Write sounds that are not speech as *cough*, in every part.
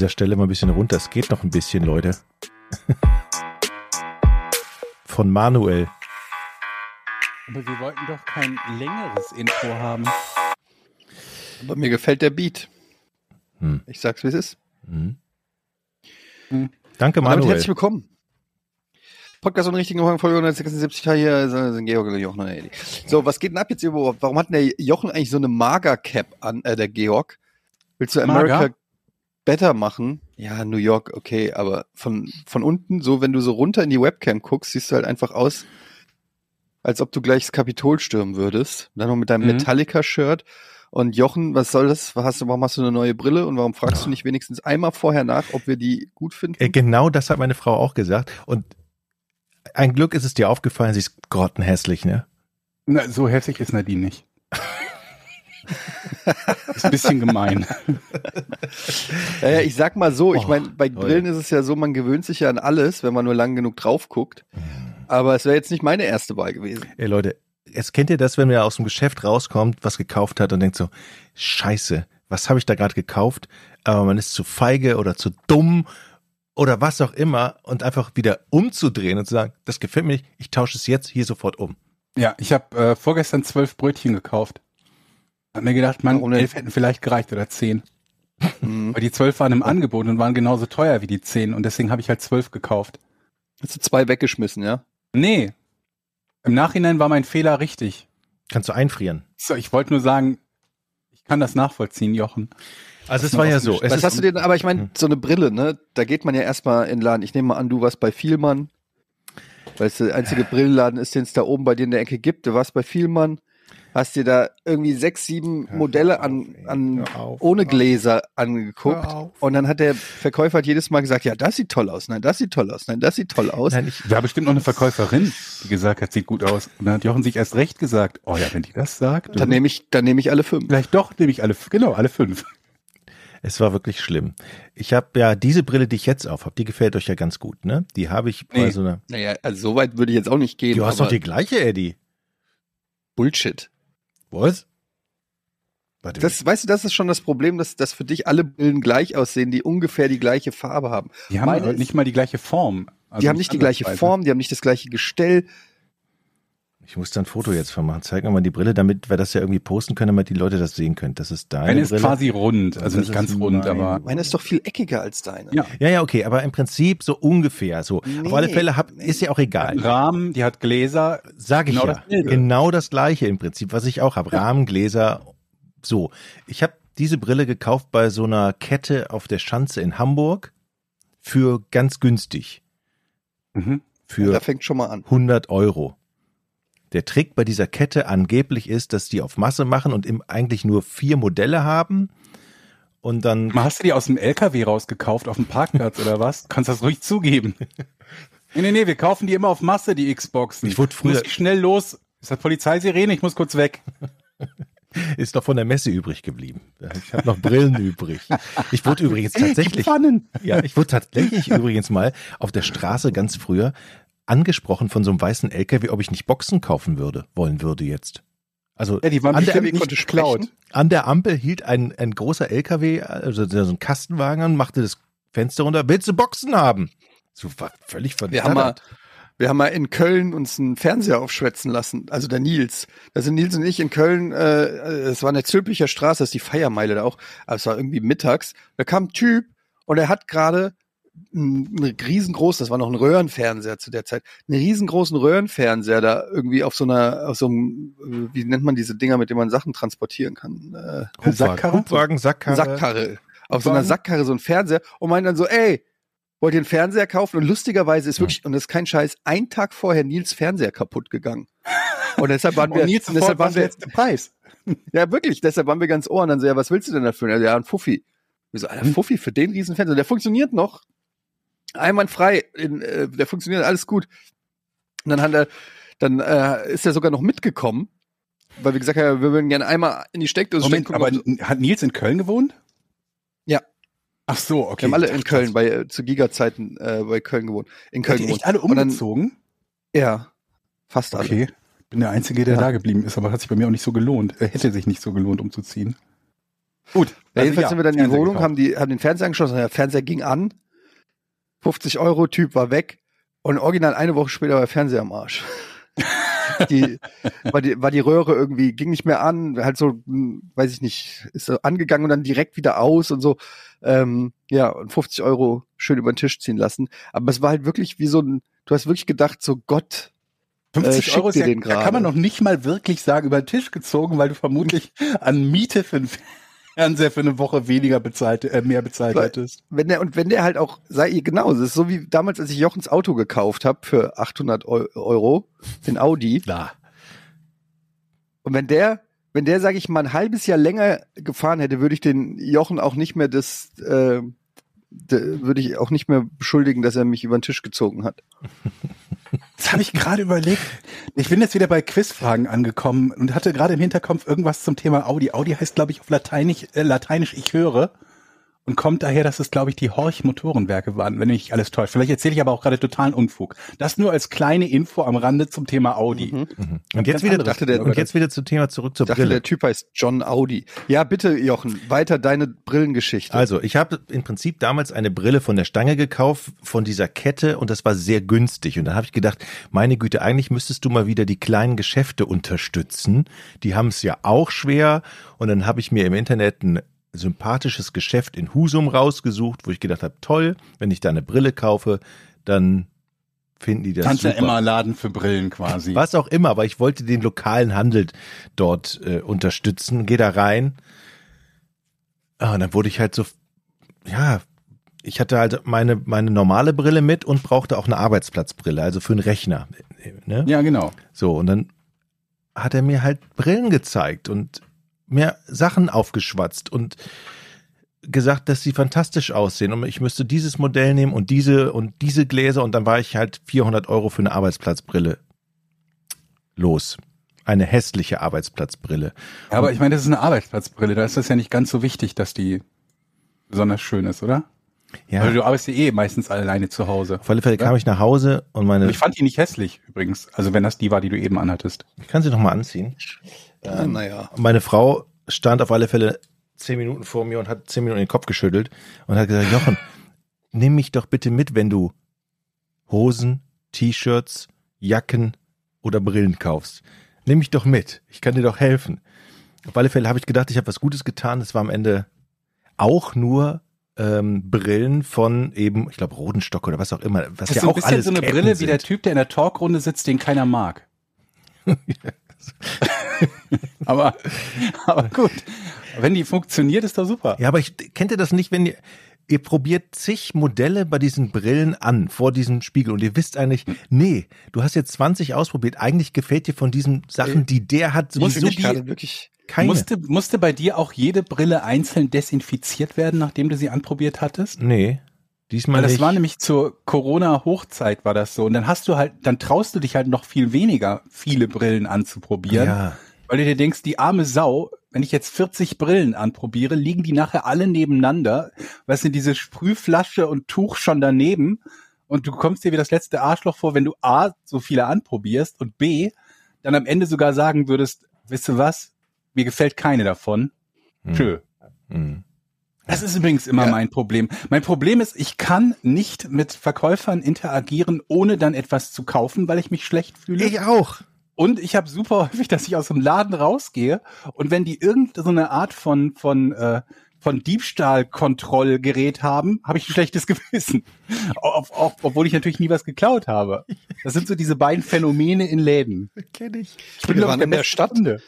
dieser Stelle mal ein bisschen runter. Es geht noch ein bisschen, Leute. *laughs* Von Manuel. Aber wir wollten doch kein längeres Intro haben. Aber mir gefällt der Beat. Hm. Ich sag's, wie es ist. Mhm. Hm. Danke, Und damit Manuel. herzlich willkommen. Podcast und richtigen Folge 176 hier sind Georg und Jochen und Eddie. So, was geht denn ab jetzt überhaupt? Warum hat denn der Jochen eigentlich so eine Mager-Cap an, äh, der Georg? Willst du America Mager? Better machen? Ja, New York, okay, aber von, von unten, so wenn du so runter in die Webcam guckst, siehst du halt einfach aus, als ob du gleich das Kapitol stürmen würdest. Dann noch mit deinem Mhm. Metallica-Shirt. Und Jochen, was soll das? Was hast du, warum hast du eine neue Brille und warum fragst du nicht wenigstens einmal vorher nach, ob wir die gut finden? Äh, Genau das hat meine Frau auch gesagt. Und ein Glück ist es dir aufgefallen, sie ist grottenhässlich, ne? Na, so hässlich ist Nadine nicht. *laughs* ist ein bisschen gemein. Ja, ja, ich sag mal so, ich Oh, meine, bei. Brillen ist es ja so, man gewöhnt sich ja an alles, wenn man nur lang genug drauf guckt. Aber es wäre jetzt nicht meine erste Wahl gewesen. Ey Leute, es kennt ihr das, wenn man aus dem Geschäft rauskommt, was gekauft hat und denkt so, scheiße, was habe ich da gerade gekauft? Aber man ist zu feige oder zu dumm oder was auch immer und einfach wieder umzudrehen und zu sagen, das gefällt mir nicht, ich tausche es jetzt hier sofort um. Ja, ich habe äh, vorgestern zwölf Brötchen gekauft. Hab mir gedacht, man, Warum elf hätten vielleicht gereicht oder zehn. Hm. Aber die zwölf waren im Angebot und waren genauso teuer wie die zehn und deswegen habe ich halt zwölf gekauft. Hast du zwei weggeschmissen, ja? Nee. Im Nachhinein war mein Fehler richtig. Kannst du einfrieren. So, ich wollte nur sagen, ich kann das nachvollziehen, Jochen. Also es war ja so. Was hast du denn, aber ich meine, Hm. so eine Brille, ne? Da geht man ja erstmal in den Laden. Ich nehme mal an, du warst bei Vielmann. Weil es der einzige Brillenladen ist, den es da oben bei dir in der Ecke gibt. Du warst bei Vielmann. Hast dir da irgendwie sechs, sieben Hör Modelle auf, an, an auf, ohne. Gläser angeguckt. Und dann hat der Verkäufer hat jedes Mal gesagt, ja, das sieht toll aus, nein, das sieht toll aus, nein, das sieht toll aus. Nein, ich, War bestimmt noch eine Verkäuferin, die gesagt hat, sieht gut aus. Und dann hat Jochen sich erst recht gesagt, oh ja, wenn die das sagt, Dann nehme ich, dann nehme ich alle fünf. vielleicht doch nehme ich alle, genau, alle fünf. es war wirklich schlimm. Ich habe ja diese Brille, die ich jetzt auf habe, die gefällt euch ja ganz gut, ne? Die habe ich bei Nee. so einer. Naja, also so weit würde ich jetzt auch nicht gehen. Du hast aber doch die gleiche, Eddie. Bullshit. Was? Warte, Das, weißt du, das ist schon das Problem, dass, dass für dich alle Brillen gleich aussehen, die ungefähr die gleiche Farbe haben. Die haben Meine nicht mal die gleiche Form. Also die haben nicht die gleiche. Form, die haben nicht das gleiche Gestell. Ich muss da ein Foto jetzt von machen. Zeig mir mal die Brille, damit wir das ja irgendwie posten können, damit die Leute das sehen können. Das ist deine Eine ist Brille. quasi rund, also Das nicht ganz rund, mein- aber Meine ist doch viel eckiger als deine. ja. ja, ja, okay, aber im Prinzip so ungefähr so. Nee, Auf alle Fälle hab, ist ja auch egal. Rahmen, die hat Gläser. Sag ich Genau ja. dasselbe. Genau das gleiche im Prinzip, was ich auch habe. Rahmen, Gläser. So. Ich habe diese Brille gekauft bei so einer Kette auf der Schanze in Hamburg für ganz günstig. Mhm. Für Da fängt schon mal an. 100 Euro. Der Trick bei dieser Kette angeblich ist, dass die auf Masse machen und im, eigentlich nur vier Modelle haben. Und dann Hast du die aus dem LKW rausgekauft auf dem Parkplatz oder was? *laughs* Kannst das ruhig zugeben. Nee, nee, nee, wir kaufen die immer auf Masse, die Xboxen. Ich wurde früher- Muss ich schnell los. Ist das Polizeisirene? Ich muss kurz weg. *laughs* ist noch von der Messe übrig geblieben. Ich habe noch Brillen *laughs* übrig. Ich wurde übrigens tatsächlich, ja, ich wurde tatsächlich übrigens mal auf der Straße ganz früher angesprochen von so einem weißen LKW, ob ich nicht Boxen kaufen würde, wollen würde jetzt. Also Ja, die waren an, der, konnte nicht an der Ampel hielt ein, ein großer LKW, also so ein Kastenwagen an, machte das Fenster runter. Willst du Boxen haben? So war völlig Wir haben mal, wir haben mal in Köln uns einen Fernseher aufschwätzen lassen. Also der Nils. Da sind Nils und ich in Köln, äh, es war eine Zülpicher Straße, das ist die Feiermeile da auch. Aber es war irgendwie mittags. Da kam ein Typ und er hat gerade einen riesengroßen, das war noch ein Röhrenfernseher zu der Zeit, einen riesengroßen Röhrenfernseher da irgendwie auf so einer, auf so einem, äh, wie nennt man diese Dinger, mit denen man Sachen transportieren kann? Äh, Hubwagen, Sackkarre? Hubwagen, Sackkarre. Sackkarre. Auf so einer? Sackkarre so ein Fernseher und meint dann so, ey, wollt ihr einen Fernseher kaufen? Und lustigerweise ist wirklich, und das ist kein Scheiß, ein Tag vorher Nils Fernseher kaputt gegangen. Und deshalb waren *laughs* wir, Und Nils und deshalb waren wir, jetzt der Preis. *laughs* ja wirklich, deshalb waren wir ganz ohr. Und dann so, ja, was willst du denn dafür? Er Ja, ein Fuffi. Wir so, Alter, Hm. Fuffi für den riesen Fernseher. Der funktioniert noch. Einwandfrei. In, äh, der funktioniert alles gut. Und dann hat er, dann äh, ist er sogar noch mitgekommen. Weil wir gesagt haben, wir würden gerne einmal in die Steckdose Moment, stecken, aber gucken, hat Nils in Köln gewohnt? Ja. Ach so, okay. wir haben alle in Köln, bei, äh, zu Giga-Zeiten äh, bei Köln gewohnt. In Köln gewohnt. echt alle Und dann- umgezogen? Ja, fast alle. Okay. Bin der Einzige, der Ja. da geblieben ist, aber hat sich bei mir auch nicht so gelohnt. Äh, hätte sich nicht so gelohnt, umzuziehen. Gut. Ja, also jedenfalls ja, sind wir dann in die Wohnung, haben, die, haben den Fernseher angeschlossen, der Fernseher ging an, 50 Euro, Typ war weg und original eine Woche später war der Fernseher am Arsch. *laughs* die, war, die, war die Röhre irgendwie, ging nicht mehr an, halt so, hm, weiß ich nicht, ist so angegangen und dann direkt wieder aus und so. Ähm, ja, und 50 Euro schön über den Tisch ziehen lassen. Aber es war halt wirklich wie so ein, du hast wirklich gedacht, so Gott, 50 schick Euro ist dir ja, den da kann man noch nicht mal wirklich sagen, über den Tisch gezogen, weil du vermutlich an Miete für einen Fernseher für eine Woche weniger bezahlt, äh, mehr bezahlt Weil- hättest. wenn der und wenn der halt auch sei ihr genau, das ist so wie damals, als ich Jochens Auto gekauft habe für 800 Eu- Euro, den Audi. Klar. Und wenn der, wenn der, sage ich mal, ein halbes Jahr länger gefahren hätte, würde ich den Jochen auch nicht mehr das, äh, würde ich auch nicht mehr beschuldigen, dass er mich über den Tisch gezogen hat. Das habe ich gerade überlegt. Ich bin jetzt wieder bei Quizfragen angekommen und hatte gerade im Hinterkopf irgendwas zum Thema Audi. Audi heißt, glaube ich, auf Lateinisch, äh, Lateinisch ich höre und kommt daher, dass es, glaube ich, die Horch-Motorenwerke waren, wenn mich alles täuscht. Vielleicht erzähle ich aber auch gerade totalen Unfug. Das nur als kleine Info am Rande zum Thema Audi. Mhm. Und Ganz jetzt wieder, dachte der- und jetzt wieder zum Thema zurück zur Ich dachte, Brille. der Typ heißt John Audi. Ja, bitte, Jochen, weiter deine Brillengeschichte. Also, ich habe im Prinzip damals eine Brille von der Stange gekauft, von dieser Kette, und das war sehr günstig. Und dann habe ich gedacht, meine Güte, eigentlich müsstest du mal wieder die kleinen Geschäfte unterstützen. Die haben es ja auch schwer. Und dann habe ich mir im Internet ein sympathisches Geschäft in Husum rausgesucht, wo ich gedacht habe, toll, wenn ich da eine Brille kaufe, dann finden die das Kannst ja super. immer Laden für Brillen quasi. Was auch immer, aber ich wollte den lokalen Handel dort äh, unterstützen. Geh da rein. Ah, und dann wurde ich halt so, ja, ich hatte halt meine, meine normale Brille mit und brauchte auch eine Arbeitsplatzbrille, also für einen Rechner. Ne? Ja, genau. So, und dann hat er mir halt Brillen gezeigt und mir Sachen aufgeschwatzt und gesagt, dass sie fantastisch aussehen und ich müsste dieses Modell nehmen und diese und diese Gläser und dann war ich halt 400 Euro für eine Arbeitsplatzbrille los. Eine hässliche Arbeitsplatzbrille. Ja, aber ich meine, das ist eine Arbeitsplatzbrille. Da ist das ja nicht ganz so wichtig, dass die besonders schön ist, oder? Ja, Weil du arbeitest ja eh meistens alleine zu Hause. auf alle Fälle kam ich nach Hause und meine, Und ich fand die nicht hässlich übrigens. Also wenn das die war, die du eben anhattest. ich kann sie noch mal anziehen. Ja, naja. Meine Frau stand auf alle Fälle zehn Minuten vor mir und hat zehn Minuten den Kopf geschüttelt und hat gesagt, Jochen, nimm mich doch bitte mit, wenn du Hosen, T-Shirts, Jacken oder Brillen kaufst. Nimm mich doch mit. Ich kann dir doch helfen. Auf alle Fälle habe ich gedacht, ich habe was Gutes getan. Es war am Ende auch nur ähm, Brillen von eben, ich glaube, Rodenstock oder was auch immer. Was Das ist ja so ein auch bisschen alles so eine Ketten Brille wie der sind. Typ, der in der Talkrunde sitzt, den keiner mag. *laughs* *laughs* aber, aber gut. Wenn die funktioniert, ist doch super. Ja, aber ich kennt ihr das nicht, wenn ihr ihr probiert zig Modelle bei diesen Brillen an vor diesem Spiegel und ihr wisst eigentlich, nee, du hast jetzt 20 ausprobiert, eigentlich gefällt dir von diesen Sachen, die der hat, sowieso die wirklich. keine. Musste, musste bei dir auch jede Brille einzeln desinfiziert werden, nachdem du sie anprobiert hattest? nee, diesmal Weil das nicht. war nämlich zur Corona-Hochzeit war das so. Und dann hast du halt, dann traust du dich halt noch viel weniger, viele Brillen anzuprobieren. ja, Weil du dir denkst, die arme Sau, wenn ich jetzt 40 Brillen anprobiere, liegen die nachher alle nebeneinander. Weißt du, diese Sprühflasche und Tuch schon daneben. Und du kommst dir wie das letzte Arschloch vor, wenn du A, so viele anprobierst und B, dann am Ende sogar sagen würdest, wisst du was? Mir gefällt keine davon. Hm, Tschö. hm. Das ist übrigens immer Ja. mein Problem. Mein Problem ist, ich kann nicht mit Verkäufern interagieren, ohne dann etwas zu kaufen, weil ich mich schlecht fühle. Ich auch. Und ich habe super häufig, dass ich aus dem Laden rausgehe und wenn die irgendeine so Art von von äh, von Diebstahlkontrollgerät haben, habe ich ein schlechtes *laughs* Gewissen. Auf, auf, obwohl ich natürlich nie was geklaut habe. Das sind so diese beiden Phänomene in Läden. Kenn ich. Ich bin Wir in der Stadt. Kunde.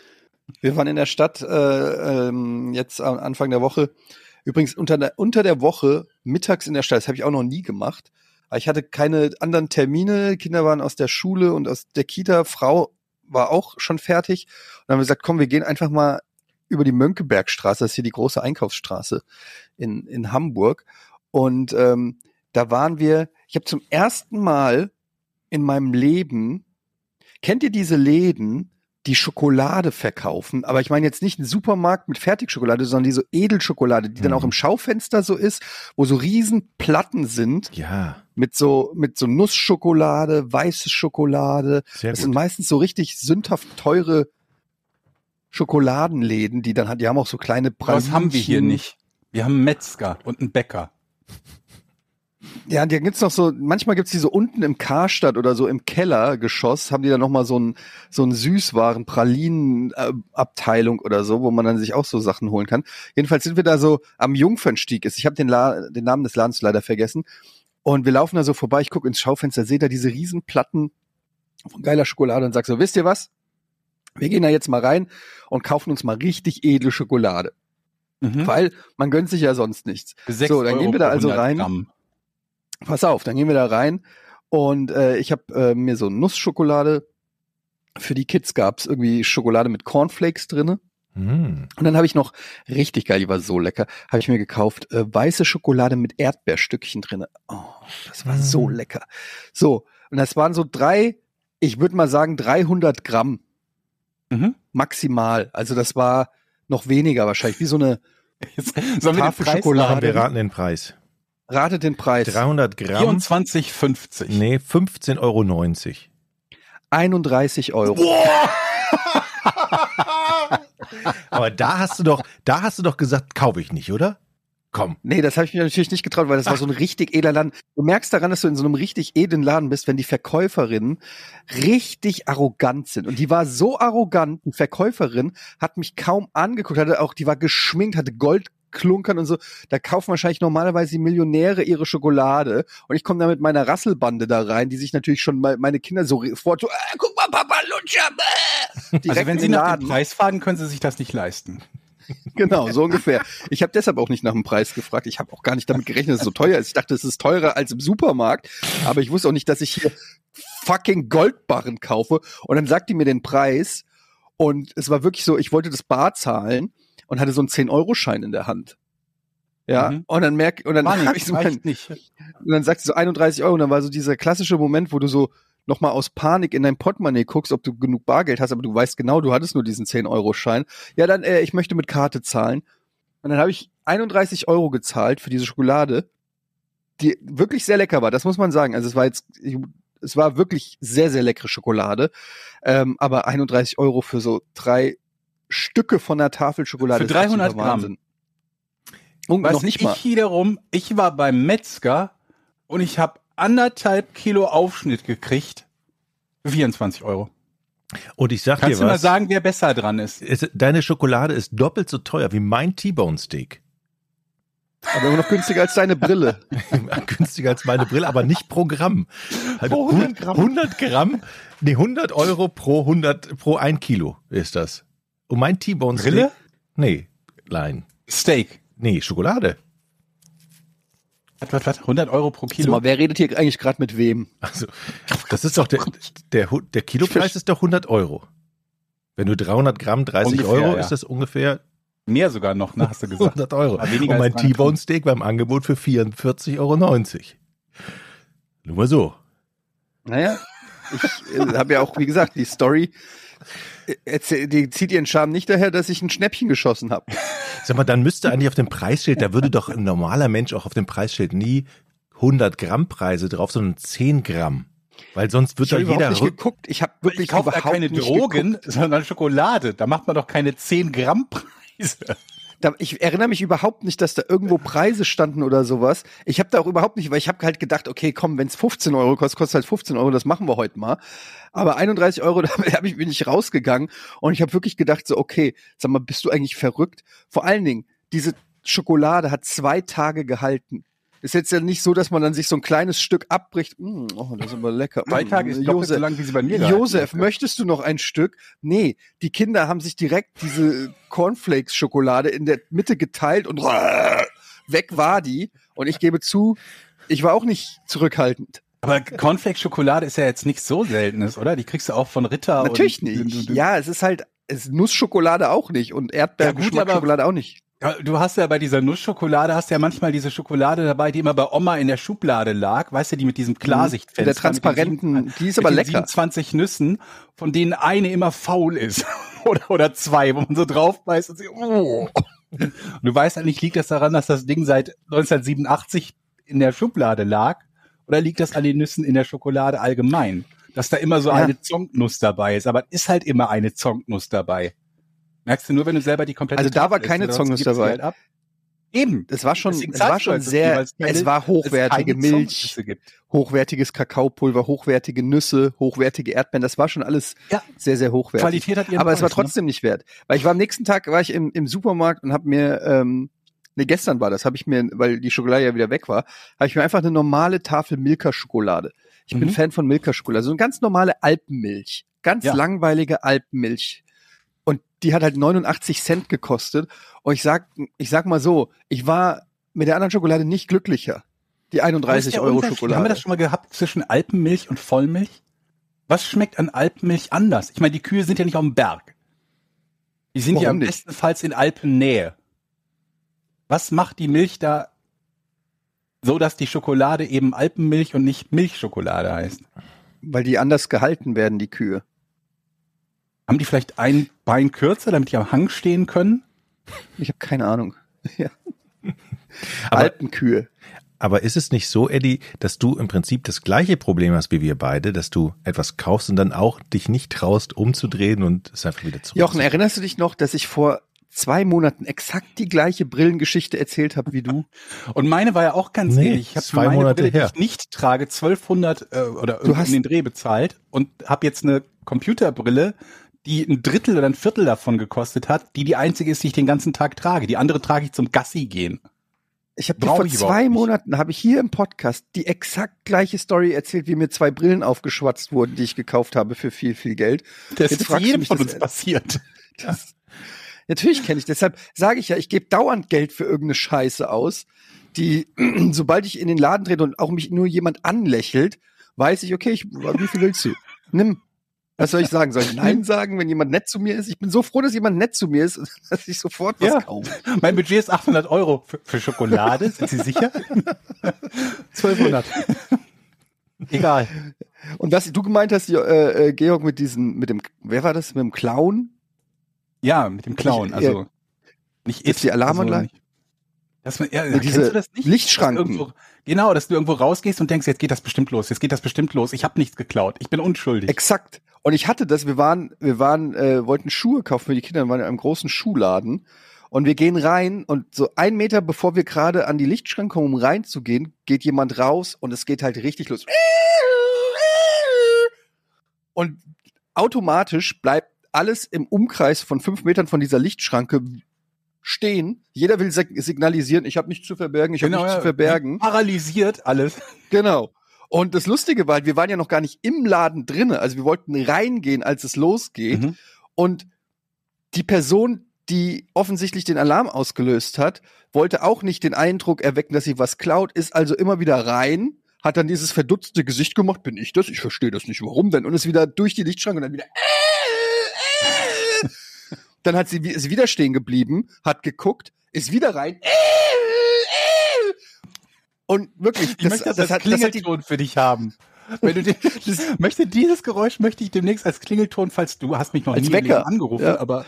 Wir waren in der Stadt äh, ähm, jetzt am Anfang der Woche. Übrigens unter der, unter der Woche mittags in der Stadt. Das habe ich auch noch nie gemacht. Ich hatte keine anderen Termine. Kinder waren aus der Schule und aus der Kita. Frau war auch schon fertig. Und dann haben wir gesagt, komm, wir gehen einfach mal über die Mönckebergstraße. Das ist hier die große Einkaufsstraße in, in Hamburg. Und ähm, da waren wir, ich habe zum ersten Mal in meinem Leben, kennt ihr diese Läden, die Schokolade verkaufen, aber ich meine jetzt nicht einen Supermarkt mit Fertigschokolade, sondern diese Edelschokolade, die dann Mhm. auch im Schaufenster so ist, wo so riesen Platten sind Ja, mit so mit so Nussschokolade, weiße Schokolade. sehr Das gut. sind meistens so richtig sündhaft teure Schokoladenläden, die dann hat, die haben auch so kleine Was haben wir hier nicht? Wir haben einen Metzger und einen Bäcker. Ja, da gibt's noch so, manchmal gibt's die so unten im Karstadt oder so im Kellergeschoss, haben die dann noch mal so ein so ein Süßwaren Pralinen äh, Abteilung oder so, wo man dann sich auch so Sachen holen kann. Jedenfalls sind wir da so am Jungfernstieg ist. Ich habe den La den Namen des Ladens leider vergessen. Und wir laufen da so vorbei, ich gucke ins Schaufenster, sehe da diese riesen Platten von geiler Schokolade und sag so, wisst ihr was? Wir gehen da jetzt mal rein und kaufen uns mal richtig edle Schokolade, Mhm. weil man gönnt sich ja sonst nichts. So, dann gehen wir da also 100 rein. Gramm. Pass auf, dann gehen wir da rein und äh, ich habe äh, mir so Nussschokolade. Für die Kids gab's irgendwie Schokolade mit Cornflakes drinne. Hm. Und dann habe ich noch richtig geil, die war so lecker, habe ich mir gekauft äh, weiße Schokolade mit Erdbeerstückchen drinne. Oh, das war so Mm. lecker. So und das waren so drei, ich würde mal sagen 300 Gramm Mhm. maximal. Also das war noch weniger wahrscheinlich, wie so eine *laughs* Jetzt, Tafel Schokolade. Wir raten den Preis. Ratet den Preis. 300 Gramm. 24,50. Nee, 15,90 Euro. 31 Euro. *laughs* Aber da hast du doch, da hast du doch gesagt, kaufe ich nicht, oder? Komm. Nee, das habe ich mir natürlich nicht getraut, weil das war so ein richtig edler Laden. Du merkst daran, dass du in so einem richtig edlen Laden bist, wenn die Verkäuferinnen richtig arrogant sind. Und die war so arrogant, die Verkäuferin hat mich kaum angeguckt, hatte auch, die war geschminkt, hatte Goldklunkern und so. Da kaufen wahrscheinlich normalerweise die Millionäre ihre Schokolade. Und ich komme da mit meiner Rasselbande da rein, die sich natürlich schon mal meine Kinder so fort, so, äh, guck mal, Papa Lutscher, bäh! Direkt Also wenn Sie nach dem Preis fragen, können Sie sich das nicht leisten. *laughs* Genau, so ungefähr. Ich habe deshalb auch nicht nach dem Preis gefragt. Ich habe auch gar nicht damit gerechnet, dass es so teuer ist. Ich dachte, es ist teurer als im Supermarkt. Aber ich wusste auch nicht, dass ich hier fucking Goldbarren kaufe. Und dann sagt die mir den Preis. Und es war wirklich so, ich wollte das Bar zahlen und hatte so einen 10-Euro-Schein in der Hand. Ja, Mhm. und dann merk, und dann habe *laughs* ich so mein, nicht. und dann sagt sie so 31 Euro. Und dann war so dieser klassische Moment, wo du so nochmal aus Panik in dein Portemonnaie guckst, ob du genug Bargeld hast, aber du weißt genau, du hattest nur diesen 10-Euro-Schein. Ja, dann, äh, ich möchte mit Karte zahlen. Und dann habe ich 31 Euro gezahlt für diese Schokolade, die wirklich sehr lecker war. Das muss man sagen. Also es war jetzt, es war wirklich sehr, sehr leckere Schokolade. Ähm, aber 31 Euro für so drei Stücke von der Tafel Schokolade. Für ist absoluter 300 Gramm. Und Was noch nicht ich mal. wiederum, ich war beim Metzger und ich habe anderthalb Kilo Aufschnitt gekriegt. 24 Euro. Und ich sag Kannst dir du mal was. sagen, wer besser dran ist? deine Schokolade ist doppelt so teuer wie mein T-Bone Steak. Aber immer noch günstiger als deine Brille. *laughs* Günstiger als meine Brille, aber nicht pro Gramm. Pro 100 Gramm. 100 Gramm, nee, 100 Euro pro 100, pro ein Kilo ist das. Und mein T-Bone Steak. Brille? Nee, nein. Steak. Nee, Schokolade. Was, was, was? 100 Euro pro Kilo? mal, wer redet hier eigentlich gerade mit wem? Also, das ist doch der, der, der Kilopreis ist doch 100 Euro. Wenn du 300 Gramm 30 Ungefähr, Euro, ja. ist das ungefähr Mehr sogar noch, ne, hast du gesagt. 100 Euro. Und mein als 300 T-Bone Steak beim Angebot für 44,90 Euro. Nur mal so. Naja, ich äh, habe ja auch, wie gesagt, die Story, die zieht ihren Charme nicht daher, dass ich ein Schnäppchen geschossen habe. *laughs* Sag mal, dann müsste eigentlich auf dem Preisschild, da würde doch ein normaler Mensch auch auf dem Preisschild nie 100 Gramm Preise drauf, sondern 10 Gramm. Weil sonst wird Ich überhaupt jeder nicht geguckt. Ich habe wirklich Ich kaufe da überhaupt keine nicht Drogen, geguckt. sondern Schokolade. Da macht man doch keine 10 Gramm Preise. Da, ich erinnere mich überhaupt nicht, dass da irgendwo Preise standen oder sowas. Ich habe da auch überhaupt nicht, weil ich habe halt gedacht, okay, komm, wenn es 15 Euro kostet, kostet halt 15 Euro, das machen wir heute mal. Aber 31 Euro, *laughs* da hab ich, bin ich rausgegangen und ich habe wirklich gedacht, so, okay, sag mal, bist du eigentlich verrückt? Vor allen Dingen, diese Schokolade hat zwei Tage gehalten. Ist jetzt ja nicht so, dass man dann sich so ein kleines Stück abbricht. Mm, oh, das ist aber lecker. Zwei Mm, Tage ist doppelt so Josef, lang, wie sie bei mir Josef, möchtest du noch ein Stück? Nee, die Kinder haben sich direkt diese Cornflakes-Schokolade in der Mitte geteilt und *laughs* weg war die. Und ich gebe zu, ich war auch nicht zurückhaltend. Aber Cornflakes-Schokolade ist ja jetzt nichts so Seltenes, oder? Die kriegst du auch von Ritter. Natürlich nicht. Ja, es ist halt, es ist Nussschokolade auch nicht und Ja, aber- Erdbeergeschmacksschokolade auch nicht. Du hast ja bei dieser Nussschokolade, hast ja manchmal diese Schokolade dabei, die immer bei Oma in der Schublade lag, weißt du, die mit diesem Klarsichtfenster. Mhm. Der transparenten, sieben- die ist aber lecker. 27 Nüssen, von denen eine immer faul ist. *laughs* oder, oder zwei, wo man so drauf beißt und so, oh. Und du weißt eigentlich, liegt das daran, dass das Ding seit 1987 in der Schublade lag? Oder liegt das an den Nüssen in der Schokolade allgemein? Dass da immer so Ja. eine Zonknuss dabei ist. Aber es ist halt immer eine Zonknuss dabei. Merkst du nur, wenn du selber die komplette Also da war keine Zongnuss dabei. Halt ab. Eben. Es war schon, Deswegen es war schon halt sehr, es war hochwertige es Milch, hochwertiges Kakaopulver, hochwertige Nüsse, hochwertige Erdbeeren. Das war schon alles Ja. sehr, sehr hochwertig. Qualität hat ihren Aber es war Preis, ne? trotzdem nicht wert. Weil ich war am nächsten Tag, war ich im, im Supermarkt und habe mir, ähm, ne, gestern war das, habe ich mir, weil die Schokolade ja wieder weg war, habe ich mir einfach eine normale Tafel Milka-Schokolade. Ich bin Mhm. Fan von Milka-Schokolade. So eine ganz normale Alpenmilch. Ganz Ja. langweilige Alpenmilch. Und die hat halt 89 Cent gekostet. Und ich sag, ich sag mal so, ich war mit der anderen Schokolade nicht glücklicher. Die Was ist 31 der Euro? Schokolade. Haben wir das schon mal gehabt zwischen Alpenmilch und Vollmilch? Was schmeckt an Alpenmilch anders? Ich meine, die Kühe sind ja nicht auf dem Berg. Die sind ja Warum am nicht? bestenfalls in Alpennähe. Was macht die Milch da so, dass die Schokolade eben Alpenmilch und nicht Milchschokolade heißt? weil die anders gehalten werden, die Kühe. Haben die vielleicht ein Bein kürzer, damit die am Hang stehen können? Ich habe keine Ahnung. *laughs* Ja. Aber- Alpenkühe. Aber ist es nicht so, Eddie, dass du im Prinzip das gleiche Problem hast wie wir beide, dass du etwas kaufst und dann auch dich nicht traust, umzudrehen und es einfach wieder zurück? Jochen, erinnerst du dich noch, dass ich vor zwei Monaten exakt die gleiche Brillengeschichte erzählt habe wie du? *laughs* Und meine war ja auch ganz Nee, ähnlich. Ich habe zwei meine Monate Brille, her. die ich nicht trage, 1200 äh, oder irgendwie hast- um den Dreh bezahlt und habe jetzt eine Computerbrille, die ein Drittel oder ein Viertel davon gekostet hat, die die einzige ist, die ich den ganzen Tag trage. Die andere trage ich zum Gassi gehen. Ich habe vor ich zwei. Monaten, habe ich hier im Podcast die exakt gleiche Story erzählt, wie mir zwei Brillen aufgeschwatzt wurden, die ich gekauft habe für viel, viel Geld. Das Jetzt ist jedem mich von das- uns passiert. *laughs* Das, natürlich kenne ich, deshalb sage ich ja, ich gebe dauernd Geld für irgendeine Scheiße aus, die, *clears throat* sobald ich in den Laden trete und auch mich nur jemand anlächelt, weiß ich, okay, ich, wie viel willst du? Nimm. Was soll ich sagen? Soll ich Nein *laughs* sagen, wenn jemand nett zu mir ist? Ich bin so froh, dass jemand nett zu mir ist, *laughs* dass ich sofort was Ja. kaufe. Mein Budget ist 800 Euro für, für Schokolade. Sind Sie sicher? *laughs* 1200. Egal. Und was du gemeint hast, äh, äh, Georg, mit diesem, mit dem, wer war das, mit dem Clown? Ja, mit dem Clown. Ich- Also nicht Ist die Alarmanlage? Also dass man, ja, Ja, kennst diese du das nicht? Lichtschranken. Dass Irgendwo, genau, dass du irgendwo rausgehst und denkst, jetzt geht das bestimmt los, jetzt geht das bestimmt los. Ich habe nichts geklaut, ich bin unschuldig. Exakt. Und ich hatte das, wir waren, wir waren, äh, wollten Schuhe kaufen für die Kinder, wir waren in einem großen Schuhladen. Und wir gehen rein und so ein Meter bevor wir gerade an die Lichtschranke kommen, um reinzugehen, geht jemand raus und es geht halt richtig los. Und automatisch bleibt alles im Umkreis von fünf Metern von dieser Lichtschranke stehen. Jeder will sig- signalisieren, ich habe nichts zu verbergen, ich habe nichts zu verbergen. Paralysiert alles. Genau. Und das Lustige war, halt, wir waren ja noch gar nicht im Laden drinne. Also wir wollten reingehen, als es losgeht. Mhm. Und die Person, die offensichtlich den Alarm ausgelöst hat, wollte auch nicht den Eindruck erwecken, dass sie was klaut, ist also immer wieder rein, hat dann dieses verdutzte Gesicht gemacht, bin ich das? Ich verstehe das nicht, warum denn? Und ist wieder durch die Lichtschranke und dann wieder. äh, Dann hat sie ist wieder stehen geblieben, hat geguckt, ist wieder rein. Und wirklich, Ich möchte das, als hat, das hat die, Klingelton für dich haben. Wenn du den, *laughs* das, möchte dieses Geräusch möchte ich demnächst als Klingelton, falls du hast mich noch Als nie Wecker. angerufen, Ja. aber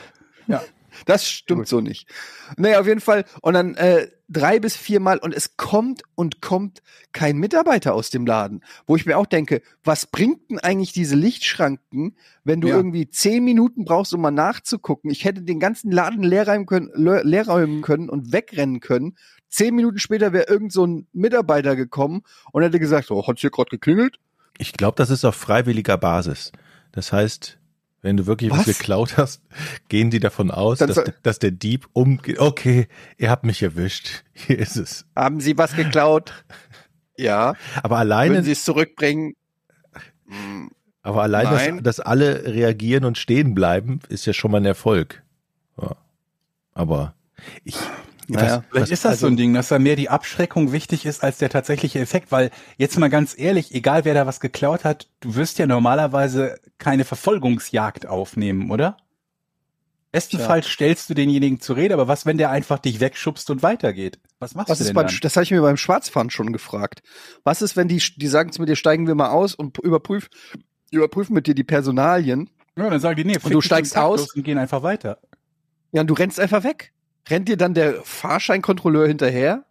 ja. Das stimmt so nicht. Naja, auf jeden Fall. Und dann äh, drei bis viermal und es kommt und kommt kein Mitarbeiter aus dem Laden. Wo ich mir auch denke, was bringt denn eigentlich diese Lichtschranken, wenn du Ja. irgendwie zehn Minuten brauchst, um mal nachzugucken? Ich hätte den ganzen Laden leerräumen können, le- leerräumen können und wegrennen können. Zehn Minuten später wäre irgend so ein Mitarbeiter gekommen und hätte gesagt, oh, hat's hier gerade geklingelt? Ich glaube, das ist auf freiwilliger Basis. Das heißt, wenn du wirklich was, Was? geklaut hast, *laughs* gehen die davon aus, dass, dass der Dieb umgeht. Okay, ihr habt mich erwischt. *laughs* Hier ist es. Haben Sie was geklaut? ja. Aber alleine, Sie es zurückbringen? Hm, aber allein, dass, dass alle reagieren und stehen bleiben, ist ja schon mal ein Erfolg. Ja. Aber ich, Naja. Vielleicht ist das also- so ein Ding, dass da mehr die Abschreckung wichtig ist als der tatsächliche Effekt, weil jetzt mal ganz ehrlich, egal wer da was geklaut hat, du wirst ja normalerweise keine Verfolgungsjagd aufnehmen, oder? Bestenfalls stellst du denjenigen zur Rede, aber was, wenn der einfach dich wegschubst und weitergeht? Was machst Was du denn beim, dann? das habe ich mir beim Schwarzfahren schon gefragt. Was ist, wenn die, die sagen zu mir, dir steigen wir mal aus und überprüf, überprüfen mit dir die Personalien Ja, dann sagen die, nee, fick du steigst und aus? und gehen einfach weiter. Ja, und du rennst einfach weg. Rennt dir dann der Fahrscheinkontrolleur hinterher?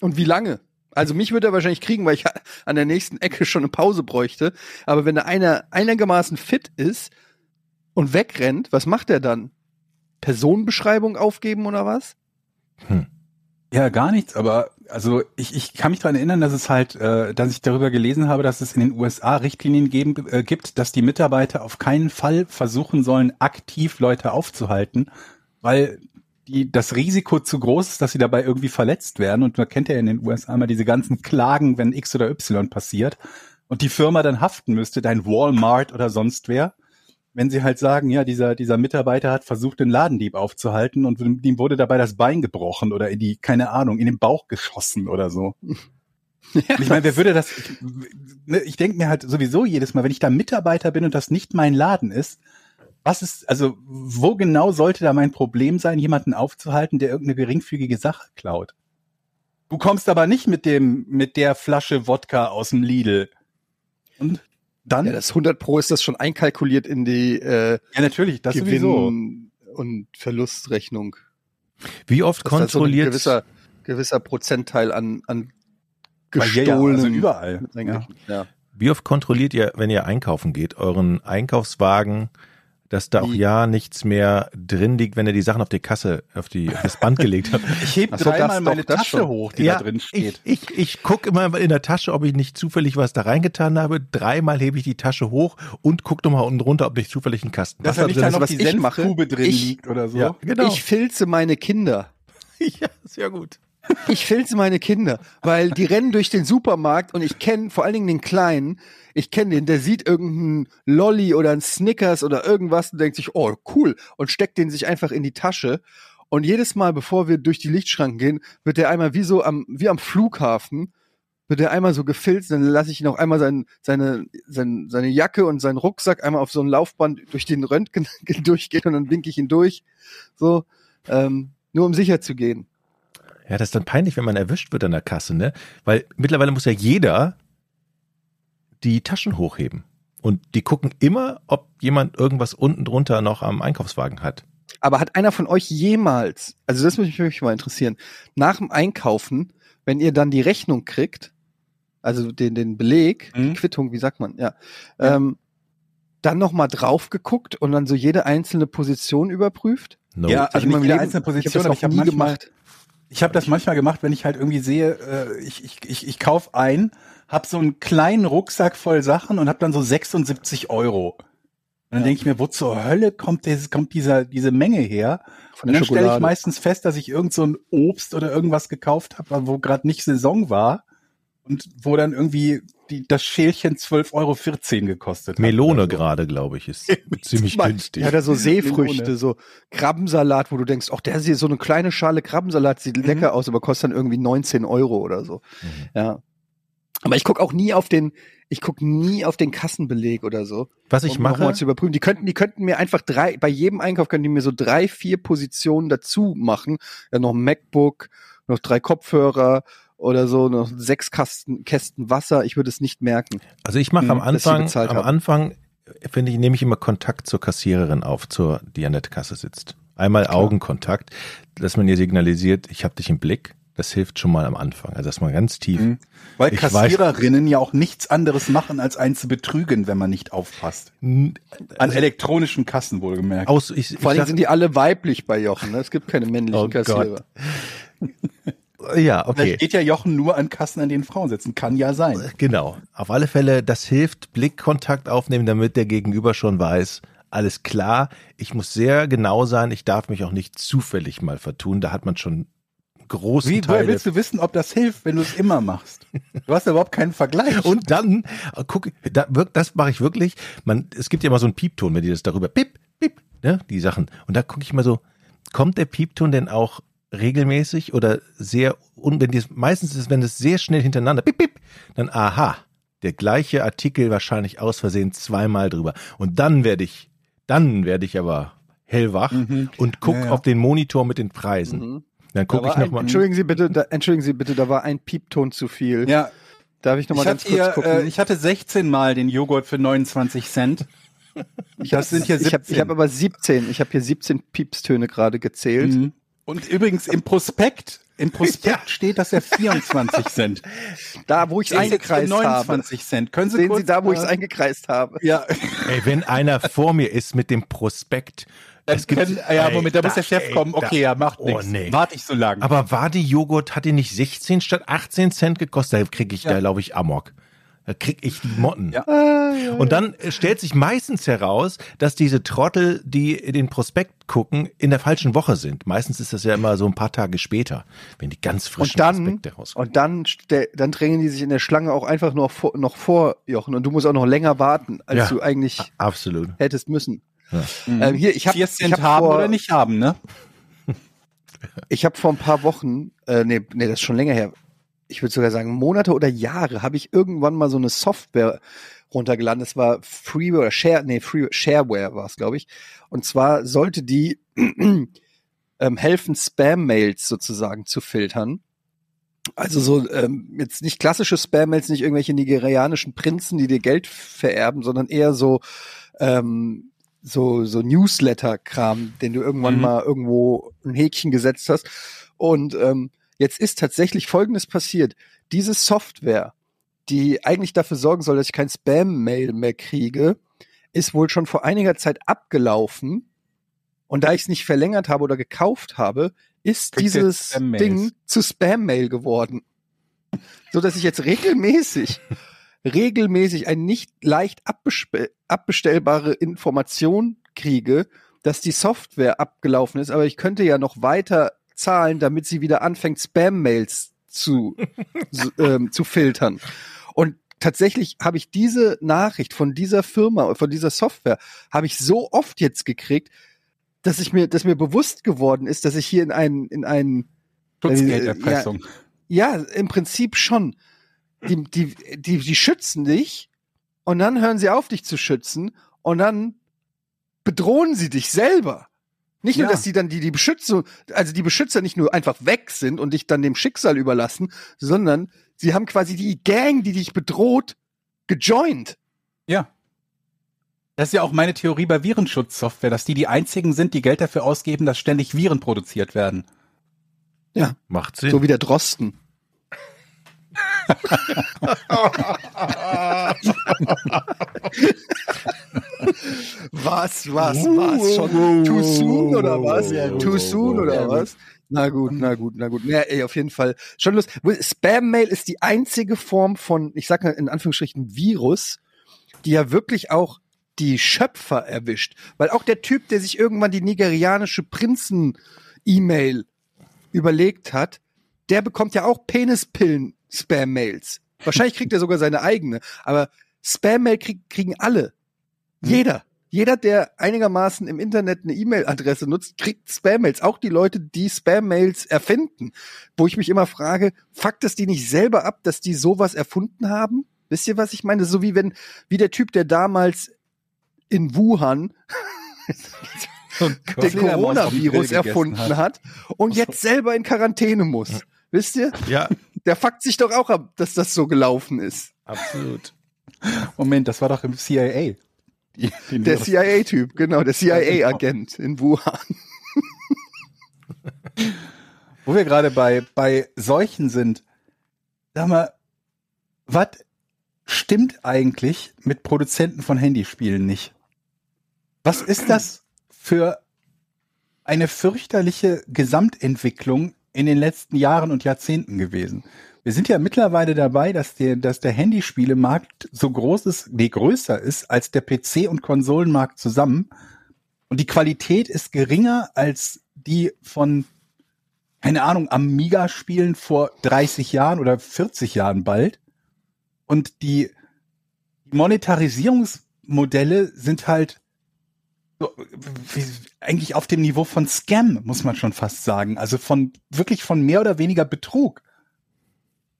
Und wie lange? Also mich würde er wahrscheinlich kriegen, weil ich an der nächsten Ecke schon eine Pause bräuchte. Aber wenn da einer einigermaßen fit ist und wegrennt, was macht er dann? Personenbeschreibung aufgeben oder was? Hm. Ja, gar nichts, aber also ich, ich kann mich daran erinnern, dass es halt, äh, dass ich darüber gelesen habe, dass es in den USA Richtlinien geben, äh, gibt, dass die Mitarbeiter auf keinen Fall versuchen sollen, aktiv Leute aufzuhalten, weil die, das Risiko zu groß ist, dass sie dabei irgendwie verletzt werden. Und man kennt ja in den USA immer diese ganzen Klagen, wenn X oder Y passiert und die Firma dann haften müsste, dein Walmart oder sonst wer wenn sie halt sagen, ja, dieser, dieser Mitarbeiter hat versucht, den Ladendieb aufzuhalten und ihm wurde dabei das Bein gebrochen oder in die, keine Ahnung, in den Bauch geschossen oder so. *laughs* Ja. Ich meine, wer würde das, ich, ne, ich denke mir halt sowieso jedes Mal, wenn ich da Mitarbeiter bin und das nicht mein Laden ist, was ist, also wo genau sollte da mein Problem sein, jemanden aufzuhalten, der irgendeine geringfügige Sache klaut? Du kommst aber nicht mit dem, mit der Flasche Wodka aus dem Lidl. Und dann. Ja, das 100 Pro ist das schon einkalkuliert in die äh, ja natürlich, das Gewinn sowieso. und Verlustrechnung. Wie oft Das ist halt so ein kontrolliert, gewisser, gewisser Prozentteil an, an gestohlenen. ja, also überall. Ja. Ja. wie oft kontrolliert ihr, wenn ihr einkaufen geht, euren Einkaufswagen, dass da auch ja nichts mehr drin liegt, wenn ihr die Sachen auf die Kasse, auf die, auf das Band gelegt habt? *laughs* Ich heb Ach so, dreimal das meine Tasche schon. hoch, die da drin steht. Ich, ich, ich gucke immer in der Tasche, ob ich nicht zufällig was da reingetan habe. Dreimal hebe ich die Tasche hoch und gucke nochmal unten runter, ob nicht zufällig ein Kasten Dass Wasser da nicht drin da ist. noch was die ich mache, Senfkube drin ich- liegt oder so. Ja, genau. Ich filze meine Kinder. *laughs* ja, sehr gut. Ich filze meine Kinder, weil die rennen durch den Supermarkt und ich kenne vor allen Dingen den Kleinen, ich kenne den, der sieht irgendeinen Lolly oder einen Snickers oder irgendwas und denkt sich, oh cool, und steckt den sich einfach in die Tasche. Und jedes Mal, bevor wir durch die Lichtschranken gehen, wird der einmal wie so am, wie am Flughafen, wird der einmal so gefilzt, dann lasse ich ihn auch einmal sein, seine, sein, seine Jacke und seinen Rucksack einmal auf so ein Laufband durch den Röntgen *laughs* durchgehen und dann winke ich ihn durch. So, ähm, nur um sicher zu gehen. Ja, das ist dann peinlich, wenn man erwischt wird an der Kasse, ne? Weil mittlerweile muss ja jeder die Taschen hochheben. Und die gucken immer, ob jemand irgendwas unten drunter noch am Einkaufswagen hat. Aber hat einer von euch jemals, also das würde mich wirklich mal interessieren, nach dem Einkaufen, wenn ihr dann die Rechnung kriegt, also den, den Beleg, Mhm. die Quittung, wie sagt man, ja, Ähm, dann nochmal drauf geguckt und dann so jede einzelne Position überprüft? No. Ja, Hab ich also in nicht jede einzelne ich hab Position, das ich habe nie manchmal, gemacht. ich habe das manchmal gemacht, wenn ich halt irgendwie sehe, äh, ich, ich, ich, ich kauf ein, hab so einen kleinen Rucksack voll Sachen und hab dann so 76 Euro. Und dann Ja. denke ich mir, wo zur Hölle kommt, dieses, kommt dieser, diese Menge her? Von Und dann stelle ich meistens fest, dass ich irgend so ein Obst oder irgendwas gekauft habe, wo gerade nicht Saison war und wo dann irgendwie die, das Schälchen 12,14 Euro gekostet hat. Melone oder so. gerade, glaube ich, ist *laughs* ziemlich günstig. Ja, da so Seefrüchte, Melone. so Krabbensalat, wo du denkst, ach, der hier so eine kleine Schale Krabbensalat, sieht Mhm. lecker aus, aber kostet dann irgendwie 19 Euro oder so. Mhm. Ja. Aber ich guck auch nie auf den, ich guck nie auf den Kassenbeleg oder so. Was ich um mache, mal zu überprüfen. Die könnten, die könnten mir einfach drei, bei jedem Einkauf könnten die mir so drei, vier Positionen dazu machen. Ja, noch ein MacBook, noch drei Kopfhörer oder so, noch sechs Kasten, Kästen Wasser. Ich würde es nicht merken. also ich mache am Hm, Anfang, am haben. Anfang finde ich, nehme ich immer Kontakt zur Kassiererin auf, zur, die an der Kasse sitzt. Einmal Augenkontakt, dass man ihr signalisiert, ich habe dich im Blick. Das hilft schon mal am Anfang. Also dass man ganz tief. Mhm. Weil Ich Kassiererinnen ja auch nichts anderes machen, als einen zu betrügen, wenn man nicht aufpasst. An elektronischen Kassen wohlgemerkt. Aus, ich, Vor allem sind die alle weiblich bei Jochen. Ne? Es gibt keine männlichen Oh Gott. Kassierer. *laughs* ja, Vielleicht okay. geht ja Jochen nur an Kassen, an denen Frauen sitzen. Kann ja sein. Genau. Auf alle Fälle, das hilft, Blickkontakt aufnehmen, damit der Gegenüber schon weiß, alles klar. Ich muss sehr genau sein. Ich darf mich auch nicht zufällig mal vertun. Da hat man schon großen Wie, woher Teile. willst du wissen, ob das hilft, wenn du es immer machst? Du hast ja überhaupt keinen Vergleich. Und dann, äh, guck, da, das mache ich wirklich. Man, es gibt ja immer so einen Piepton, wenn die das darüber, pip, pip, ne, die Sachen. Und da gucke ich immer so, kommt der Piepton denn auch regelmäßig oder sehr, und wenn die, meistens ist, wenn es sehr schnell hintereinander, pip, pip, dann aha, der gleiche Artikel wahrscheinlich aus Versehen zweimal drüber. Und dann werde ich, dann werde ich aber hellwach Mhm. und guck Ja, ja. auf den Monitor mit den Preisen. Mhm. Dann Da gucke ich noch ein, mal. entschuldigen Sie bitte, da, entschuldigen Sie bitte, da war ein Piepton zu viel. ja, Darf ich noch mal ich, ganz kurz hier, gucken? äh, ich hatte 16 Mal den Joghurt für 29 Cent. Das sind hier ich habe 17. ich hab aber 17. Ich habe hier 17 Piepstöne gerade gezählt. Mhm. Und übrigens im Prospekt, im Prospekt *laughs* steht, dass er 24 Cent. Da, wo ich es eingekreist habe. 29 Cent. Können Sie Sehen kurz, Sie da, wo ich es äh, eingekreist habe. Ja, Ey, wenn einer vor mir ist mit dem Prospekt, Gibt- können, ja, Moment, da muss der Chef kommen. Okay, ja, macht Oh, nichts. nee. Warte ich so lange. Aber Wadi-Joghurt hat die nicht 16 statt 18 Cent gekostet? Da kriege ich Ja. da, glaube ich, Amok. Da krieg ich die Motten. Ja. Und dann äh, stellt sich meistens heraus, dass diese Trottel, die den Prospekt gucken, in der falschen Woche sind. Meistens ist das ja immer so ein paar Tage später, wenn die ganz frischen Und dann, Prospekte rauskommen. und dann, dann drängen die sich in der Schlange auch einfach noch vor, noch vor Jochen. Und du musst auch noch länger warten, als Ja. du eigentlich Absolut. hättest müssen. Mhm. Ähm, hier, ich habe Vier ich Cent hab haben vor, oder nicht haben, ne? *laughs* Ich habe vor ein paar Wochen, äh, nee, nee, das ist schon länger her. Ich würde sogar sagen, Monate oder Jahre habe ich irgendwann mal so eine Software runtergeladen. Das war Freeware oder Share, nee, Free, Shareware war es, glaube ich. Und zwar sollte die *clears throat* ähm, helfen, Spam-Mails sozusagen zu filtern. Also so ähm, jetzt nicht klassische Spam-Mails, nicht irgendwelche nigerianischen Prinzen, die dir Geld vererben, sondern eher so ähm, so so Newsletter-Kram, den du irgendwann Mhm. mal irgendwo ein Häkchen gesetzt hast. Und ähm, jetzt ist tatsächlich Folgendes passiert: Diese Software, die eigentlich dafür sorgen soll, dass ich kein Spam-Mail mehr kriege, ist wohl schon vor einiger Zeit abgelaufen. Und da ich es nicht verlängert habe oder gekauft habe, ist Kriegst du dieses? Ding zu Spam-Mail geworden. So dass ich jetzt regelmäßig, regelmäßig eine nicht leicht abbestellbare Information kriege, dass die Software abgelaufen ist, aber ich könnte ja noch weiter zahlen, damit sie wieder anfängt, Spam-Mails zu, *laughs* ähm, zu filtern. Und tatsächlich habe ich diese Nachricht von dieser Firma, von dieser Software, habe ich so oft jetzt gekriegt, dass ich mir, dass mir bewusst geworden ist, dass ich hier in einen, in einen, Schutzgelderpressung. ja, im Prinzip schon. Die, die, die, die schützen dich und dann hören sie auf, dich zu schützen und dann bedrohen sie dich selber. Nicht nur, Ja. dass die dann die, die Beschützung, also die Beschützer nicht nur einfach weg sind und dich dann dem Schicksal überlassen, sondern sie haben quasi die Gang, die dich bedroht, gejoint. Ja. Das ist ja auch meine Theorie bei Virenschutzsoftware, dass die die einzigen sind, die Geld dafür ausgeben, dass ständig Viren produziert werden. Macht Sinn. So wie der Drosten. Was, was, was? Schon too soon oder was? Too soon oder was? Na gut, na gut, na gut. Ja, ey, auf jeden Fall. Schon los. Spam-Mail ist die einzige Form von, ich sag mal in Anführungsstrichen, Virus, die ja wirklich auch die Schöpfer erwischt. Weil auch der Typ, der sich irgendwann die nigerianische Prinzen-E-Mail überlegt hat, der bekommt ja auch Penispillen-Spam-Mails. Wahrscheinlich kriegt er sogar seine eigene. Aber Spam-Mail krieg, kriegen alle. Jeder. Jeder, der einigermaßen im Internet eine E-Mail-Adresse nutzt, kriegt Spam-Mails. Auch die Leute, die Spam-Mails erfinden. Wo ich mich immer frage, fuckt es die nicht selber ab, dass die sowas erfunden haben? Wisst ihr, was ich meine? So wie wenn, wie der Typ, der damals in Wuhan *laughs* den Coronavirus erfunden hat und jetzt selber in Quarantäne muss. Wisst ihr? Ja, Der fuckt sich doch auch ab, dass das so gelaufen ist. absolut. Moment, das war doch im CIA. Die, die Der CIA-Typ, genau, der CIA-Agent in Wuhan. Wo wir gerade bei, bei Seuchen sind, sag mal, was stimmt eigentlich mit Produzenten von Handyspielen nicht? Was ist das für eine fürchterliche Gesamtentwicklung in den letzten Jahren und Jahrzehnten gewesen? Wir sind ja mittlerweile dabei, dass der, dass der Handyspielemarkt so groß ist, nee, größer ist als der PC- und Konsolenmarkt zusammen. Und die Qualität ist geringer als die von keine Ahnung, Amiga-Spielen vor 30 Jahren oder 40 Jahren bald. Und die Monetarisierungsmodelle sind halt so, wie, eigentlich auf dem Niveau von Scam, muss man schon fast sagen. Also von wirklich von mehr oder weniger Betrug.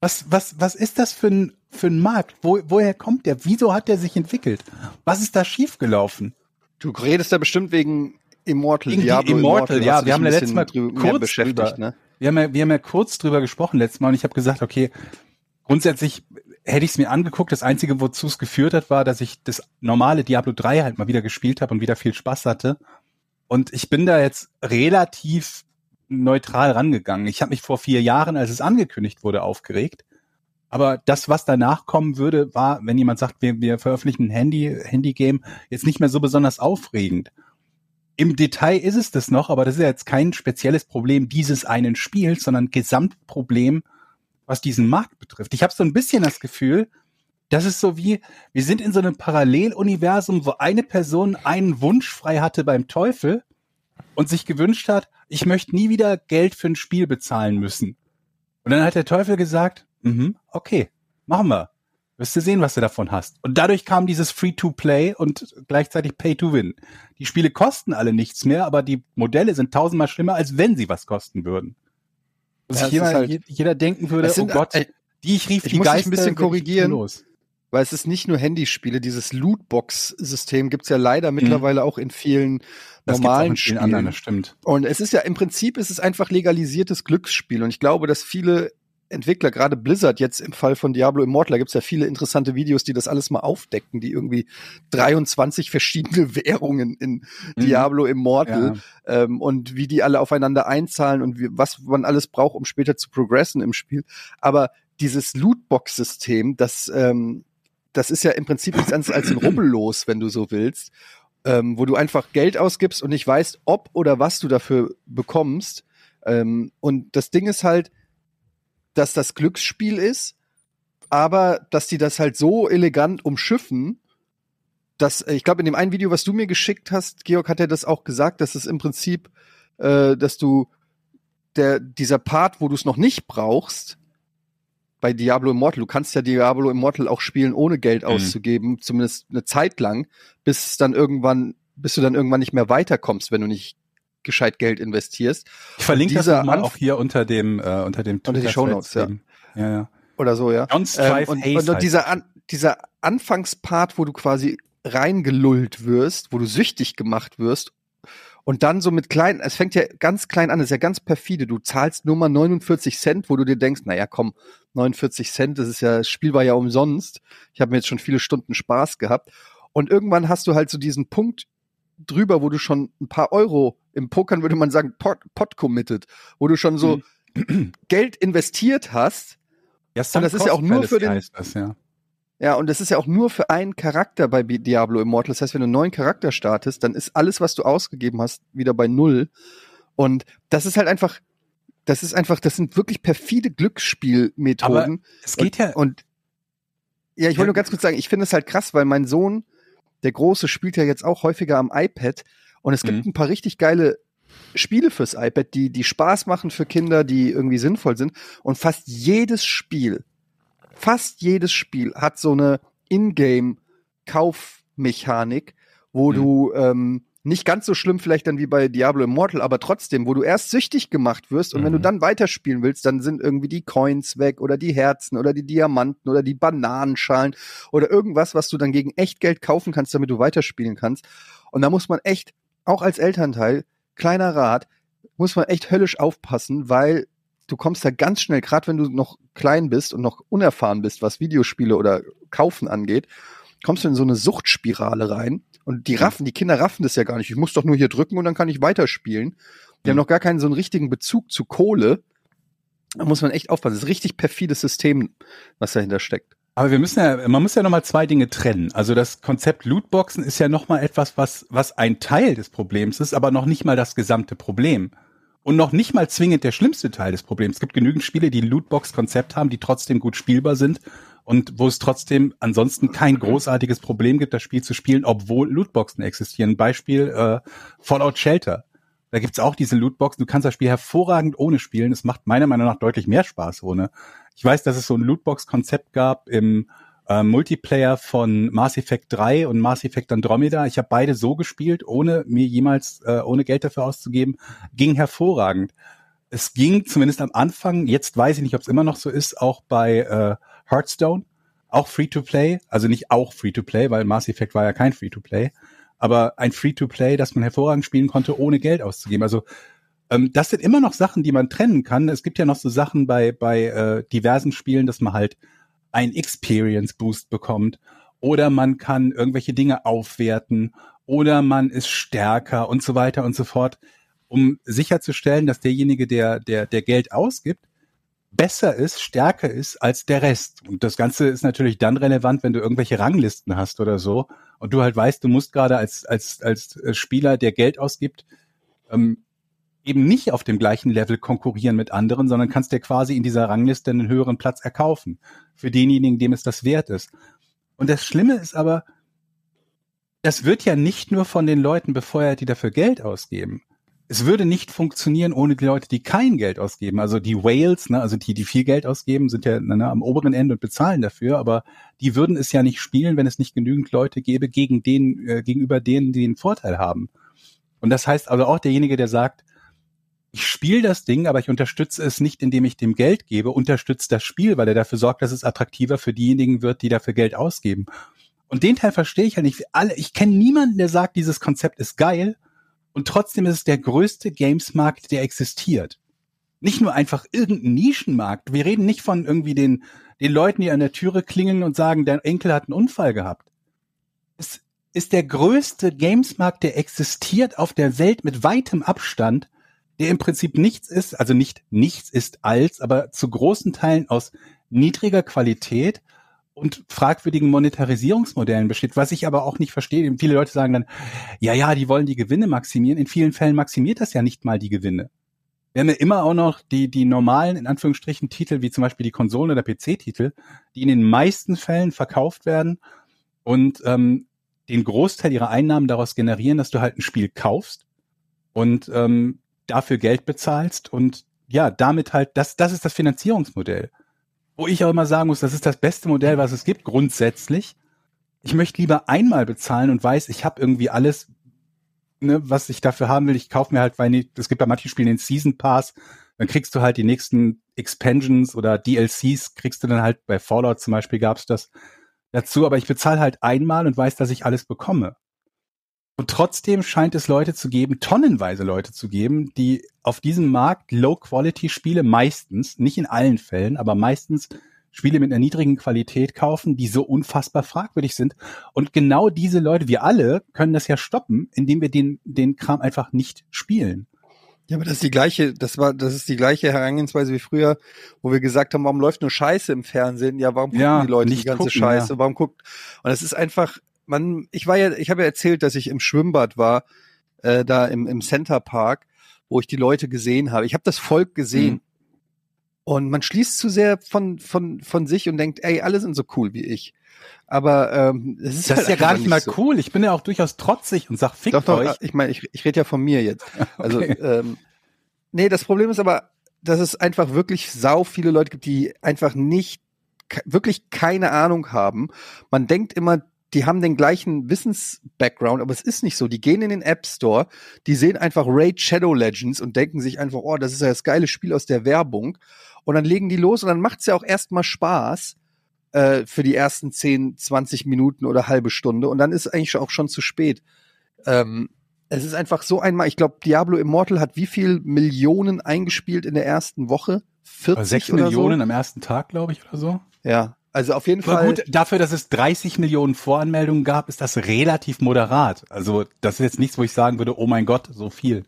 Was, was, was ist das für ein, für ein Markt? Wo, woher kommt der? Wieso hat der sich entwickelt? Was ist da schiefgelaufen? Du redest da bestimmt wegen Immortal, Wegen Diablo Immortal, ja, hast du wir haben ja letztes Mal kurz beschäftigt, drüber- ne? Wir haben ja, wir haben ja kurz drüber gesprochen letztes Mal und ich habe gesagt, okay, grundsätzlich hätte ich es mir angeguckt. Das Einzige, wozu es geführt hat, war, dass ich das normale Diablo 3 halt mal wieder gespielt habe und wieder viel Spaß hatte. Und ich bin da jetzt relativ neutral rangegangen. Ich habe mich vor vier Jahren, als es angekündigt wurde, aufgeregt. Aber das, was danach kommen würde, war, wenn jemand sagt, wir, wir veröffentlichen ein Handy, Handy-Game, jetzt nicht mehr so besonders aufregend. Im Detail ist es das noch, aber das ist ja jetzt kein spezielles Problem dieses einen Spiels, sondern Gesamtproblem, was diesen Markt betrifft. Ich habe so ein bisschen das Gefühl, das ist so wie, wir sind in so einem Paralleluniversum, wo eine Person einen Wunsch frei hatte beim Teufel und sich gewünscht hat, ich möchte nie wieder Geld für ein Spiel bezahlen müssen. Und dann hat der Teufel gesagt, mhm, okay, machen wir. Wirst du sehen, was du davon hast. Und dadurch kam dieses Free-to-Play und gleichzeitig Pay-to-Win. Die Spiele kosten alle nichts mehr, aber die Modelle sind tausendmal schlimmer, als wenn sie was kosten würden. Ja, jeder, halt, jeder, denken würde, sind, oh Gott, äh, die ich rief ich die muss Geister, ein bisschen korrigieren. Los weil es ist nicht nur Handyspiele, dieses Lootbox-System gibt's ja leider mhm. mittlerweile auch in vielen das normalen Spielen. Anderen, das stimmt. Und es ist ja im Prinzip ist es einfach legalisiertes Glücksspiel und ich glaube, dass viele Entwickler, gerade Blizzard jetzt im Fall von Diablo Immortal, da gibt's ja viele interessante Videos, die das alles mal aufdecken, die irgendwie 23 verschiedene *laughs* Währungen in mhm. Diablo Immortal ja. ähm, und wie die alle aufeinander einzahlen und wie, was man alles braucht, um später zu progressen im Spiel. Aber dieses Lootbox-System, das ähm, das ist ja im Prinzip nichts anderes als ein Rubbellos, wenn du so willst, ähm, wo du einfach Geld ausgibst und nicht weißt, ob oder was du dafür bekommst. Ähm, und das Ding ist halt, dass das Glücksspiel ist, aber dass die das halt so elegant umschiffen, dass ich glaube in dem einen Video, was du mir geschickt hast, Georg hat ja das auch gesagt, dass es im Prinzip, äh, dass du der dieser Part, wo du es noch nicht brauchst, bei Diablo Immortal. Du kannst ja Diablo Immortal auch spielen, ohne Geld mhm. auszugeben, zumindest eine Zeit lang, bis dann irgendwann, bis du dann irgendwann nicht mehr weiterkommst, wenn du nicht gescheit Geld investierst. Ich verlinke das mal auch hier unter dem äh, unter dem unter die Shownotes, ja. ja. ja. Oder so, ja. ähm, und, und, und dieser An dieser Anfangspart, wo du quasi reingelullt wirst, wo du süchtig gemacht wirst und dann so mit kleinen, es fängt ja ganz klein an, es ist ja ganz perfide. Du zahlst nur mal 49 Cent, wo du dir denkst, naja, komm, 49 Cent, das ist ja, das Spiel war ja umsonst. Ich habe mir jetzt schon viele Stunden Spaß gehabt. Und irgendwann hast du halt so diesen Punkt drüber, wo du schon ein paar Euro im Pokern würde man sagen, pot, pot committed, wo du schon so mhm. *clears throat* Geld investiert hast. Ja, und das ist ja auch nur für den, das, ja. Ja, und das ist ja auch nur für einen Charakter bei Diablo Immortal. Das heißt, wenn du einen neuen Charakter startest, dann ist alles, was du ausgegeben hast, wieder bei Null. Und das ist halt einfach, das ist einfach, das sind wirklich perfide Glücksspielmethoden. Aber es geht ja. Und ja, ich wollte nur ganz kurz sagen, ich finde es halt krass, weil mein Sohn, der Große, spielt ja jetzt auch häufiger am iPad. Und es gibt mhm. ein paar richtig geile Spiele fürs iPad, die, die Spaß machen für Kinder, die irgendwie sinnvoll sind. Und fast jedes Spiel fast jedes Spiel hat so eine Ingame-Kaufmechanik, wo mhm. du ähm, nicht ganz so schlimm vielleicht dann wie bei Diablo Immortal, aber trotzdem, wo du erst süchtig gemacht wirst und mhm. wenn du mhm. dann weiterspielen willst, dann sind irgendwie die Coins weg oder die Herzen oder die Diamanten oder die Bananenschalen oder irgendwas, was du dann gegen Echtgeld kaufen kannst, damit du weiterspielen kannst. Und da muss man echt, auch als Elternteil, kleiner Rat, muss man echt höllisch aufpassen, weil du kommst da ganz schnell, gerade wenn du noch klein bist und noch unerfahren bist, was Videospiele oder Kaufen angeht, kommst du in so eine Suchtspirale rein. Und die mhm. raffen, die Kinder raffen das ja gar nicht. Ich muss doch nur hier drücken und dann kann ich weiterspielen. Die mhm. haben noch gar keinen so einen richtigen Bezug zu Kohle. Da muss man echt aufpassen. Das ist ein richtig perfides System, was dahinter steckt. Aber wir müssen ja, man muss ja nochmal zwei Dinge trennen. Also das Konzept Lootboxen ist ja nochmal etwas, was, was ein Teil des Problems ist, aber noch nicht mal das gesamte Problem. Und noch nicht mal zwingend der schlimmste Teil des Problems. Es gibt genügend Spiele, die ein Lootbox-Konzept haben, die trotzdem gut spielbar sind und wo es trotzdem ansonsten kein großartiges Problem gibt, das Spiel zu spielen, obwohl Lootboxen existieren. Beispiel äh, Fallout Shelter. Da gibt's auch diese Lootboxen. Du kannst das Spiel hervorragend ohne spielen. Es macht meiner Meinung nach deutlich mehr Spaß ohne. Ich weiß, dass es so ein Lootbox-Konzept gab im äh, Multiplayer von Mass Effect 3 und Mass Effect Andromeda. Ich habe beide so gespielt, ohne mir jemals, äh, ohne Geld dafür auszugeben. Ging hervorragend. Es ging zumindest am Anfang, jetzt weiß ich nicht, ob es immer noch so ist, auch bei äh, Hearthstone, auch Free-to-Play, also nicht auch Free-to-Play, weil Mass Effect war ja kein Free-to-Play, aber ein Free-to-Play, das man hervorragend spielen konnte, ohne Geld auszugeben. Also ähm, das sind immer noch Sachen, die man trennen kann. Es gibt ja noch so Sachen bei, bei äh, diversen Spielen, dass man halt ein Experience Boost bekommt oder man kann irgendwelche Dinge aufwerten oder man ist stärker und so weiter und so fort, um sicherzustellen, dass derjenige, der, der, der Geld ausgibt, besser ist, stärker ist als der Rest. Und das Ganze ist natürlich dann relevant, wenn du irgendwelche Ranglisten hast oder so und du halt weißt, du musst gerade als, als, als Spieler, der Geld ausgibt, ähm, eben nicht auf dem gleichen Level konkurrieren mit anderen, sondern kannst dir quasi in dieser Rangliste einen höheren Platz erkaufen. Für denjenigen, dem es das wert ist. Und das Schlimme ist aber, das wird ja nicht nur von den Leuten befeuert, die dafür Geld ausgeben es würde nicht funktionieren ohne die Leute, die kein Geld ausgeben. Also die Whales, ne, also die, die viel Geld ausgeben, sind ja ne, am oberen Ende und bezahlen dafür, aber die würden es ja nicht spielen, wenn es nicht genügend Leute gäbe, gegen den, äh, gegenüber denen, die den Vorteil haben. Und das heißt also auch derjenige, der sagt, ich spiele das Ding, aber ich unterstütze es nicht, indem ich dem Geld gebe, unterstützt das Spiel, weil er dafür sorgt, dass es attraktiver für diejenigen wird, die dafür Geld ausgeben. Und den Teil verstehe ich ja nicht. Alle, ich kenne niemanden, der sagt, dieses Konzept ist geil und trotzdem ist es der größte Games-Markt, der existiert. Nicht nur einfach irgendein Nischenmarkt. Wir reden nicht von irgendwie den, den Leuten, die an der Türe klingeln und sagen, dein Enkel hat einen Unfall gehabt. Es ist der größte Games-Markt, der existiert auf der Welt mit weitem Abstand, der im Prinzip nichts ist, also nicht nichts ist als, aber zu großen Teilen aus niedriger Qualität und fragwürdigen Monetarisierungsmodellen besteht, was ich aber auch nicht verstehe. Viele Leute sagen dann, ja, ja, die wollen die Gewinne maximieren. In vielen Fällen maximiert das ja nicht mal die Gewinne. Wir haben ja immer auch noch die, die normalen, in Anführungsstrichen, Titel, wie zum Beispiel die Konsolen- oder PC-Titel, die in den meisten Fällen verkauft werden und ähm, den Großteil ihrer Einnahmen daraus generieren, dass du halt ein Spiel kaufst und ähm, dafür Geld bezahlst und ja, damit halt, das, das ist das Finanzierungsmodell wo ich auch immer sagen muss, das ist das beste Modell, was es gibt, grundsätzlich. Ich möchte lieber einmal bezahlen und weiß, ich habe irgendwie alles, ne, was ich dafür haben will. Ich kaufe mir halt, weil es gibt bei manchen Spielen den Season Pass, dann kriegst du halt die nächsten Expansions oder DLCs, kriegst du dann halt bei Fallout zum Beispiel gab's das dazu, aber ich bezahle halt einmal und weiß, dass ich alles bekomme. Und trotzdem scheint es Leute zu geben, tonnenweise Leute zu geben, die auf diesem Markt Low-Quality-Spiele meistens, nicht in allen Fällen, aber meistens Spiele mit einer niedrigen Qualität kaufen, die so unfassbar fragwürdig sind. Und genau diese Leute, wir alle, können das ja stoppen, indem wir den, den Kram einfach nicht spielen. Ja, aber das ist die gleiche, das war, das ist die gleiche Herangehensweise wie früher, wo wir gesagt haben, warum läuft nur Scheiße im Fernsehen? Ja, warum gucken ja, die Leute die ganze gucken, Scheiße? Ja. Warum guckt? Und es ist einfach, man, ich war ja, ich habe ja erzählt, dass ich im Schwimmbad war, äh, da im, im Center Park, wo ich die Leute gesehen habe. Ich habe das Volk gesehen. Mhm. Und man schließt zu sehr von, von, von sich und denkt, ey, alle sind so cool wie ich. Aber ähm, das ist, das halt ist ja gar nicht mal so. cool. Ich bin ja auch durchaus trotzig und sag, fick doch, doch, euch. Ich meine, ich, ich rede ja von mir jetzt. *laughs* Also, okay. Ähm, nee, das Problem ist aber, dass es einfach wirklich sau viele Leute gibt, die einfach nicht wirklich keine Ahnung haben. Man denkt immer, die haben den gleichen Wissens-Background, aber es ist nicht so. Die gehen in den App Store, die sehen einfach Raid Shadow Legends und denken sich einfach, oh, das ist ja das geile Spiel aus der Werbung. Und dann legen die los und dann macht's ja auch erstmal Spaß äh, für die ersten 10, 20 Minuten oder halbe Stunde. Und dann ist eigentlich auch schon zu spät. Ähm, es ist einfach so einmal, ich glaube, Diablo Immortal hat wie viel Millionen eingespielt in der ersten Woche? 40 6 oder Millionen so? am ersten Tag, glaube ich, oder so. Ja, also auf jeden Aber Fall. Gut, dafür, dass es 30 Millionen Voranmeldungen gab, ist das relativ moderat. Also das ist jetzt nichts, wo ich sagen würde, oh mein Gott, so viel.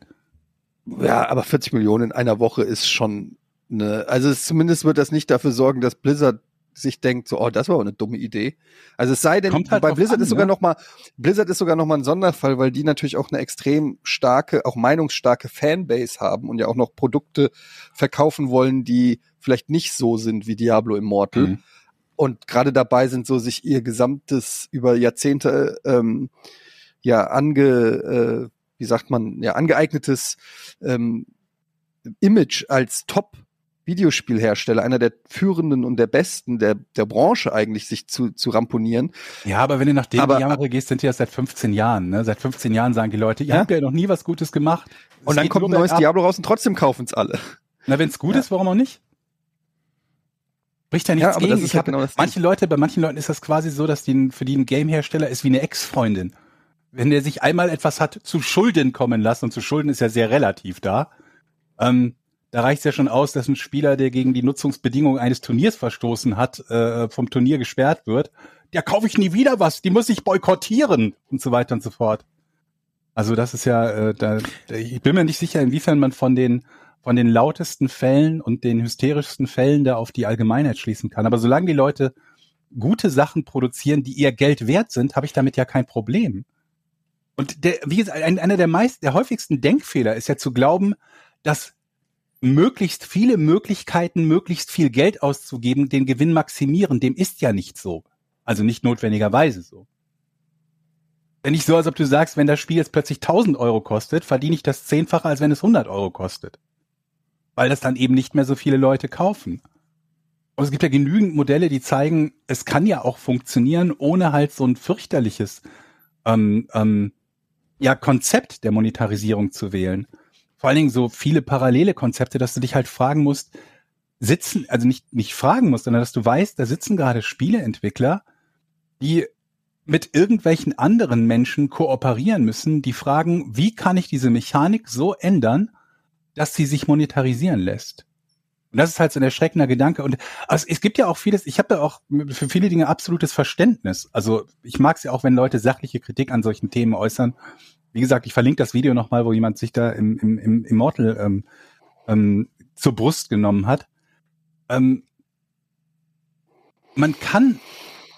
Ja, aber 40 Millionen in einer Woche ist schon eine, also es, zumindest wird das nicht dafür sorgen, dass Blizzard sich denkt, so, oh, das war eine dumme Idee. Also es sei denn, halt bei Blizzard an, ist sogar ja? noch mal, Blizzard ist sogar noch mal ein Sonderfall, weil die natürlich auch eine extrem starke, auch meinungsstarke Fanbase haben und ja auch noch Produkte verkaufen wollen, die vielleicht nicht so sind wie Diablo Immortal. Mhm und gerade dabei sind, so sich ihr gesamtes über Jahrzehnte ähm, ja ange, äh, wie sagt man, ja angeeignetes ähm, Image als Top Videospielhersteller, einer der führenden und der besten der, der Branche eigentlich sich zu, zu ramponieren. Ja, aber wenn du nach dem aber, Jahre gehst, sind die ja seit 15 Jahren. Ne? Seit 15 Jahren sagen die Leute, ihr ja? habt ja noch nie was Gutes gemacht. Und dann kommt ein neues Diablo raus und trotzdem kaufen es alle. Na, wenn es gut ja. ist, warum auch nicht? Bricht ja nichts ja, gegen. ich hab, genau manche Leute, bei manchen Leuten ist das quasi so, dass die für die ein Gamehersteller ist wie eine Ex-Freundin. Wenn der sich einmal etwas hat zu Schulden kommen lassen, und zu Schulden ist ja sehr relativ da, ähm, da reicht es ja schon aus, dass ein Spieler, der gegen die Nutzungsbedingungen eines Turniers verstoßen hat, äh, vom Turnier gesperrt wird. Ja, kaufe ich nie wieder was, die muss ich boykottieren und so weiter und so fort. Also das ist ja, äh, da, ich bin mir nicht sicher, inwiefern man von den von den lautesten Fällen und den hysterischsten Fällen da auf die Allgemeinheit schließen kann. Aber solange die Leute gute Sachen produzieren, die ihr Geld wert sind, habe ich damit ja kein Problem. Und der, wie gesagt, ein, einer der meist, der häufigsten Denkfehler ist ja zu glauben, dass möglichst viele Möglichkeiten, möglichst viel Geld auszugeben, den Gewinn maximieren. Dem ist ja nicht so. Also nicht notwendigerweise so. Wenn nicht so, als ob du sagst, wenn das Spiel jetzt plötzlich 1000 Euro kostet, verdiene ich das zehnfache, als wenn es 100 Euro kostet. Weil das dann eben nicht mehr so viele Leute kaufen. Und es gibt ja genügend Modelle, die zeigen, es kann ja auch funktionieren, ohne halt so ein fürchterliches ähm, ähm, ja, Konzept der Monetarisierung zu wählen. Vor allen Dingen so viele parallele Konzepte, dass du dich halt fragen musst, sitzen, also nicht, nicht fragen musst, sondern dass du weißt, da sitzen gerade Spieleentwickler, die mit irgendwelchen anderen Menschen kooperieren müssen, die fragen, wie kann ich diese Mechanik so ändern, dass sie sich monetarisieren lässt? Und das ist halt so ein erschreckender Gedanke. Und also es gibt ja auch vieles, ich habe ja auch für viele Dinge absolutes Verständnis. Also ich mag es ja auch, wenn Leute sachliche Kritik an solchen Themen äußern. Wie gesagt, ich verlinke das Video nochmal, wo jemand sich da im, im, im Immortal ähm, ähm, zur Brust genommen hat. Ähm, man kann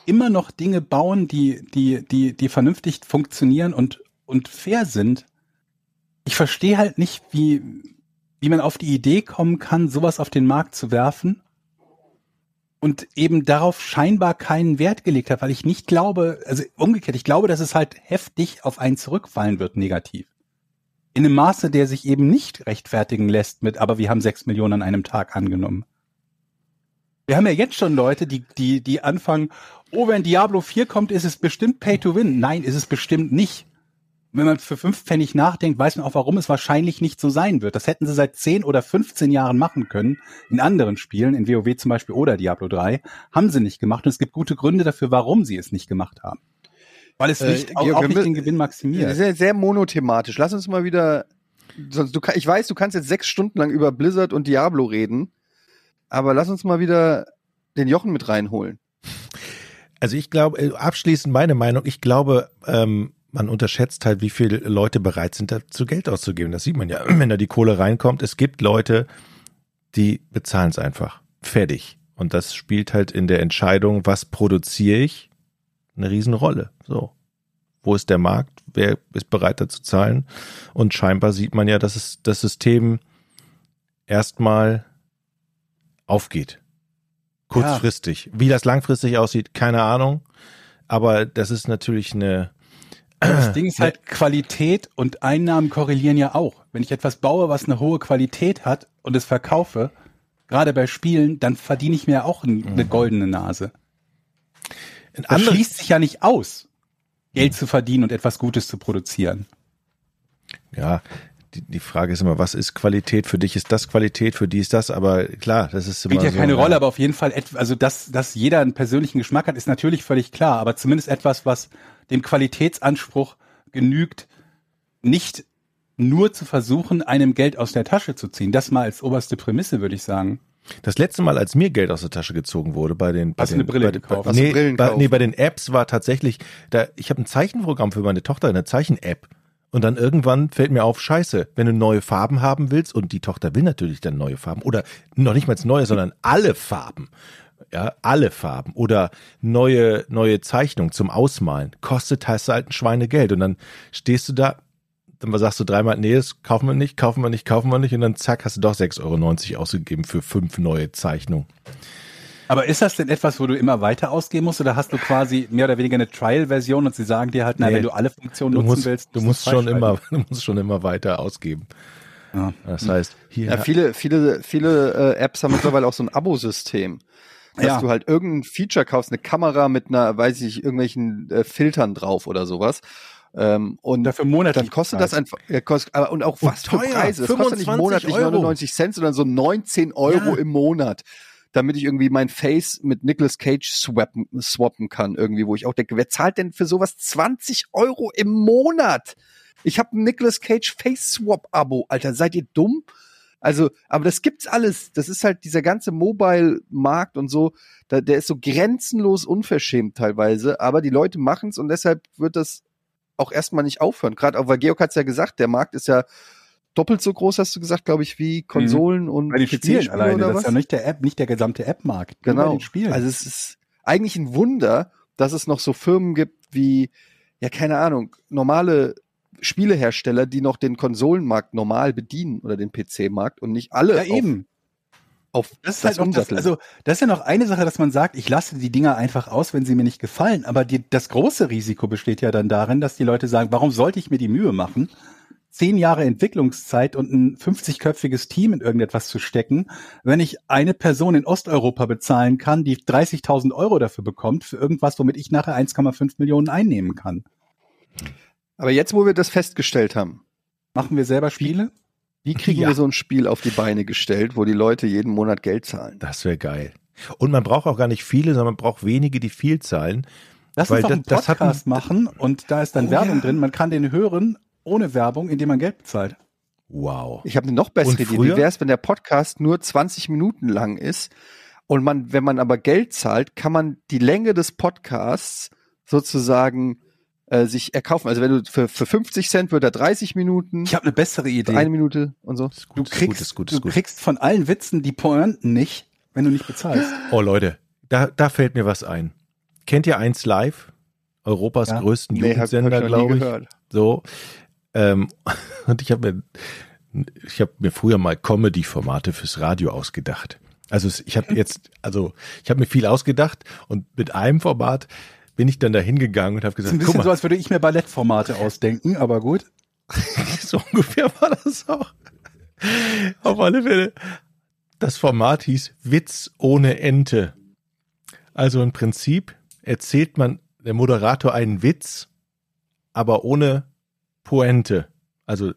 immer noch Dinge bauen, die, die, die, die vernünftig funktionieren und, und fair sind. Ich verstehe halt nicht, wie, wie man auf die Idee kommen kann, sowas auf den Markt zu werfen und eben darauf scheinbar keinen Wert gelegt hat, weil ich nicht glaube, also umgekehrt, ich glaube, dass es halt heftig auf einen zurückfallen wird, negativ. In einem Maße, der sich eben nicht rechtfertigen lässt mit, aber wir haben sechs Millionen an einem Tag angenommen. Wir haben ja jetzt schon Leute, die, die, die anfangen, oh, wenn Diablo 4 kommt, ist es bestimmt Pay to Win. Nein, ist es bestimmt nicht wenn man für fünf Pfennig nachdenkt, weiß man auch, warum es wahrscheinlich nicht so sein wird. Das hätten sie seit zehn oder 15 Jahren machen können. In anderen Spielen, in WoW zum Beispiel oder Diablo 3, haben sie nicht gemacht. Und es gibt gute Gründe dafür, warum sie es nicht gemacht haben. Weil es nicht, äh, auch, auch nicht den Gewinn maximiert. Sehr, sehr monothematisch. Lass uns mal wieder, sonst, du, ich weiß, du kannst jetzt sechs Stunden lang über Blizzard und Diablo reden, aber lass uns mal wieder den Jochen mit reinholen. Also ich glaube, äh, abschließend meine Meinung, ich glaube, ähm, man unterschätzt halt, wie viele Leute bereit sind, dazu Geld auszugeben. Das sieht man ja, *clears throat* wenn da die Kohle reinkommt. Es gibt Leute, die bezahlen es einfach. Fertig. Und das spielt halt in der Entscheidung, was produziere ich, eine Riesenrolle. So. Wo ist der Markt? Wer ist bereit dazu zahlen? Und scheinbar sieht man ja, dass es das System erstmal aufgeht. Kurzfristig. Ja. Wie das langfristig aussieht, keine Ahnung. Aber das ist natürlich eine, das *clears throat* Ding ist halt, Qualität und Einnahmen korrelieren ja auch. Wenn ich etwas baue, was eine hohe Qualität hat und es verkaufe, gerade bei Spielen, dann verdiene ich mir auch eine mhm. goldene Nase. Das schließt sich ja nicht aus, Geld zu verdienen und etwas Gutes zu produzieren. Ja, die, die Frage ist immer, was ist Qualität? Für dich ist das Qualität, für die ist das, aber klar, das ist immer Spielt ja so, keine Rolle, aber auf jeden Fall, also dass, dass jeder einen persönlichen Geschmack hat, ist natürlich völlig klar, aber zumindest etwas, was dem Qualitätsanspruch genügt, nicht nur zu versuchen, einem Geld aus der Tasche zu ziehen. Das mal als oberste Prämisse, würde ich sagen. Das letzte Mal, als mir Geld aus der Tasche gezogen wurde bei den, bei Hast den, eine Brille bei, gekauft? Bei, nee, bei, nee, bei den Apps war tatsächlich, da, ich habe ein Zeichenprogramm für meine Tochter, eine Zeichen-App. Und dann irgendwann fällt mir auf, scheiße, wenn du neue Farben haben willst, und die Tochter will natürlich dann neue Farben, oder noch nicht mal neue, sondern alle Farben ja, alle Farben oder neue, neue Zeichnung zum Ausmalen, kostet heißt halt ein Schweinegeld. Und dann stehst du da, dann sagst du dreimal, nee, das kaufen wir nicht, kaufen wir nicht, kaufen wir nicht. Und dann zack, hast du doch 6,90 Euro ausgegeben für fünf neue Zeichnungen. Aber ist das denn etwas, wo du immer weiter ausgeben musst oder hast du quasi mehr oder weniger eine Trial-Version und sie sagen dir halt, na, nee, wenn du alle Funktionen nutzen musst, willst, du musst schon immer, *laughs* du musst schon immer weiter ausgeben. Ja. Das heißt, hier. Ja, viele, viele, viele äh, Apps haben mittlerweile auch so ein Abo-System dass ja. du halt irgendein Feature kaufst, eine Kamera mit einer, weiß ich, irgendwelchen äh, Filtern drauf oder sowas. Ähm, und dafür monatlich. Dann kostet Preis. das einfach, ja, kostet, aber, und auch und was teuer, für Preise. Das kostet nicht monatlich Euro. 99 Cent, sondern so 19 Euro ja. im Monat. Damit ich irgendwie mein Face mit Nicolas Cage swappen, swappen kann, irgendwie, wo ich auch denke, wer zahlt denn für sowas 20 Euro im Monat? Ich habe ein Nicolas Cage Face Swap Abo, Alter, seid ihr dumm? Also, aber das gibt's alles. Das ist halt dieser ganze Mobile-Markt und so, da, der ist so grenzenlos unverschämt teilweise, aber die Leute machen's und deshalb wird das auch erstmal nicht aufhören. Gerade auch, weil Georg hat's ja gesagt, der Markt ist ja doppelt so groß, hast du gesagt, glaube ich, wie Konsolen und Bei den Spielen PC-Spiele alleine, oder das was? ist ja nicht der App, nicht der gesamte App-Markt. Genau. Spielen. Also es ist eigentlich ein Wunder, dass es noch so Firmen gibt wie, ja, keine Ahnung, normale Spielehersteller, die noch den Konsolenmarkt normal bedienen oder den PC-Markt und nicht alle ja, eben. auf, auf Das ist halt auch das, also das ist ja noch eine Sache, dass man sagt, ich lasse die Dinger einfach aus, wenn sie mir nicht gefallen. Aber die, das große Risiko besteht ja dann darin, dass die Leute sagen, warum sollte ich mir die Mühe machen, zehn Jahre Entwicklungszeit und ein 50-köpfiges Team in irgendetwas zu stecken, wenn ich eine Person in Osteuropa bezahlen kann, die 30.000 Euro dafür bekommt, für irgendwas, womit ich nachher 1,5 Millionen einnehmen kann. Aber jetzt, wo wir das festgestellt haben, Machen wir selber Spiele? wie kriegen Ja. wir so ein Spiel auf die Beine gestellt, wo die Leute jeden Monat Geld zahlen? Das wäre geil. Und man braucht auch gar nicht viele, sondern man braucht wenige, die viel zahlen. Lass uns doch das- einen das hat Podcast machen und da ist dann Oh, Werbung ja. drin. Man kann den hören ohne Werbung, indem man Geld bezahlt. Wow. Ich habe eine noch bessere Idee. Wie wäre es, wenn der Podcast nur 20 Minuten lang ist und man, wenn man aber Geld zahlt, kann man die Länge des Podcasts sozusagen äh, sich erkaufen. Also wenn du für, für 50 Cent wird er 30 Minuten, Ich habe eine bessere Idee. eine Minute und so. Ist du gut, ist kriegst, gut, ist gut, ist du gut. kriegst von allen Witzen die Pointen nicht, wenn du nicht bezahlst. Oh Leute, da, da fällt mir was ein. Kennt ihr eins live? Europas Ja. größten Nee, Jugendsender, glaube ich. gehört. So. Ähm, *laughs* und ich habe mir, ich habe mir früher mal Comedy-Formate fürs Radio ausgedacht. Also ich habe jetzt, also ich habe mir viel ausgedacht und mit einem Format bin ich dann da hingegangen und habe Das ist ein gesagt, guck bisschen so, mal, als würde ich mir Ballettformate ausdenken, aber gut. *laughs* so ungefähr war das auch. Auf alle Fälle. Das Format hieß Witz ohne Ente. Also im Prinzip erzählt man der Moderator einen Witz, aber ohne Pointe. Also,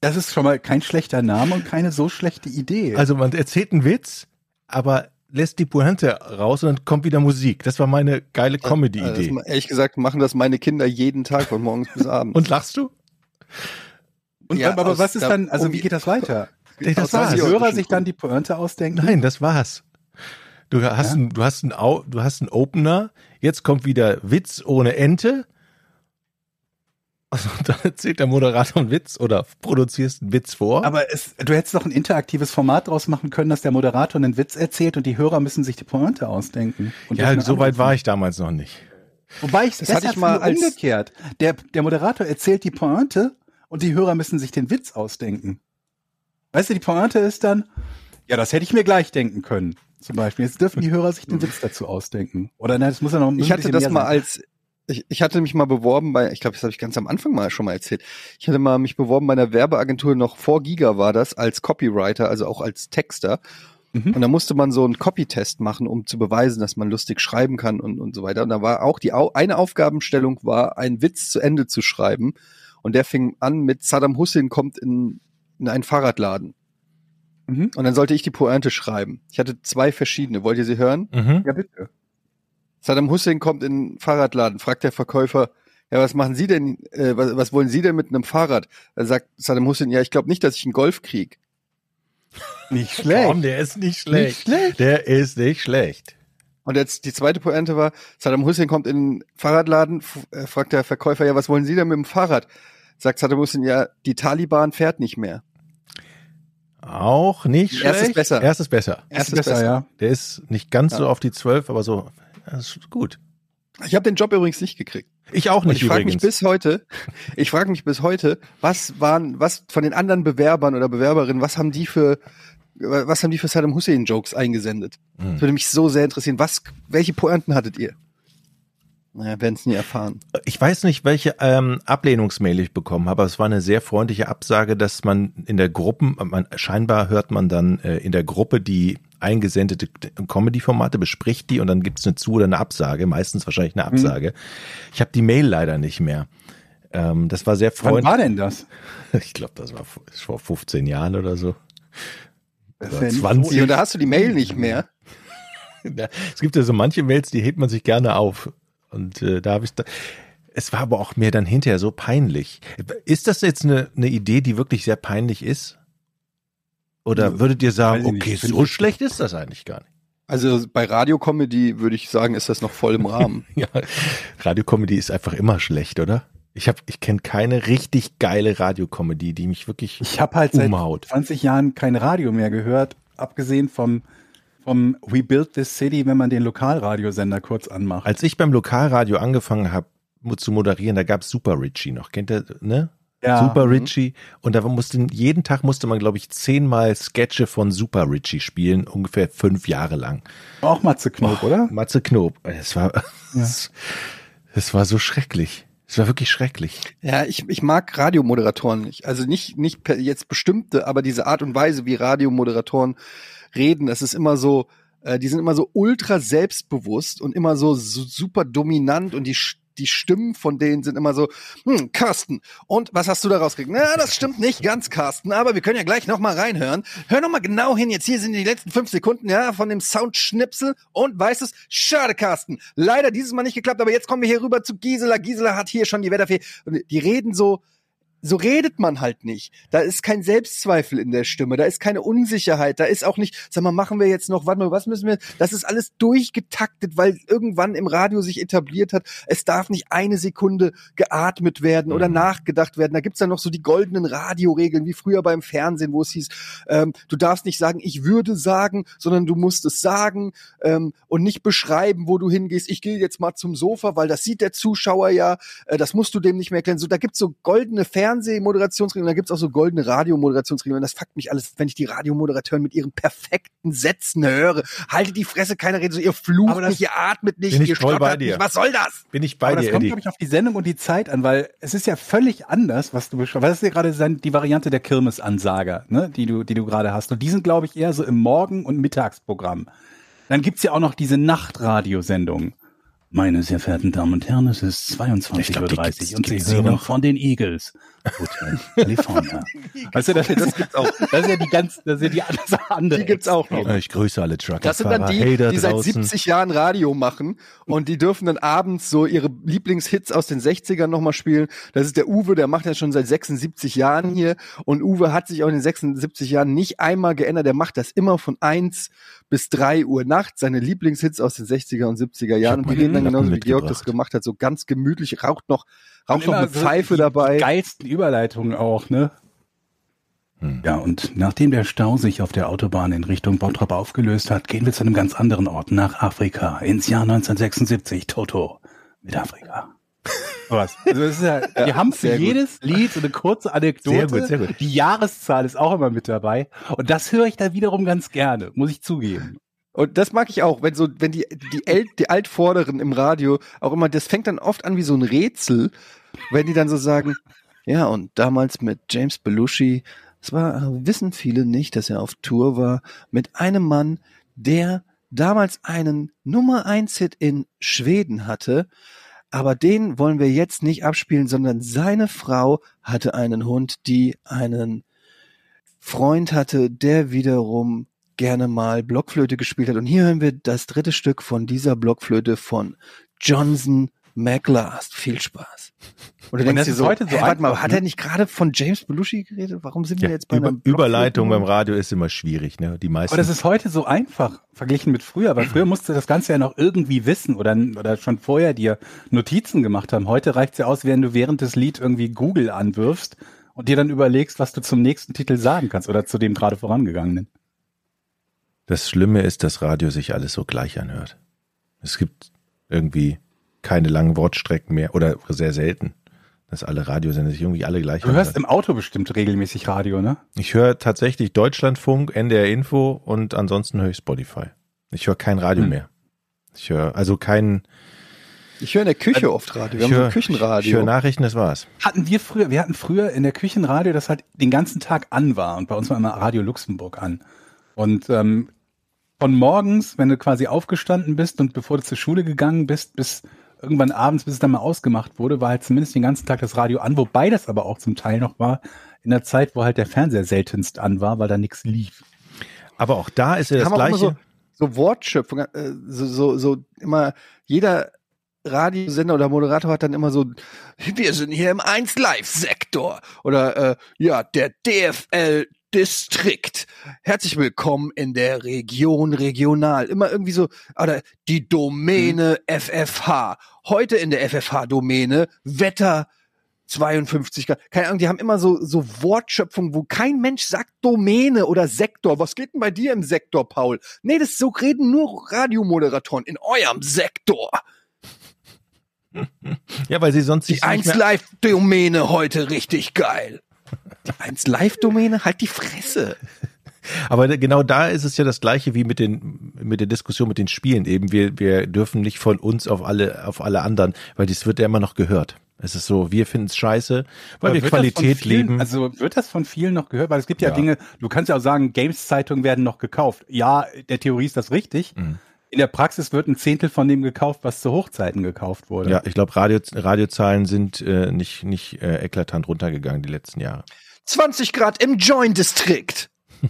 Das ist schon mal kein schlechter Name und keine so schlechte Idee. also man erzählt einen Witz, aber lässt die Pointe raus und dann kommt wieder Musik. Das war meine geile Also Comedy-Idee. das, ehrlich gesagt machen das meine Kinder jeden Tag von morgens bis abends. Und lachst du? und, ja, aber aus was ist dann, also um wie geht das weiter? Das Aus war's. Dass die Hörer sich dann die Pointe ausdenken? Nein, das war's. Du hast, Ja? einen, du hast einen, Au- du hast einen Opener. Jetzt kommt wieder Witz ohne Ente. Also, dann erzählt der Moderator einen Witz oder produzierst einen Witz vor. Aber es, du hättest doch ein interaktives Format draus machen können, dass der Moderator einen Witz erzählt und die Hörer müssen sich die Pointe ausdenken. Und ja, so weit war ich damals noch nicht. Wobei ich Das das hatte ich mal als- umgekehrt. Der, der Moderator erzählt die Pointe und die Hörer müssen sich den Witz ausdenken. Weißt du, die Pointe ist dann, ja, das hätte ich mir gleich denken können. Zum Beispiel. Jetzt dürfen die Hörer sich den Witz dazu ausdenken. Oder nein, das muss ja noch ein Ich hatte das mehr mal sein. als ich, ich hatte mich mal beworben bei, ich glaube, das habe ich ganz am Anfang mal schon mal erzählt. Ich hatte mal mich beworben bei einer Werbeagentur, noch vor Giga war das, als Copywriter, also auch als Texter. Mhm. Und da musste man so einen Copy-Test machen, um zu beweisen, dass man lustig schreiben kann und, und so weiter. Und da war auch die eine Aufgabenstellung war, einen Witz zu Ende zu schreiben. Und der fing an mit Saddam Hussein kommt in, in einen Fahrradladen. Mhm. Und dann sollte ich die Pointe schreiben. Ich hatte zwei verschiedene. Wollt ihr sie hören? Mhm. Ja, bitte. Saddam Hussein kommt in den Fahrradladen, fragt der Verkäufer, ja, was machen Sie denn, äh, was, was wollen Sie denn mit einem Fahrrad? Da sagt Saddam Hussein, ja, ich glaube nicht, dass ich einen Golf krieg. Nicht schlecht. Komm, der ist nicht schlecht. Nicht schlecht. Der ist nicht schlecht. Und jetzt die zweite Pointe war, Saddam Hussein kommt in den Fahrradladen, äh, fragt der Verkäufer, ja, was wollen Sie denn mit dem Fahrrad? Sagt Saddam Hussein, ja, die Taliban fährt nicht mehr. Auch nicht schlecht. Erstes besser. Erstes besser. Erstes besser, besser. ja. Der ist nicht ganz Ja. so auf die zwölf, aber so, das ist gut. Ich habe den Job übrigens nicht gekriegt. Ich auch Und nicht ich frage mich bis heute, *laughs* ich frage mich bis heute, was waren, was von den anderen Bewerbern oder Bewerberinnen, was haben die für, was haben die für Saddam Hussein Jokes eingesendet? Hm. Das würde mich so sehr interessieren. Was, welche Pointen hattet ihr? Naja, werden es nie erfahren. Ich weiß nicht, welche ähm, Ablehnungsmail ich bekommen habe, aber es war eine sehr freundliche Absage, dass man in der Gruppen, man, scheinbar hört man dann äh, in der Gruppe die eingesendete Comedy-Formate, bespricht die und dann gibt es eine Zu- oder eine Absage, meistens wahrscheinlich eine Absage. Ich habe die Mail leider nicht mehr. Ähm, das war sehr Wann freundlich. war denn das? *laughs* Ich glaube, das war vor- vor 15 Jahren oder so. Das Oder ist ja nicht 20. Und da hast du die Mail nicht mehr. *laughs* Es gibt ja so manche Mails, die hebt man sich gerne auf. Und äh, da habe ich da, es war aber auch mir dann hinterher so peinlich. Ist das jetzt eine, eine Idee, die wirklich sehr peinlich ist? Oder würdet ihr sagen, okay, so schlecht ist das eigentlich gar nicht? Also bei Radiocomedy würde ich sagen, ist das noch voll im Rahmen. *laughs* Ja, Radiocomedy ist einfach immer schlecht, oder? Ich habe, ich kenne keine richtig geile Radiokomödie, die mich wirklich Ich habe halt seit umhaut. 20 Jahren kein Radio mehr gehört, abgesehen vom, vom We Built This City, wenn man den Lokalradiosender kurz anmacht. Als ich beim Lokalradio angefangen habe zu moderieren, da gab's Super Richie noch. Kennt ihr, ne? ja, Super mhm. Richie. Und da musste, jeden Tag musste man, glaube ich, zehnmal Sketche von Super Richie spielen, ungefähr fünf Jahre lang. auch Matze Knob, oder? Matze Knob. Es war, es, es war so schrecklich. Es war wirklich schrecklich. Ja, ich, ich mag Radiomoderatoren nicht. Also nicht, nicht jetzt bestimmte, aber diese Art und Weise, wie Radiomoderatoren reden, das ist immer so, äh, die sind immer so ultra selbstbewusst und immer so, so super dominant und die die Stimmen von denen sind immer so, hm, Carsten, und was hast du daraus gekriegt? Na, das stimmt nicht ganz, Carsten, aber wir können ja gleich noch mal reinhören. Hör noch mal genau hin, jetzt hier sind die letzten fünf Sekunden, ja, von dem Soundschnipsel und weißt es, schade, Carsten, leider dieses Mal nicht geklappt, aber jetzt kommen wir hier rüber zu Gisela. Gisela hat hier schon die Wetterfee. Und die reden so, so redet man halt nicht. Da ist kein Selbstzweifel in der Stimme, da ist keine Unsicherheit, da ist auch nicht, sag mal, machen wir jetzt noch, warte mal, was müssen wir? Das ist alles durchgetaktet, weil irgendwann im Radio sich etabliert hat, es darf nicht eine Sekunde geatmet werden oder nachgedacht werden. Da gibt's dann noch so die goldenen Radioregeln, wie früher beim Fernsehen, wo es hieß, ähm, du darfst nicht sagen, ich würde sagen, sondern du musst es sagen ähm, und nicht beschreiben, wo du hingehst. Ich gehe jetzt mal zum Sofa, weil das sieht der Zuschauer ja, äh, das musst du dem nicht mehr erklären. So, da gibt's so goldene Fernsehmoderationsregeln, da gibt's auch so goldene Radiomoderationsregeln. Und das fuckt mich alles, wenn ich die Radiomoderatoren mit ihren perfekten Sätzen höre. Haltet die Fresse, keiner redet so, ihr flucht Aber das- nicht, ihr atmet nicht, Bin ich ihr stottert dir. nicht. Was soll das? Bin ich bei Aber das dir, kommt, Eddie. glaube ich, auf die Sendung und die Zeit an, weil es ist ja völlig anders, was du beschreibst. Das ist ja gerade die Variante der Kirmesansager, ne, die du, die du gerade hast. Und die sind, glaube ich, eher so im Morgen- und Mittagsprogramm. Dann gibt's ja auch noch diese Nachtradiosendung. Meine sehr verehrten Damen und Herren, es ist Ich glaub, die 22.30 Uhr und Sie hören noch? von den Eagles. Hotel *laughs* California. weißt du, das, das gibt's auch. Das ist ja die ganz, das ist ja die alles andere. Die gibt's auch noch. Ich grüße alle Trucker. Das sind dann die, hey da die seit draußen. 70 Jahren Radio machen und die dürfen dann abends so ihre Lieblingshits aus den 60ern nochmal spielen. Das ist der Uwe, der macht das schon seit 76 Jahren hier und Uwe hat sich auch in den 76 Jahren nicht einmal geändert. Der macht das immer von 1 bis 3 Uhr nachts, seine Lieblingshits aus den 60er und 70er Jahren und die reden dann genauso wie Georg das gemacht hat, so ganz gemütlich, raucht noch, raucht noch eine so Pfeife die, dabei. Die geilsten Überleitungen auch, ne? Hm. Ja, und nachdem der Stau sich auf der Autobahn in Richtung Bottrop aufgelöst hat, gehen wir zu einem ganz anderen Ort, nach Afrika, ins Jahr 1976, Toto, mit Afrika. Was? Also das ist ja, *laughs* wir haben für sehr gut. jedes Lied so eine kurze Anekdote. Sehr gut, sehr gut. Die Jahreszahl ist auch immer mit dabei. Und das höre ich da wiederum ganz gerne, muss ich zugeben. Und das mag ich auch, wenn so, wenn die, die, El die Altvorderen im Radio auch immer, das fängt dann oft an wie so ein Rätsel, wenn die dann so sagen, ja, und damals mit James Belushi, es war, wissen viele nicht, dass er auf Tour war, mit einem Mann, der damals einen Nummer eins Hit in Schweden hatte, aber den wollen wir jetzt nicht abspielen, sondern seine Frau hatte einen Hund, die einen Freund hatte, der wiederum gerne mal Blockflöte gespielt hat. Und hier hören wir das dritte Stück von dieser Blockflöte von Johnson McLast. Viel Spaß. Und du denkst dir ist so, heute so hä, warte mal, hat ne? er nicht gerade von James Belushi geredet? Warum sind wir Ja, jetzt bei Über, Überleitung beim Radio ist immer schwierig, ne? Die meisten. Aber das ist heute so einfach verglichen mit früher, weil früher musste das Ganze ja noch irgendwie wissen oder, oder schon vorher dir Notizen gemacht haben. Heute reicht's ja aus, wenn du während des Lied irgendwie Google anwirfst und dir dann überlegst, was du zum nächsten Titel sagen kannst oder zu dem gerade vorangegangenen. Das Schlimme ist, dass Radio sich alles so gleich anhört. Es gibt irgendwie keine langen Wortstrecken mehr oder sehr selten, dass alle Radiosender sich irgendwie alle gleich Du hörst im Auto bestimmt regelmäßig Radio, ne? Ich höre tatsächlich Deutschlandfunk, NDR Info und ansonsten höre ich Spotify. Ich höre kein Radio Hm. mehr. Ich höre also kein Ich höre in der Küche oft Radio. Wir ich haben so ein Küchenradio. Ich höre Nachrichten, das war's. Hatten wir früher, wir hatten früher in der Küchenradio, das halt den ganzen Tag an war und bei uns war immer Radio Luxemburg an. Und ähm, von morgens, wenn du quasi aufgestanden bist und bevor du zur Schule gegangen bist, bis irgendwann abends, bis es dann mal ausgemacht wurde, war halt zumindest den ganzen Tag das Radio an, wobei das aber auch zum Teil noch war in der Zeit, wo halt der Fernseher seltenst an war, weil da nichts lief. Aber auch da ist ja das Gleiche. so, so Wortschöpfung, äh, so, so, so immer jeder Radiosender oder Moderator hat dann immer so, wir sind hier im 1 Live-Sektor oder äh, ja, der DFL Distrikt. Herzlich willkommen in der Region regional. Immer irgendwie so, oder die Domäne FFH. Heute in der FFH-Domäne Wetter 52 Grad. Keine Ahnung, die haben immer so, so Wortschöpfungen, wo kein Mensch sagt Domäne oder Sektor. Was geht denn bei dir im Sektor, Paul? Nee, das so reden nur Radiomoderatoren in eurem Sektor. *laughs* Ja, weil sie sonst Die sich nicht 1 mehr, Live Domäne heute richtig geil. Die 1 Live Domäne, halt die Fresse. aber genau da ist es ja das gleiche wie mit den mit der Diskussion mit den Spielen eben. Wir wir dürfen nicht von uns auf alle auf alle anderen, weil dies wird ja immer noch gehört. Es ist so, wir finden es scheiße, weil Aber wir Qualität vielen, leben. Also wird das von vielen noch gehört? Weil es gibt ja, Ja. Dinge, du kannst ja auch sagen, Games-Zeitungen werden noch gekauft. Ja, der Theorie ist das richtig. Mhm. In der Praxis wird ein Zehntel von dem gekauft, was zu Hochzeiten gekauft wurde. ja, ich glaube, Radio, Radiozahlen sind äh, nicht, nicht äh, eklatant runtergegangen die letzten Jahre. 20 Grad im Join District. *laughs*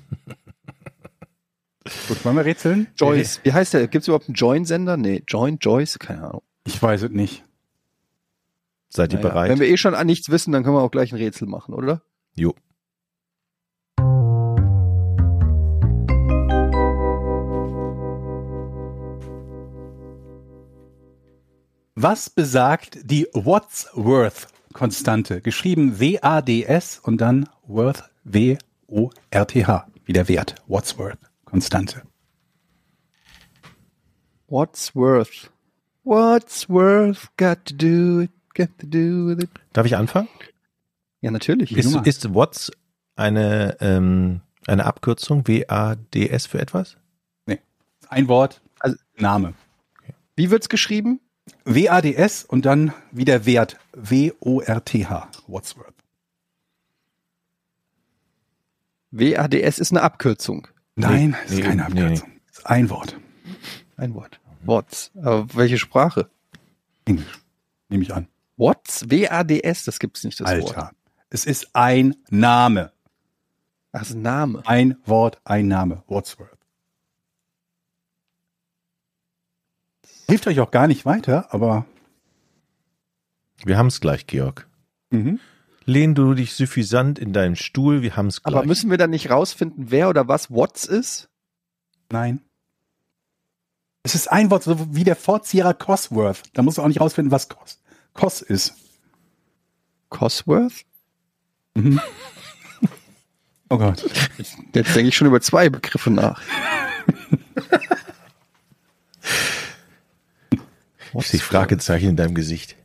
Gut, wollen wir rätseln? Joyce. Wie heißt der? Gibt es überhaupt einen Join-Sender? Nee, Join, Joyce? Keine Ahnung. Ich weiß es nicht. Seid ihr Naja, bereit? Wenn wir eh schon an nichts wissen, dann können wir auch gleich ein Rätsel machen, oder? jo. Was besagt die Wadsworth-Konstante? Geschrieben W-A-D-S und dann Worth W-O-R-T-H. Wie der Wert. Wadsworth-Konstante. What's worth? What's worth? Got to do it, got to do with it. Darf ich anfangen? Ja, natürlich. Ist, ist WADS eine, ähm, eine Abkürzung, W-A-D-S für etwas? Ein Wort, Also- Name. Wie wird's geschrieben? W-A-D-S und dann wie der Wert. W-O-R-T-H. Wadsworth. WADS ist eine Abkürzung. Nein, das ist nee, keine nee, Abkürzung. Das ist ein Wort. Ein Wort. What's? Aber welche Sprache? Englisch. Nehme ich an. What's? WADS, das gibt's nicht, das Wort. Alter. Es ist ein Name. Ach, ist ein Name. Ein Wort, ein Name. Wadsworth. Hilft euch auch gar nicht weiter, aber Wir haben es gleich, Georg. mhm. Lehn du dich suffisant in deinem Stuhl, wir haben es gleich. Aber müssen wir dann nicht rausfinden, wer oder was What's ist? nein. Es ist ein Wort, so wie der Vorzieher Cosworth. Da musst du auch nicht rausfinden, was Cos, Cos ist. Cosworth? Mhm. oh Gott. Jetzt denke ich schon über zwei Begriffe nach. *laughs* ich sehe Fragezeichen in deinem Gesicht.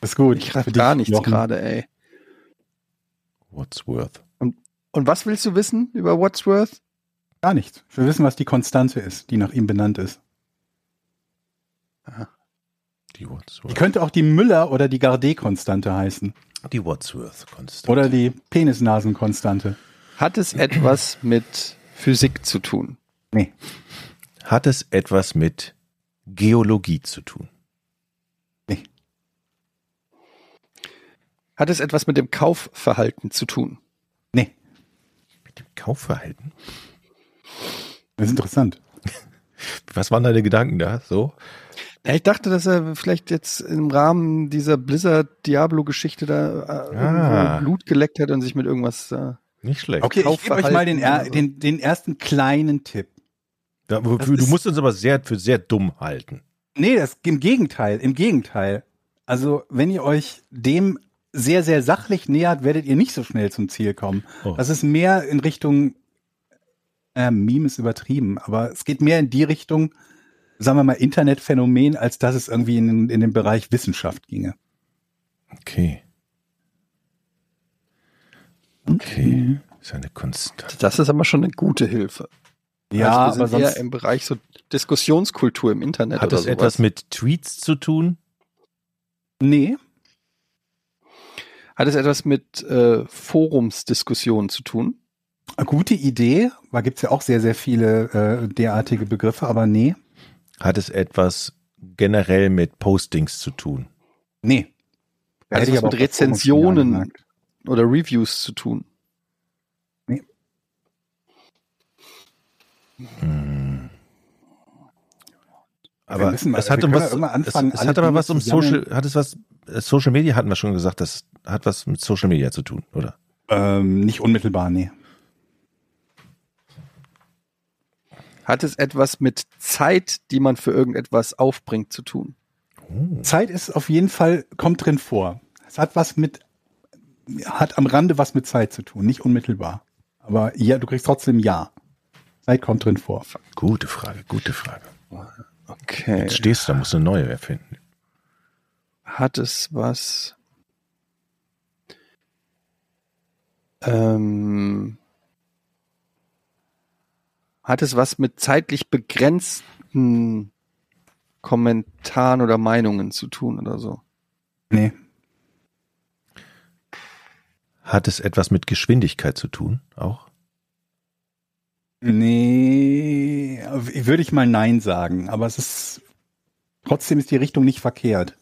Ist gut. Ich raff gar nichts Jochen. gerade, ey. What's worth? Und was willst du wissen über Wadsworth? Gar nichts. Wir wissen, was die Konstante ist, die nach ihm benannt ist. Die Die Wadsworth. könnte auch die Müller- oder die Gardet-Konstante heißen. Die Wadsworth-Konstante. Oder die Penisnasen-Konstante. Hat es etwas mit Physik zu tun? Nee. Hat es etwas mit Geologie zu tun? Nee. Hat es etwas mit dem Kaufverhalten zu tun? Nee. Mit dem Kaufverhalten? Das ist interessant. *laughs* Was waren deine Gedanken da? So? Ja, ich dachte, dass er vielleicht jetzt im Rahmen dieser Blizzard-Diablo-Geschichte da äh, Ah. irgendwo Blut geleckt hat und sich mit irgendwas äh, Nicht schlecht. Okay, ich gebe euch mal den, er, den, den ersten kleinen Tipp. Ja, wo- Das du ist- musst uns aber sehr für sehr dumm halten. Nee, das im Gegenteil, im Gegenteil. Also, wenn ihr euch dem sehr, sehr sachlich nähert, werdet ihr nicht so schnell zum Ziel kommen. Oh. Das ist mehr in Richtung, äh, Meme ist übertrieben, aber es geht mehr in die Richtung, sagen wir mal, Internetphänomen, als dass es irgendwie in, in den Bereich Wissenschaft ginge. Okay. Okay. Ist eine Konstante. Das ist aber schon eine gute Hilfe. Ja, also wir aber sind eher sonst, im Bereich so Diskussionskultur im Internet Hat oder das sowas. etwas mit Tweets zu tun? nee, Hat es etwas mit äh, Forumsdiskussionen zu tun? eine gute Idee, da gibt's ja auch sehr, sehr viele äh, derartige Begriffe, aber nee, Hat es etwas generell mit Postings zu tun? nee. Hat es Hätte ich was aber mit auch vor 15 Jahren Rezensionen oder Reviews zu tun? Aber mal, es hat um was, anfangen, es, es hat aber was um. Social, hat es was, Social Media hatten wir schon gesagt, das hat was mit Social Media zu tun, oder? Ähm, nicht unmittelbar, nee. Hat es etwas mit Zeit, die man für irgendetwas aufbringt, zu tun? Oh. Zeit ist auf jeden Fall, kommt drin vor. Es hat was mit hat am Rande was mit Zeit zu tun, nicht unmittelbar. Aber ja, du kriegst trotzdem Ja. Zeit kommt drin vor. Gute Frage, gute Frage. Okay. Jetzt stehst du, da musst du eine neue erfinden. Hat es was? Ähm, hat es was mit zeitlich begrenzten Kommentaren oder Meinungen zu tun oder so? Nee. Hat es etwas mit Geschwindigkeit zu tun? Auch? Nee, würde ich mal Nein sagen, aber es ist trotzdem ist die Richtung nicht verkehrt.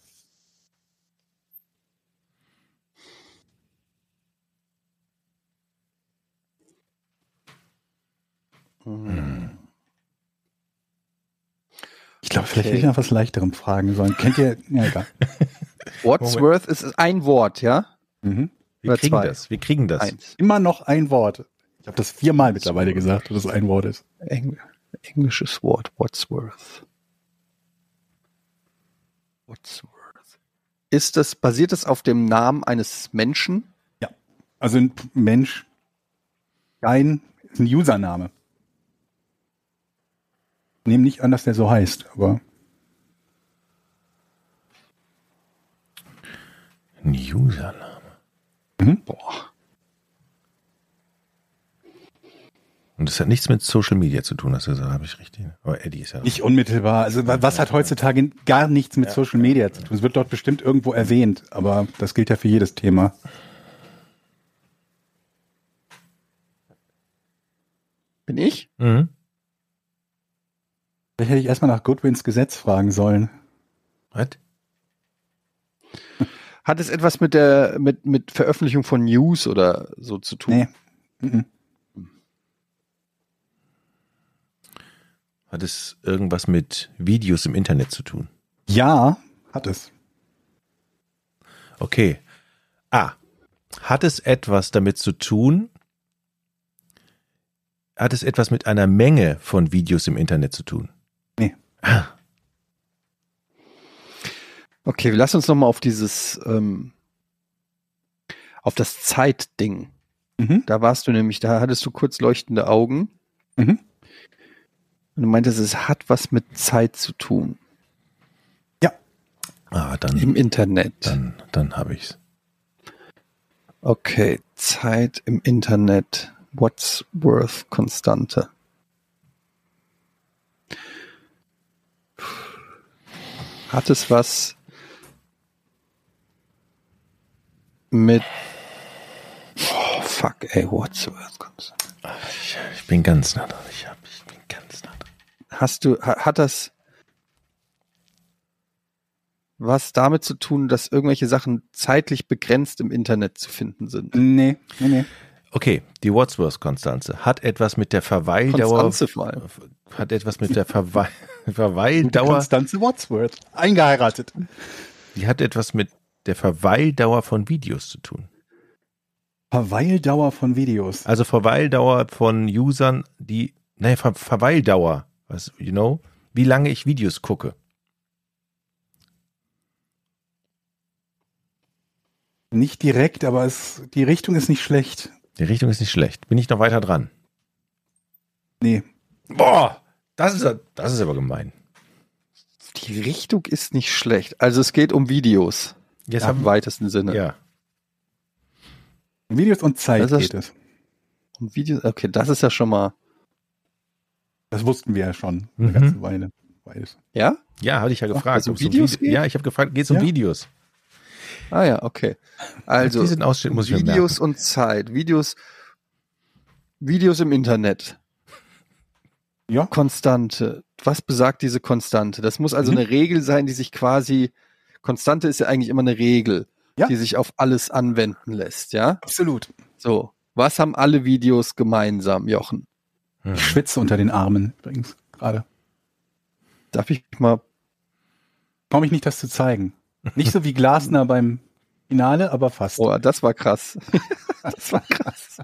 Ich glaube, vielleicht Okay. hätte ich nach was leichterem fragen sollen. Kennt ihr? Ja, egal. *laughs* Wadsworth ist ein Wort, ja? Mhm. Wir Oder kriegen zwei. das. Wir kriegen das. Eins. Immer noch ein Wort. Ich habe das viermal mittlerweile gesagt, dass es ein Wort ist. Eng englisches Wort, Wadsworth. Wadsworth. Ist das, basiert es auf dem Namen eines Menschen? Also ein Mensch, kein, ist ein Username. Nehmen nicht an, dass der so heißt, aber Ein Username. Boah. Und das hat nichts mit Social Media zu tun, das habe ich richtig. Aber Eddie ist ja. nicht unmittelbar. Also wa- was hat heutzutage gar nichts mit Social Media zu tun? Es wird dort bestimmt irgendwo erwähnt, aber das gilt ja für jedes Thema. Bin ich? Mhm. Vielleicht hätte ich erstmal nach Goodwins Gesetz fragen sollen. Was? Hat es etwas mit der, mit, mit Veröffentlichung von News oder so zu tun? Nee. Mhm. Hat es irgendwas mit Videos im Internet zu tun? Ja, hat es. Okay. Ah. Hat es etwas damit zu tun? Hat es etwas mit einer Menge von Videos im Internet zu tun? Nee. Ah. Okay, wir lassen uns nochmal auf dieses, ähm, auf das Zeitding. Mhm. Da warst du nämlich, da hattest du kurz leuchtende Augen. Mhm. Und du meintest, es hat was mit Zeit zu tun. Ah, dann, Im Internet. dann, dann habe ich's. Okay, Zeit im Internet. Wadsworth-Konstante. Hat es was mit Oh, fuck, ey, Wadsworth-Konstante. Ich, ich bin ganz nah dran. Ich, hab, ich bin ganz nah dran. Hast du, ha- hat das was damit zu tun, dass irgendwelche Sachen zeitlich begrenzt im Internet zu finden sind? Nee, nee, nee. Okay, die Wadsworth-Konstanze hat etwas mit der Verweildauer. Konstanze vor allem. Hat etwas mit der Verweil, *laughs* Verweildauer. Konstanze Wadsworth. Eingeheiratet. Die hat etwas mit der Verweildauer von Videos zu tun. Verweildauer von Videos. Also Verweildauer von Usern, die, naja, Ver Verweildauer, was, you know, wie lange ich Videos gucke. Nicht direkt, aber es, die Richtung ist nicht schlecht. Die Richtung ist nicht schlecht. Bin ich noch weiter dran? Nee. Boah, das ist, das ist aber gemein. Die Richtung ist nicht schlecht. Also es geht um Videos Jetzt im haben weitesten Sinne. ja. Videos und Zeit das- geht es. Um Videos, okay, das ist ja schon mal. Das wussten wir ja schon Mhm. eine ganze Weile. Beides. Ja? Ja, hatte ich ja gefragt. es um ob's Videos Vide- geht? Ja, ich habe gefragt, geht es um Ja. Videos? Ah ja, okay. Also Diesen Ausschnitt muss ich Videos merken. und Zeit. Videos, Videos im Internet. Ja. Konstante. Was besagt diese Konstante? Das muss also Mhm. eine Regel sein, die sich quasi. Konstante ist ja eigentlich immer eine Regel, Ja. die sich auf alles anwenden lässt, ja? Absolut. So. Was haben alle Videos gemeinsam, Jochen? Hm. Ich schwitze unter den Armen übrigens gerade. Darf ich mal. Komme ich nicht, das zu zeigen. Nicht so wie Glasner *laughs* beim Finale, aber fast. Oh, das war krass. *laughs* das war krass.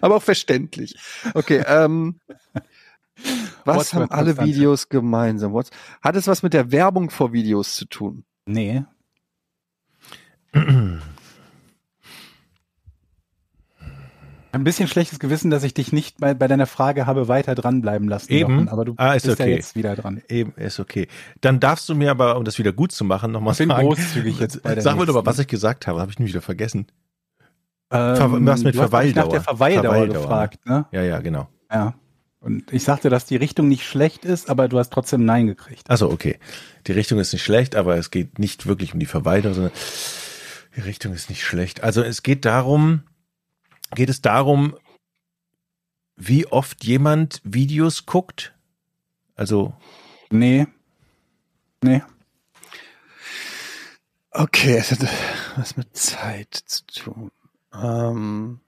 Aber auch verständlich. Okay, ähm. Was What's haben alle Konstante? Videos gemeinsam? What's, hat es was mit der Werbung vor Videos zu tun? Nee. *clears throat* Ein bisschen schlechtes Gewissen, dass ich dich nicht bei, bei deiner Frage habe weiter dranbleiben lassen. Eben. Jochen, aber du Ah, ist bist okay. ja jetzt wieder dran. Eben, ist okay. Dann darfst du mir aber, um das wieder gut zu machen, nochmal Ich bin sagen. großzügig jetzt bei der Sag doch mal, nächsten. was ich gesagt habe. Habe ich nämlich wieder vergessen. Ähm, du hast mit du hast mich nach Verweildauer. der Verweildauer, Verweildauer, gefragt, ne? Ja, ja, genau. Ja. Und ich sagte, dass die Richtung nicht schlecht ist, aber du hast trotzdem Nein gekriegt. Also okay. Die Richtung ist nicht schlecht, aber es geht nicht wirklich um die Verwaltung, sondern die Richtung ist nicht schlecht. Also es geht darum, geht es darum, wie oft jemand Videos guckt? Also Nee. Nee. Okay, es hat was mit Zeit zu tun. Ähm,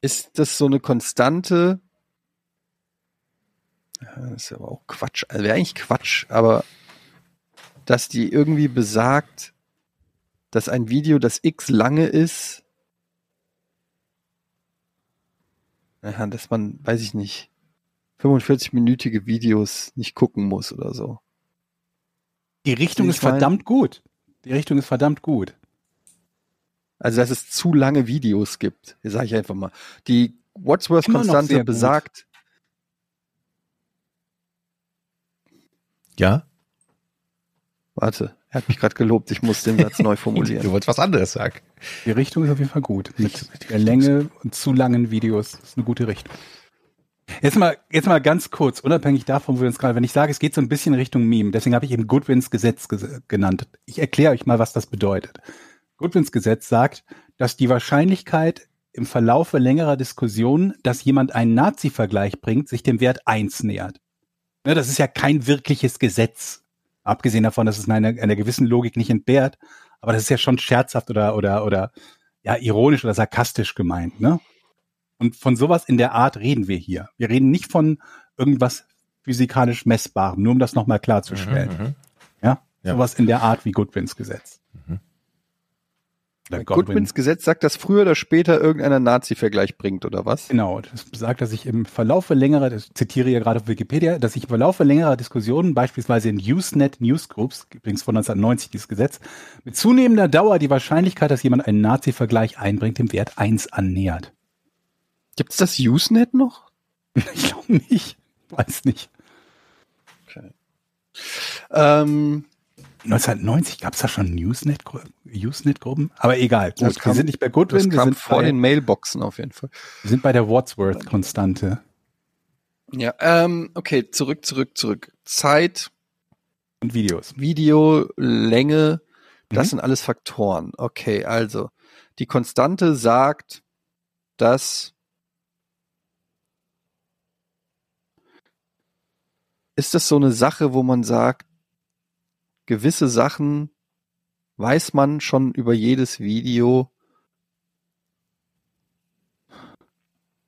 ist das so eine Konstante? Das ist aber auch Quatsch. Also wäre eigentlich Quatsch, aber dass die irgendwie besagt, dass ein Video, das x lange ist, ja, dass man, weiß ich nicht, 45-minütige Videos nicht gucken muss oder so. Die Richtung ist ich mein- verdammt gut. Die Richtung ist verdammt gut. Also, dass es zu lange Videos gibt, sage ich einfach mal. Die Wadsworth-Konstante gut. besagt, ja, warte, er hat mich gerade gelobt, ich muss den Satz neu formulieren. wolltest was anderes sagen. Die Richtung ist auf jeden Fall gut. Mit der Länge und zu langen Videos ist eine gute Richtung. Jetzt mal, jetzt mal ganz kurz, unabhängig davon, wo wir uns gerade, wenn ich sage, es geht so ein bisschen Richtung Meme, deswegen habe ich eben Goodwins Gesetz ges genannt. Ich erkläre euch mal, was das bedeutet. Goodwins Gesetz sagt, dass die Wahrscheinlichkeit im Verlaufe längerer Diskussionen, dass jemand einen Nazi-Vergleich bringt, sich dem Wert eins nähert. Ne, das ist ja kein wirkliches Gesetz. Abgesehen davon, dass es einer, einer gewissen Logik nicht entbehrt. Aber das ist ja schon scherzhaft oder, oder, oder, ja, ironisch oder sarkastisch gemeint, ne? Und von sowas in der Art reden wir hier. Wir reden nicht von irgendwas physikalisch Messbarem, nur um das nochmal klarzustellen. Mhm, mhm. Ja? Ja. Sowas in der Art wie Goodwins Gesetz. Mhm. Oder Godwin. Goodwins Gesetz sagt, dass früher oder später irgendeiner Nazi-Vergleich bringt, oder was? Genau, das besagt, dass ich im Verlaufe längerer, das zitiere ja gerade auf Wikipedia, dass ich im Verlaufe längerer Diskussionen, beispielsweise in Usenet Newsgroups, übrigens von 1990 dieses Gesetz, mit zunehmender Dauer die Wahrscheinlichkeit, dass jemand einen Nazi-Vergleich einbringt, dem Wert 1 annähert. Gibt's das Usenet noch? *laughs* Ich glaube nicht. Weiß nicht. Ähm, 1990 gab es da schon Usenet-Gru- Usenet-Gruppen? Aber egal, gut, Das kam- wir sind nicht bei das Goodwin, wir kam sind, vor bei, den Mailboxen auf jeden Fall. wir sind bei der Wadsworth-Konstante Ja, ähm, okay, zurück, zurück, zurück. Zeit, und Videos. Video, Länge, das Mhm. sind alles Faktoren. Okay, also die Konstante sagt, dass ist das so eine Sache, wo man sagt, gewisse Sachen weiß man schon über jedes Video,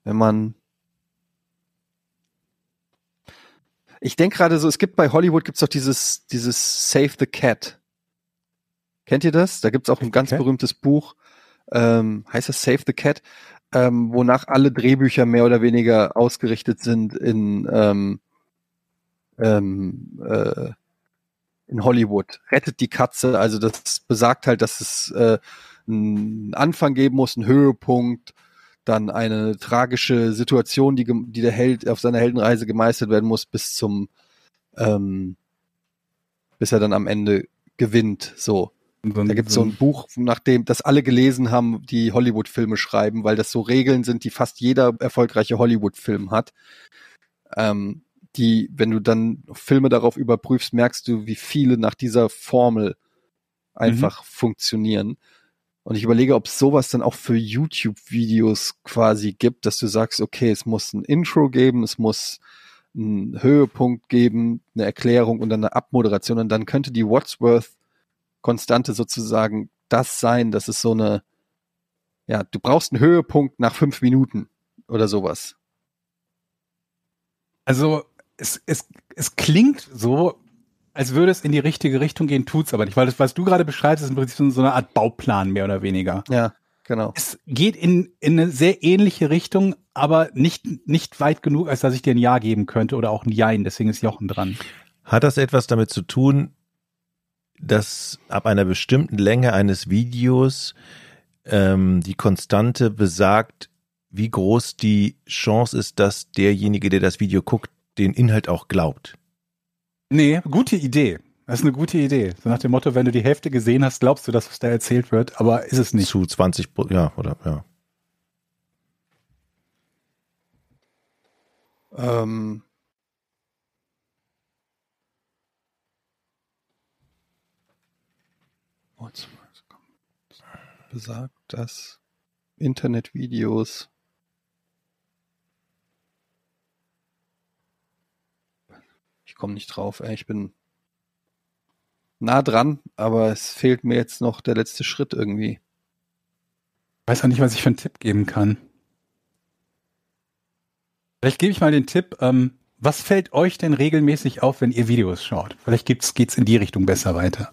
wenn man ich denke gerade so, es gibt bei Hollywood gibt's doch dieses, dieses Save the Cat. Kennt ihr das? Da gibt's auch ein ganz Cat? berühmtes Buch, ähm, heißt das Save the Cat, ähm, wonach alle Drehbücher mehr oder weniger ausgerichtet sind in, ähm, ähm, äh, in Hollywood. Rettet die Katze, also das besagt halt, dass es äh, einen Anfang geben muss, einen Höhepunkt, dann eine tragische Situation, die, die der Held auf seiner Heldenreise gemeistert werden muss, bis zum, ähm, bis er dann am Ende gewinnt. So. Da gibt es so ein Buch, nach dem das alle gelesen haben, die Hollywood-Filme schreiben, weil das so Regeln sind, die fast jeder erfolgreiche Hollywood-Film hat. Ähm, die, wenn du dann Filme darauf überprüfst, merkst du, wie viele nach dieser Formel einfach funktionieren. Und ich überlege, ob es sowas dann auch für YouTube-Videos quasi gibt, dass du sagst, okay, es muss ein Intro geben, es muss einen Höhepunkt geben, eine Erklärung und dann eine Abmoderation. Und dann könnte die Wadsworth-Konstante sozusagen das sein, dass es so eine, ja, du brauchst einen Höhepunkt nach fünf Minuten oder sowas. Also es, es, es klingt so, als würde es in die richtige Richtung gehen, tut's aber nicht, weil das, was du gerade beschreibst, ist im Prinzip so- eine Art Bauplan mehr oder weniger. Ja, genau. Es geht in, in eine sehr ähnliche Richtung, aber nicht, nicht weit genug, als dass ich dir ein Ja geben könnte oder auch ein Jein, deswegen ist Jochen dran. Hat das etwas damit zu tun, dass ab einer bestimmten Länge eines Videos ähm, die Konstante besagt, wie groß die Chance ist, dass derjenige, der das Video guckt, den Inhalt auch glaubt. Nee, gute Idee. Das ist eine gute Idee. So nach dem Motto, wenn du die Hälfte gesehen hast, glaubst du das, was da erzählt wird, aber ist es nicht. Zu 20, Pro- ja, oder, ja. Ähm, besagt, dass Internetvideos komme nicht drauf, ey. ich bin nah dran, aber es fehlt mir jetzt noch der letzte Schritt irgendwie. Ich weiß auch nicht, was ich für einen Tipp geben kann. Vielleicht gebe ich mal den Tipp, ähm, was fällt euch denn regelmäßig auf, wenn ihr Videos schaut? Vielleicht geht's, geht's in die Richtung besser weiter.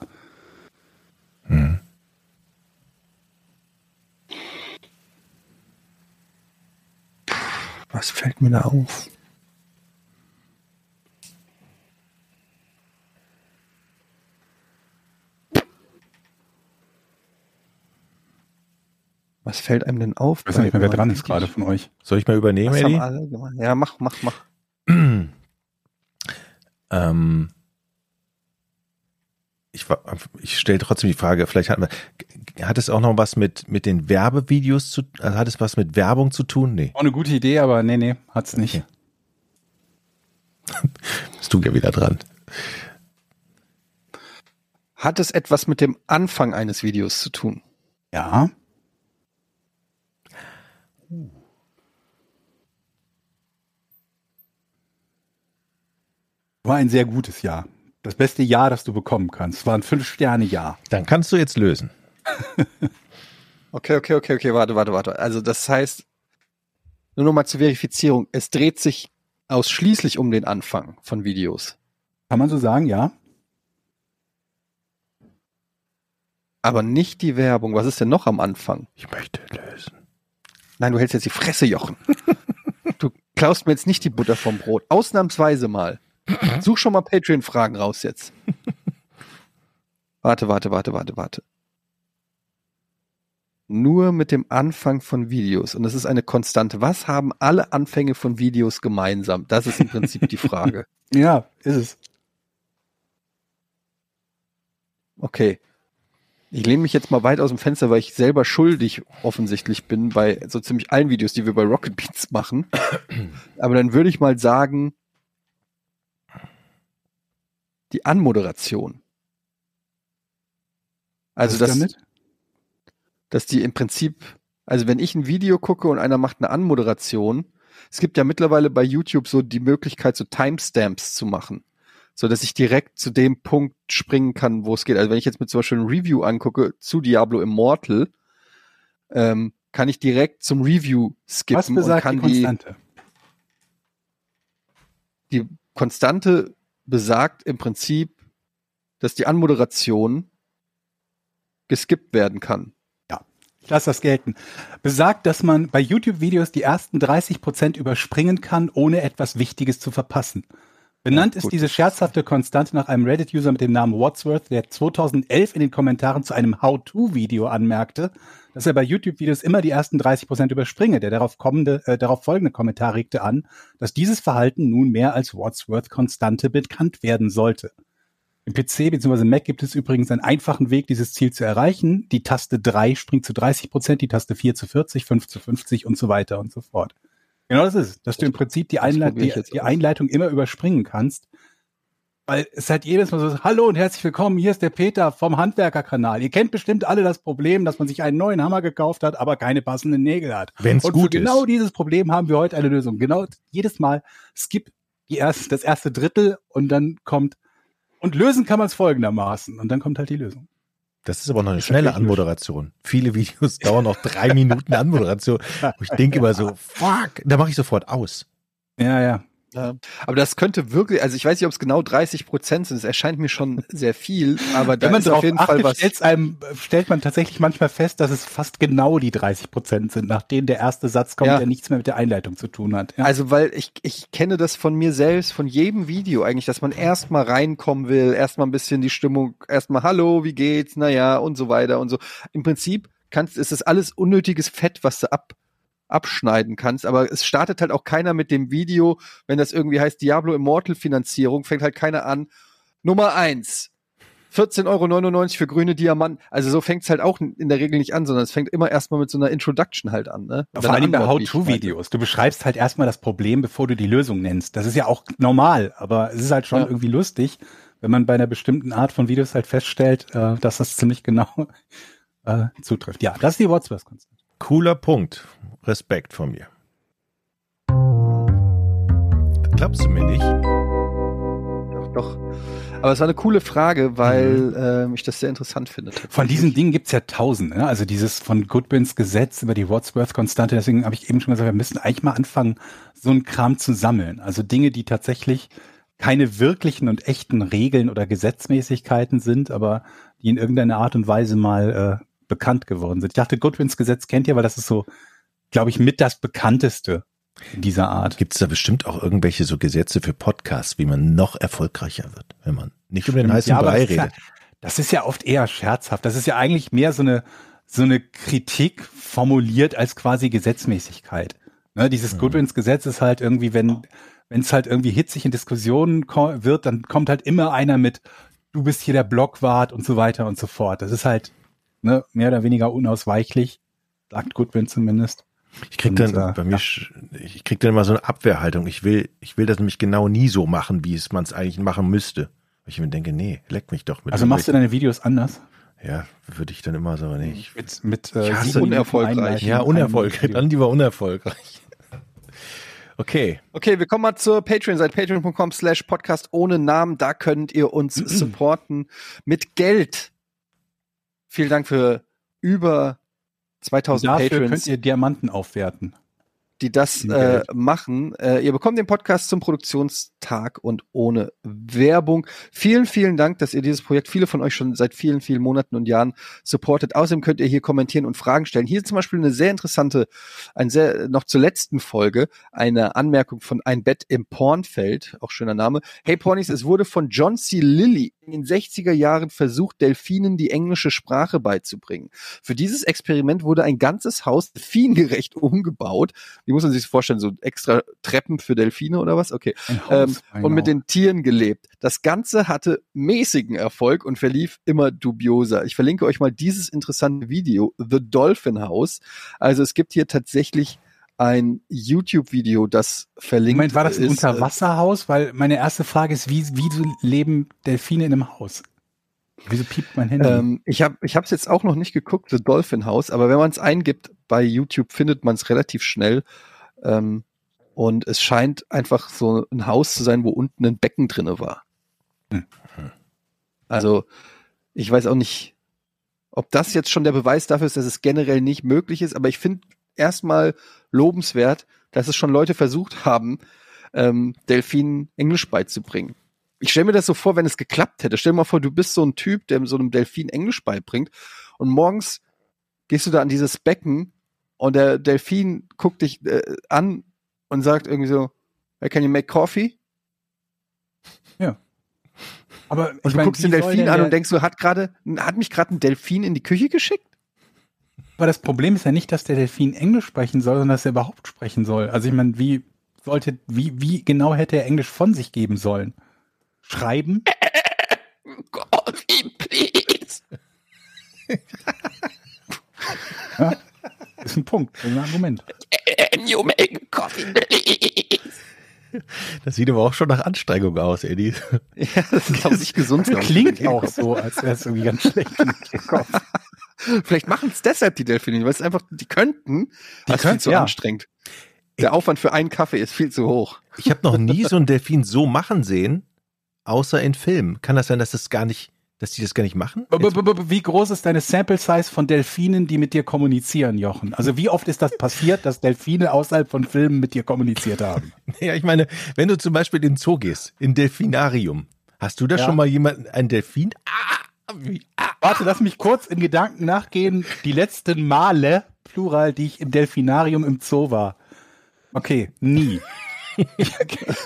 Was fällt mir da auf? Was fällt einem denn auf? Ich weiß nicht mehr, wer dran ist gerade von euch. Soll ich mal übernehmen, Was haben Eddie? alle gemacht? Ja, mach, mach, mach. *clears throat* ähm, ich, ich stelle trotzdem die Frage, vielleicht hat, man, hat es auch noch was mit, mit den Werbevideos zu, also hat es was mit Werbung zu tun? Nee, Auch eine gute Idee, aber nee, nee, hat's nicht. Okay. *laughs* bist du ja wieder dran. Hat es etwas mit dem Anfang eines Videos zu tun? Ja. War ein sehr gutes Jahr. Das beste Jahr, das du bekommen kannst. War ein Fünf-Sterne-Jahr. Dann kannst du jetzt lösen. *laughs* Okay, okay, okay, okay, warte, warte, warte. Also das heißt, nur noch mal zur Verifizierung, es dreht sich ausschließlich um den Anfang von Videos. Kann man so sagen, ja? Aber nicht die Werbung. Was ist denn noch am Anfang? Ich möchte lösen. Nein, du hältst jetzt die Fresse, Jochen. *laughs* du klaust mir jetzt nicht die Butter vom Brot. Ausnahmsweise mal. Such schon mal Patreon-Fragen raus jetzt. *laughs* warte, warte, warte, warte, warte. Nur mit dem Anfang von Videos. Und das ist eine Konstante. Was haben alle Anfänge von Videos gemeinsam? Das ist im Prinzip die Frage. *laughs* Ja, ist es. Okay. Ich lehne mich jetzt mal weit aus dem Fenster, weil ich selber schuldig offensichtlich bin bei so ziemlich allen Videos, die wir bei Rocket Beats machen. *coughs* Aber dann würde ich mal sagen, die Anmoderation. Also, Was ist dass, dass die im Prinzip, also wenn ich ein Video gucke und einer macht eine Anmoderation, es gibt ja mittlerweile bei YouTube so die Möglichkeit, so Timestamps zu machen so dass ich direkt zu dem Punkt springen kann, wo es geht. Also wenn ich jetzt mir zum Beispiel ein Review angucke zu Diablo Immortal, ähm, kann ich direkt zum Review skippen Was und kann die die, Konstante? die Konstante besagt im Prinzip, dass die Anmoderation geskippt werden kann. Ich lasse das gelten. Besagt, dass man bei YouTube-Videos die ersten 30 Prozent überspringen kann, ohne etwas Wichtiges zu verpassen. Benannt Ja, ist diese scherzhafte Konstante nach einem Reddit-User mit dem Namen Wadsworth, der 2011 in den Kommentaren zu einem How-To-Video anmerkte, dass er bei YouTube-Videos immer die ersten 30 Prozent überspringe. Der darauf kommende, äh, darauf folgende Kommentar regte an, dass dieses Verhalten nun mehr als Wadsworth-Konstante bekannt werden sollte. Im PC bzw. Mac gibt es übrigens einen einfachen Weg, dieses Ziel zu erreichen. Die Taste 3 springt zu 30 Prozent, die Taste 4 zu 40, 5 zu 50 und so weiter und so fort. Genau das ist dass du im Prinzip die, Einleit die, die. Einleitung immer überspringen kannst. Weil es halt jedes Mal so ist, hallo und herzlich willkommen, hier ist der Peter vom Handwerkerkanal. Ihr kennt bestimmt alle das Problem, dass man sich einen neuen Hammer gekauft hat, aber keine passenden Nägel hat. Wenn's und gut für genau ist. dieses Problem haben wir heute eine Lösung. Genau jedes Mal skip die erste, das erste Drittel und dann kommt und lösen kann man es folgendermaßen und dann kommt halt die Lösung. Das ist aber noch eine schnelle Anmoderation. Viele Videos *laughs* dauern noch drei Minuten Anmoderation. Wo ich denke immer so, fuck, da mache ich sofort aus. Ja, ja. Ja. Aber das könnte wirklich, also ich weiß nicht, ob es genau 30 Prozent sind. Es erscheint mir schon *laughs* sehr viel, aber da Wenn man ist auf jeden achtet, Fall was. einem, stellt man tatsächlich manchmal fest, dass es fast genau die 30 Prozent sind, nach denen der erste Satz kommt, Ja. der nichts mehr mit der Einleitung zu tun hat. Ja. Also, weil ich, ich kenne das von mir selbst, von jedem Video eigentlich, dass man erstmal reinkommen will, erstmal ein bisschen die Stimmung, erstmal Hallo, wie geht's, naja, und so weiter und so. Im Prinzip kannst, ist das alles unnötiges Fett, was du ab, abschneiden kannst. Aber es startet halt auch keiner mit dem Video, wenn das irgendwie heißt Diablo Immortal Finanzierung, fängt halt keiner an. Nummer eins. 14,99 Euro für grüne Diamanten. Also so fängt's halt auch in der Regel nicht an, sondern es fängt immer erstmal mit so einer Introduction halt an. Ne? Vor allem bei How-To-Videos. Du beschreibst halt erstmal das Problem, bevor du die Lösung nennst. Das ist ja auch normal, aber es ist halt schon ja. irgendwie lustig, wenn man bei einer bestimmten Art von Videos halt feststellt, äh, dass das ziemlich genau *laughs* äh, zutrifft. Ja, das ist die Wordsworth-Konstante. Cooler Punkt. Respekt von mir. Glaubst du mir nicht? Doch, doch. Aber es war eine coole Frage, weil mhm. äh, ich das sehr interessant finde. Von diesen Dingen gibt's ja tausend. Ne? Also dieses von Goodwins Gesetz über die Wadsworth-Konstante. Deswegen habe ich eben schon gesagt, wir müssen eigentlich mal anfangen, so einen Kram zu sammeln. Also Dinge, die tatsächlich keine wirklichen und echten Regeln oder Gesetzmäßigkeiten sind, aber die in irgendeiner Art und Weise mal äh, bekannt geworden sind. Ich dachte, Goodwins Gesetz kennt ihr, weil das ist so, glaube ich, mit das bekannteste in dieser Art. Gibt es da bestimmt auch irgendwelche so Gesetze für Podcasts, wie man noch erfolgreicher wird, wenn man nicht über den heißen ja, Brei redet? Das ist ja oft eher scherzhaft. Das ist ja eigentlich mehr so eine, so eine Kritik formuliert als quasi Gesetzmäßigkeit. Ne, dieses mhm. Goodwins Gesetz ist halt irgendwie, wenn wenn es halt irgendwie hitzig in Diskussionen wird, dann kommt halt immer einer mit, du bist hier der Blockwart und so weiter und so fort. Das ist halt ne, mehr oder weniger unausweichlich, sagt Goodwin zumindest. Ich krieg dann und, äh, bei mir, ja. ich krieg dann immer so eine Abwehrhaltung. Ich will, ich will das nämlich genau nie so machen, wie es man es eigentlich machen müsste. Ich mir denke, nee, leck mich doch mit. Also machst du deine Videos anders? Ja, würde ich dann immer so nicht. Mit, mit äh, ich unerfolgreich. Ja, unerfolgreich. Dann lieber unerfolgreich. Okay. Okay, wir kommen mal zur Patreon. Seit patreon.com slash podcast ohne Namen. Da könnt ihr uns *clears throat* supporten mit Geld. Vielen Dank für über 2000 Dafür Patrons. könnt ihr Diamanten aufwerten die das äh, machen. Äh, ihr bekommt den Podcast zum Produktionstag und ohne Werbung. Vielen, vielen Dank, dass ihr dieses Projekt, viele von euch schon seit vielen, vielen Monaten und Jahren supportet. Außerdem könnt ihr hier kommentieren und Fragen stellen. Hier zum Beispiel eine sehr interessante, ein sehr, noch zur letzten Folge, eine Anmerkung von Ein Bett im Pornfeld, auch schöner Name. Hey Pornies, es wurde von John C. Lilly in den 60er Jahren versucht, Delfinen die englische Sprache beizubringen. Für dieses Experiment wurde ein ganzes Haus delfingerecht *laughs* umgebaut. Wie muss man sich das vorstellen? So extra Treppen für Delfine oder was? Okay. Ähm, und mit den Tieren gelebt. Das Ganze hatte mäßigen Erfolg und verlief immer dubioser. Ich verlinke euch mal dieses interessante Video, The Dolphin House. Also es gibt hier tatsächlich ein YouTube-Video, das verlinkt Moment, war das ein ist, äh, Unterwasserhaus? Weil meine erste Frage ist, wie, wie leben Delfine in einem Haus? Wieso piept mein Handy? Ähm, ich habe ich es jetzt auch noch nicht geguckt, The Dolphin House, aber wenn man es eingibt bei YouTube, findet man es relativ schnell. Ähm, und es scheint einfach so ein Haus zu sein, wo unten ein Becken drinne war. Hm. Also, ich weiß auch nicht, ob das jetzt schon der Beweis dafür ist, dass es generell nicht möglich ist, aber ich finde erstmal lobenswert, dass es schon Leute versucht haben, ähm, Delfinen Englisch beizubringen. Ich stelle mir das so vor, wenn es geklappt hätte. Stell dir mal vor, du bist so ein Typ, der so einem Delfin Englisch beibringt und morgens gehst du da an dieses Becken und der Delfin guckt dich äh, an und sagt irgendwie so, hey, can you make coffee? Ja. Aber und du mein, guckst den Delfin an und denkst so, hat gerade, hat mich gerade ein Delfin in die Küche geschickt? Aber das Problem ist ja nicht, dass der Delfin Englisch sprechen soll, sondern dass er überhaupt sprechen soll. Also ich meine, wie sollte, wie, wie genau hätte er Englisch von sich geben sollen? Schreiben? Coffee, please. ja, ist ein Punkt, ein Argument. Can you make coffee, please? Das sieht aber auch schon nach Anstrengung aus, Eddie. Ja, das ist glaube ich gesund. Klingt auch so, als wäre es irgendwie ganz schlecht im Kopf. *laughs* Vielleicht machen es deshalb die Delfine, weil es einfach, die könnten, die das ist viel zu ja. anstrengend. Der Aufwand für einen Kaffee ist viel zu hoch. Ich habe noch nie *laughs* so einen Delfin so machen sehen, außer in Filmen. Kann das sein, dass das gar nicht, dass die das gar nicht machen? Wie groß ist deine Sample Size von Delfinen, die mit dir kommunizieren, Jochen? Also wie oft ist das passiert, dass Delfine außerhalb von Filmen mit dir kommuniziert haben? *laughs* Ja, ich meine, wenn du zum Beispiel in den Zoo gehst, in Delfinarium, hast du da ja. schon mal jemanden, einen Delfin? Ah! Warte, lass mich kurz in Gedanken nachgehen. Die letzten Male, Plural, die ich im Delfinarium im Zoo war. Okay, nie.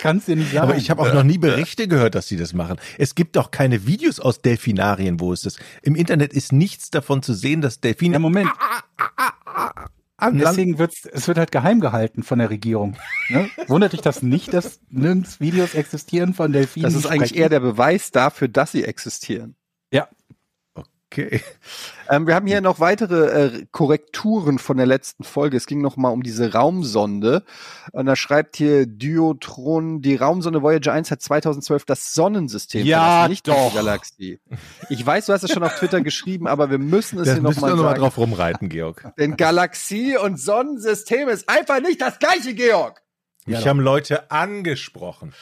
Kannst dir nicht sagen. Aber ich habe auch noch nie Berichte gehört, dass sie das machen. Es gibt doch keine Videos aus Delfinarien, wo es das. Im Internet ist nichts davon zu sehen, dass Delfine. ja, Moment. Deswegen wird's, es wird halt geheim gehalten von der Regierung. Ne? Wundert dich das nicht, dass nirgends Videos existieren von Delfinen? Das ist eigentlich sprechen? eher der Beweis dafür, dass sie existieren. Ja, Okay. Ähm, wir haben hier noch weitere äh, Korrekturen von der letzten Folge. Es ging noch mal um diese Raumsonde. Und da schreibt hier Diotron, die Raumsonde Voyager 1 hat 2012 das Sonnensystem Ja, verlassen, nicht doch. die Galaxie. Ich weiß, du hast es schon auf Twitter geschrieben, aber wir müssen es Das hier noch müssen mal wir noch mal drauf rumreiten, Georg. *laughs* Denn Galaxie und Sonnensystem ist einfach nicht das gleiche, Georg. Mich haben Leute angesprochen.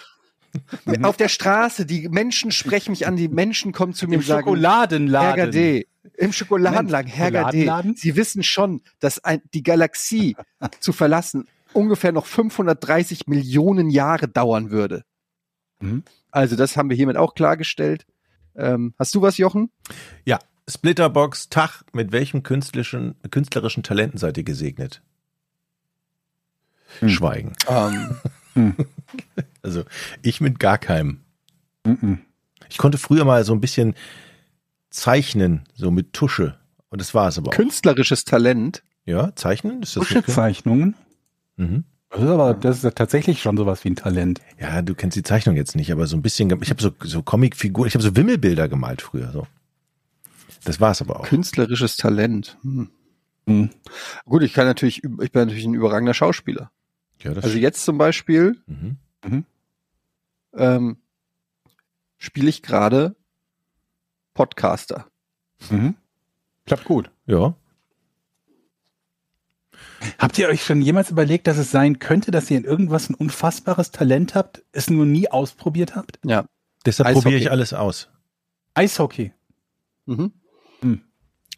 Auf der Straße, die Menschen sprechen mich an, die Menschen kommen zu mir im und sagen, Schokoladenladen. Herr Gade, im Schokoladenladen, Herr Gade? Sie wissen schon, dass ein, die Galaxie *laughs* zu verlassen ungefähr noch 530 Millionen Jahre dauern würde. Mhm. Also das haben wir hiermit auch klargestellt. Ähm, hast du was, Jochen? Ja, Splitterbox, Tag, mit welchem künstlerischen, künstlerischen Talenten seid ihr gesegnet? Hm. Schweigen. Ähm, *laughs* Also ich mit gar keinem. Mhm. Ich konnte früher mal so ein bisschen zeichnen, so mit Tusche. Und das war es aber auch. künstlerisches Talent. Ja, zeichnen? Ist das nicht? Tuschezeichnungen. Mhm. Das ist aber, das ist ja tatsächlich schon sowas wie ein Talent. Ja, du kennst die Zeichnung jetzt nicht, aber so ein bisschen, ich habe so, so Comicfiguren, ich habe so Wimmelbilder gemalt früher. So. Das war es aber auch. Künstlerisches Talent. Hm. Mhm. Gut, ich kann natürlich, ich bin natürlich ein überragender Schauspieler. Ja, das Also jetzt zum Beispiel mhm. ähm, spiele ich gerade Podcaster. Mhm. Klappt gut. Ja. Habt ihr euch schon jemals überlegt, dass es sein könnte, dass ihr in irgendwas ein unfassbares Talent habt, es nur nie ausprobiert habt? Ja. Deshalb probiere ich alles aus. Eishockey. Mhm. Hm.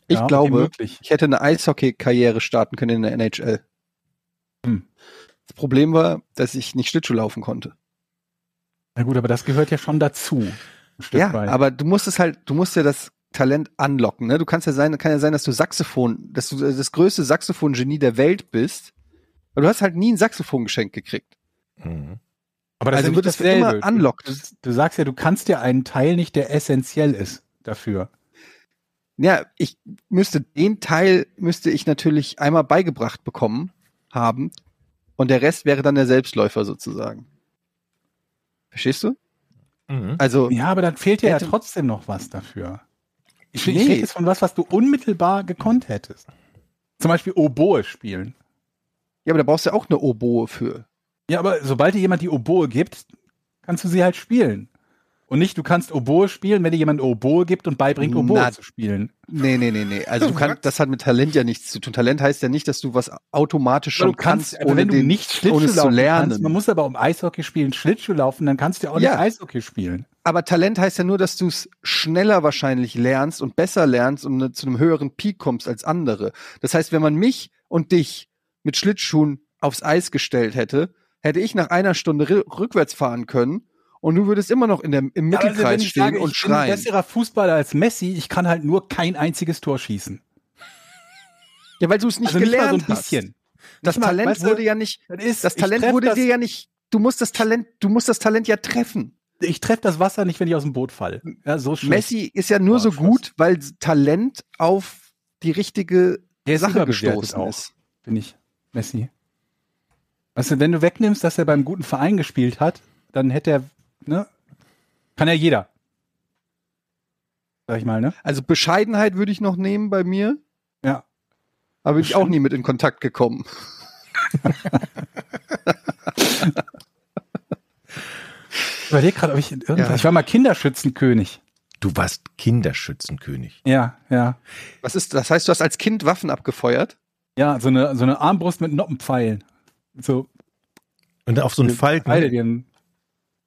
Ich Ja, glaube, ich hätte eine Eishockey-Karriere starten können in der NHL. Hm. Das Problem war, dass ich nicht Schlittschuh laufen konnte. Na gut, aber das gehört ja schon dazu. Ein Stück Ja, weit. aber du musst es halt, du musst ja das Talent anlocken. Ne? Du kannst ja sein, kann ja sein, dass du Saxophon, dass du das größte Saxophon-Genie der Welt bist. Aber du hast halt nie ein Saxophon geschenkt gekriegt. Mhm. aber also ja wird es immer unlocked. Du, du sagst ja, du kannst ja einen Teil nicht, der essentiell ist dafür. Ja, ich müsste den Teil müsste ich natürlich einmal beigebracht bekommen haben und der Rest wäre dann der Selbstläufer sozusagen. Verstehst du? Mhm. Also Ja, aber dann fehlt dir ja trotzdem noch was dafür. Ich, Nee. ich rede jetzt von was, was du unmittelbar gekonnt hättest. Zum Beispiel Oboe spielen. ja, aber da brauchst du ja auch eine Oboe für. Ja, aber sobald dir jemand die Oboe gibt, kannst du sie halt spielen. Und nicht, du kannst Oboe spielen, wenn dir jemand Oboe gibt und beibringt, Oboe Na, zu spielen. Nee, nee, nee, nee. Also du *laughs* kannst, das hat mit Talent ja nichts zu tun. Talent heißt ja nicht, dass du was automatisch schon du kannst, kannst, aber ohne, wenn du den, nicht Schlittschuh ohne es zu laufen lernen. kannst, man muss aber um Eishockey spielen Schlittschuh laufen, dann kannst du auch Ja. nicht Eishockey spielen. aber Talent heißt ja nur, dass du es schneller wahrscheinlich lernst und besser lernst und ne- zu einem höheren Peak kommst als andere. Das heißt, wenn man mich und dich mit Schlittschuhen aufs Eis gestellt hätte, hätte ich nach einer Stunde rückwärts fahren können und du würdest immer noch in der, im Ja, also Mittelkreis wenn ich stehen sage, und ich bin ein schreien. besserer Fußballer als Messi, ich kann halt nur kein einziges Tor schießen. Ja, weil du es nicht also nicht mal so gelernt ein bisschen. hast. Das Nicht mal, Talent weißt du, wurde ja nicht, Das, ist, das ich Talent wurde das, dir ja nicht, du musst das Talent, du musst das Talent ja treffen. Ich treffe das Wasser nicht, wenn ich aus dem Boot falle. Ja, so schlecht. Messi ist ja nur Oh, so Schluss. gut, weil Talent auf die richtige Sache gestoßen ist. finde ich, Messi. Weißt du, wenn du wegnimmst, dass er beim guten Verein gespielt hat, dann hätte er, ne, kann ja jeder. Sag ich mal, ne? Also Bescheidenheit würde ich noch nehmen bei mir, Ja. aber bin ich auch nie mit in Kontakt gekommen. *laughs* Ich überlege gerade, ob ich in irgendwas, Ja. ich war mal Kinderschützenkönig. Du warst Kinderschützenkönig. Ja, ja. Was ist, das heißt, du hast als Kind Waffen abgefeuert? Ja, so eine, so eine Armbrust mit Noppenpfeilen. So, Und auf so einen Falken. Pfeile,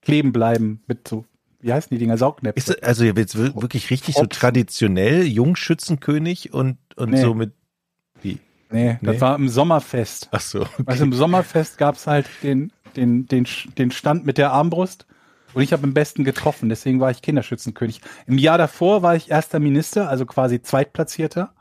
kleben bleiben mit so, wie heißen die Dinger, Saugnäpfe. Ist das, also jetzt wir- wirklich richtig so Hopfen. traditionell Jungschützenkönig und, und Nee. so mit. Wie? nee, das Nee. war im Sommerfest. Ach so. Also im Sommerfest gab's halt den, den, den, den Stand mit der Armbrust und ich habe am besten getroffen, deswegen war ich Kinderschützenkönig. Im Jahr davor war ich erster Minister, also quasi Zweitplatzierter.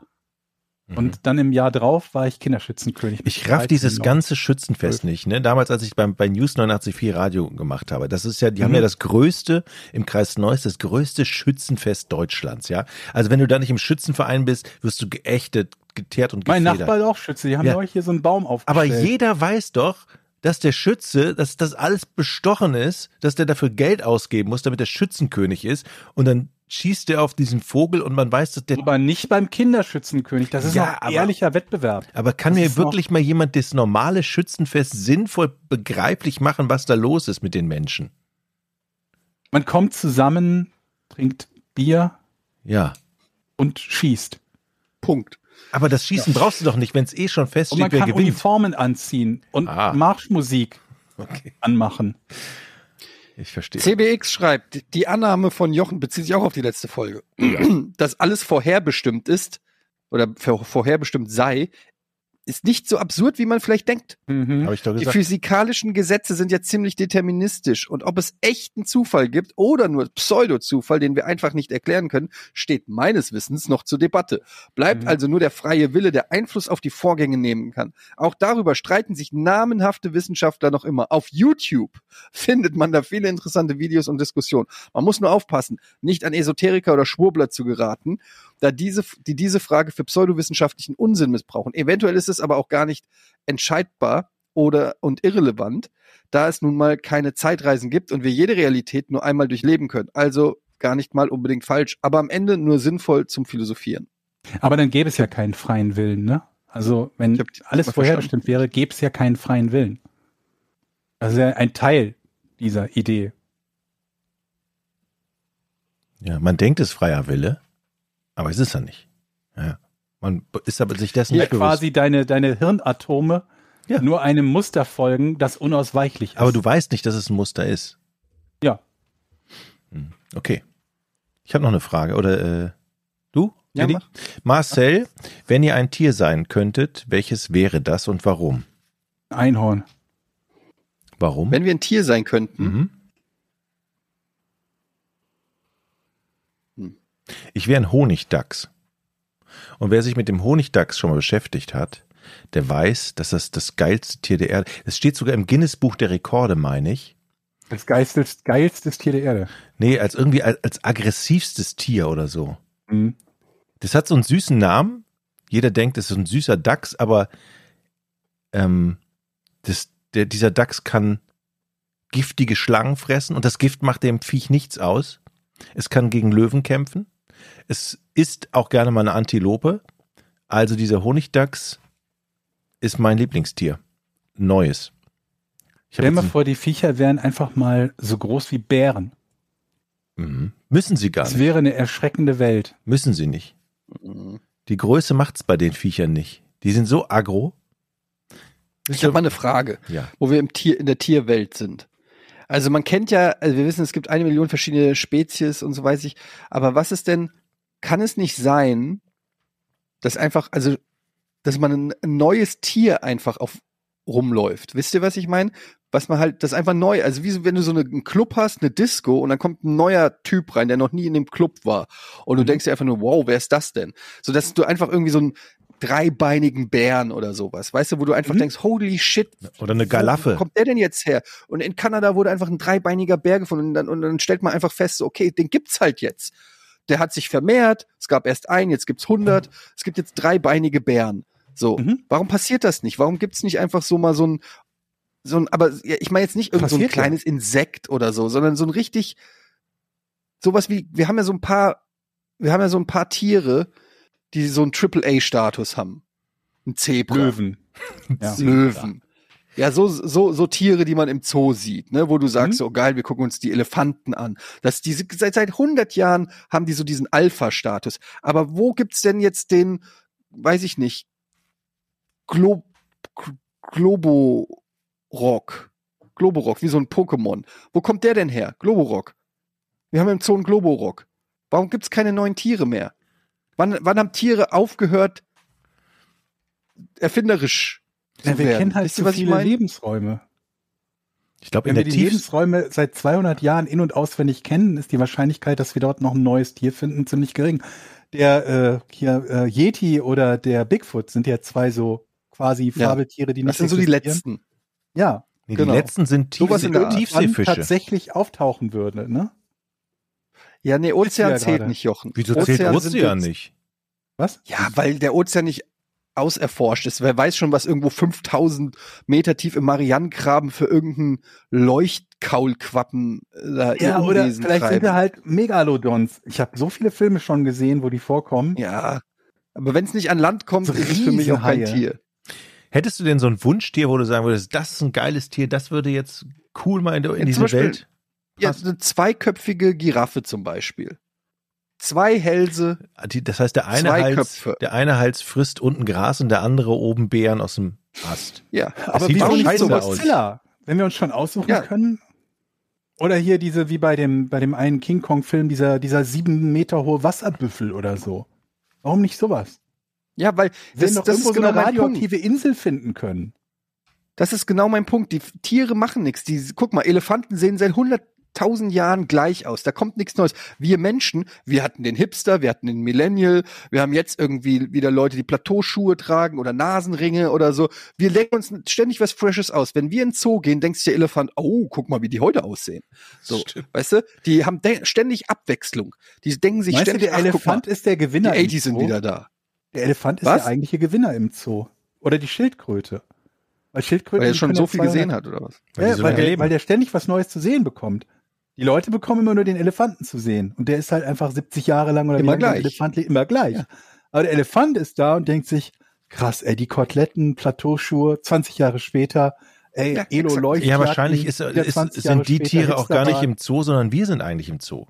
Und dann im Jahr drauf war ich Kinderschützenkönig. Ich raff 13 dieses noch. ganze Schützenfest nicht. Ne? Damals, als ich beim, bei News 89.4 Radio gemacht habe, das ist ja, die haben Mhm. ja das größte im Kreis Neuss, das größte Schützenfest Deutschlands. Ja, also wenn du da nicht im Schützenverein bist, wirst du geächtet, geteert und Mein gefedert. Nachbar ist auch Schütze. Die haben Ja. euch hier so einen Baum Aber aufgestellt. jeder weiß doch, dass der Schütze, dass das alles bestochen ist, dass der dafür Geld ausgeben muss, damit der Schützenkönig ist. Und dann schießt der auf diesen Vogel und man weiß, dass der. aber nicht beim Kinderschützenkönig. Das ist Ja, aber- ehrlicher Wettbewerb. Aber kann Das mir wirklich mal jemand das normale Schützenfest sinnvoll begreiflich machen, was da los ist mit den Menschen? Man kommt zusammen, trinkt Bier Ja. und schießt. Punkt. Aber das Schießen brauchst du doch nicht, wenn es eh schon Und man feststeht, wer kann gewinnt. Uniformen anziehen und Ah. Marschmusik Okay, anmachen. Ich verstehe. CBX schreibt, die Annahme von Jochen bezieht sich auch auf die letzte Folge, *clears throat* dass alles vorherbestimmt ist oder vor- vorherbestimmt sei, ist nicht so absurd, wie man vielleicht denkt. Mhm. Habe ich doch Die gesagt. physikalischen Gesetze sind ja ziemlich deterministisch und ob es echten Zufall gibt oder nur Pseudo-Zufall, den wir einfach nicht erklären können, steht meines Wissens noch zur Debatte. Bleibt Mhm. also nur der freie Wille, der Einfluss auf die Vorgänge nehmen kann. Auch darüber streiten sich namenhafte Wissenschaftler noch immer. Auf YouTube findet man da viele interessante Videos und Diskussionen. Man muss nur aufpassen, nicht an Esoteriker oder Schwurbler zu geraten, da diese, die diese Frage für pseudowissenschaftlichen Unsinn missbrauchen. Eventuell ist es aber auch gar nicht entscheidbar oder und irrelevant, da es nun mal keine Zeitreisen gibt und wir jede Realität nur einmal durchleben können. Also gar nicht mal unbedingt falsch, aber am Ende nur sinnvoll zum Philosophieren. Aber dann gäbe es ja keinen freien Willen, ne? Also wenn alles vorherbestimmt wäre, gäbe es ja keinen freien Willen. Das ist ja ein Teil dieser Idee. Ja, man denkt, es ist freier Wille, aber es ist er nicht. Ja. Man ist aber sich dessen Hier nicht bewusst. quasi deine, deine Hirnatome Ja. nur einem Muster folgen, das unausweichlich ist. Aber du weißt nicht, dass es ein Muster ist. Ja. Hm, Okay. Ich habe noch eine Frage. Oder äh, du? Ja, mach. Marcel, wenn ihr ein Tier sein könntet, welches wäre das und warum? Einhorn. Warum? Wenn wir ein Tier sein könnten, Mhm. Hm. Ich wäre ein Honigdachs. Und wer sich mit dem Honigdachs schon mal beschäftigt hat, der weiß, dass das das geilste Tier der Erde. Es steht sogar im Guinness-Buch der Rekorde, meine ich. Das geilstes, geilstes Tier der Erde. Nee, als irgendwie als, als aggressivstes Tier oder so. Mhm. Das hat so einen süßen Namen. Jeder denkt, es ist ein süßer Dachs, aber ähm, das, der, dieser Dachs kann giftige Schlangen fressen und das Gift macht dem Viech nichts aus. Es kann gegen Löwen kämpfen. Es isst auch gerne mal eine Antilope. Also dieser Honigdachs ist mein Lieblingstier. Neues. Ich Stell mal vor, die Viecher wären einfach mal so groß wie Bären. Mhm. Müssen sie gar Das nicht. wäre eine erschreckende Welt. Müssen sie nicht. Mhm. Die Größe macht's bei den Viechern nicht. Die sind so aggro. ich habe mal eine Frage, Ja. wo wir im Tier, in der Tierwelt sind. Also man kennt ja, also wir wissen, es gibt eine Million verschiedene Spezies und so weiß ich, aber was ist denn, kann es nicht sein, dass einfach, also, dass man ein, ein neues Tier einfach auf rumläuft. Wisst ihr, was ich meine? Was man halt, das ist einfach neu. Also wie wenn du so eine, einen Club hast, eine Disco und dann kommt ein neuer Typ rein, der noch nie in dem Club war. Und du denkst dir einfach nur, wow, wer ist das denn? So dass du einfach irgendwie so einen dreibeinigen Bären oder sowas, weißt du, wo du einfach Mhm. denkst, holy shit. Oder eine Wo Galaffe. kommt der denn jetzt her? Und in Kanada wurde einfach ein dreibeiniger Bär gefunden und dann, und dann stellt man einfach fest, so, okay, den gibt's halt jetzt. Der hat sich vermehrt, es gab erst einen, jetzt gibt's 100, es gibt jetzt dreibeinige Bären. So, Mhm. warum passiert das nicht? Warum gibt's nicht einfach so mal so ein, so ein, aber ich meine jetzt nicht irgend so ein Passiert ja. kleines Insekt oder so, sondern so ein richtig, sowas wie, wir haben ja so ein paar, wir haben ja so ein paar Tiere, die so einen Triple-A-Status haben. Ein Zebra. Löwen. *laughs* Ja. Löwen. Ja, so, so, so Tiere, die man im Zoo sieht, ne, wo du sagst, Mhm. so geil, wir gucken uns die Elefanten an. Das, diese, seit, seit 100 Jahren haben die so diesen Alpha-Status. Aber wo gibt's denn jetzt den, weiß ich nicht, Glo, Globorock? Globorock, wie so ein Pokémon. Wo kommt der denn her? Globorock. Wir haben im Zoo einen Globorock. Warum gibt's keine neuen Tiere mehr? Wann, wann haben Tiere aufgehört, erfinderisch zu Ja, wir werden? kennen halt zu was ich viele meine? Lebensräume. Ich glaube, in Wenn wir der die Tief Lebensräume seit 200 Jahren in- und auswendig kennen, ist die Wahrscheinlichkeit, dass wir dort noch ein neues Tier finden, ziemlich gering. der äh, hier äh, Yeti oder der Bigfoot sind ja zwei so quasi Ja. Fabeltiere, die Das nicht sind so die letzten. Ja, Nee, Genau. Die letzten sind Tief Sowas in der Art. wann Tiefseefische. tatsächlich auftauchen würde, ne? Ja, nee, Ozean ja zählt gerade. nicht, Jochen. Wieso zählt sind Ozean nicht? Was? Ja, weil der Ozean nicht auserforscht ist. Wer weiß schon, was irgendwo 5000 Meter tief im Marianengraben für irgendeinen Leuchtkaulquappen äh, da Ja, oder Unwesen vielleicht sind treiben. wir halt Megalodons. Ich habe so viele Filme schon gesehen, wo die vorkommen. Ja, aber wenn es nicht an Land kommt, So ist es für mich auch kein. Tier. Hättest du denn so ein Wunschtier, wo du sagen würdest, das ist ein geiles Tier, das würde jetzt cool mal in, in Ja, diese Beispiel- Welt? Ja, eine zweiköpfige Giraffe zum Beispiel. Zwei Hälse. Die, das heißt, der eine, Hals, Köpfe. der eine Hals frisst unten Gras und der andere oben Beeren aus dem Ast. Ja, Aber sieht doch nicht scheiße so aus. Godzilla? Wenn wir uns schon aussuchen Ja. können. Oder hier diese, wie bei dem, bei dem einen King Kong-Film, dieser, dieser sieben Meter hohe Wasserbüffel oder so. Warum nicht sowas? ja, weil Wir das, noch das irgendwo ist so genau eine mein Punkt. radioaktive Insel finden können. Das ist genau mein Punkt. Die Tiere machen nichts. Die, guck mal, Elefanten sehen seit 100.000 Jahren gleich aus. Da kommt nichts Neues. Wir Menschen, wir hatten den Hipster, wir hatten den Millennial, wir haben jetzt irgendwie wieder Leute, die Plateauschuhe tragen oder Nasenringe oder so. Wir denken uns ständig was Freshes aus. Wenn wir in den Zoo gehen, denkst du der Elefant, oh, guck mal, wie die heute aussehen. So, Stimmt. weißt du? Die haben de- ständig Abwechslung. Die denken sich Meinst du, ständig, der ach, guck mal, Elefant ist der die Gewinner im 80s sind wieder da. Der Elefant ist Was? der eigentliche Gewinner im Zoo. Oder die Schildkröte. Weil Schildkröten Weil er die schon so viel 200 gesehen hat, oder was? Weil die Ja, so weil, der, weil der ständig was Neues zu sehen bekommt. Die Leute bekommen immer nur den Elefanten zu sehen. Und der ist halt einfach 70 Jahre lang oder Immer gleich. Elefant lebt, immer gleich. Aber der Elefant ist da und denkt sich, krass, ey, die Koteletten, Plateauschuhe, 20 Jahre später, ey, Ja, Elo leuchtet. ja, wahrscheinlich ist, ist, 20 Jahre sind die Tiere auch gar nicht im Zoo, sondern wir sind eigentlich im Zoo.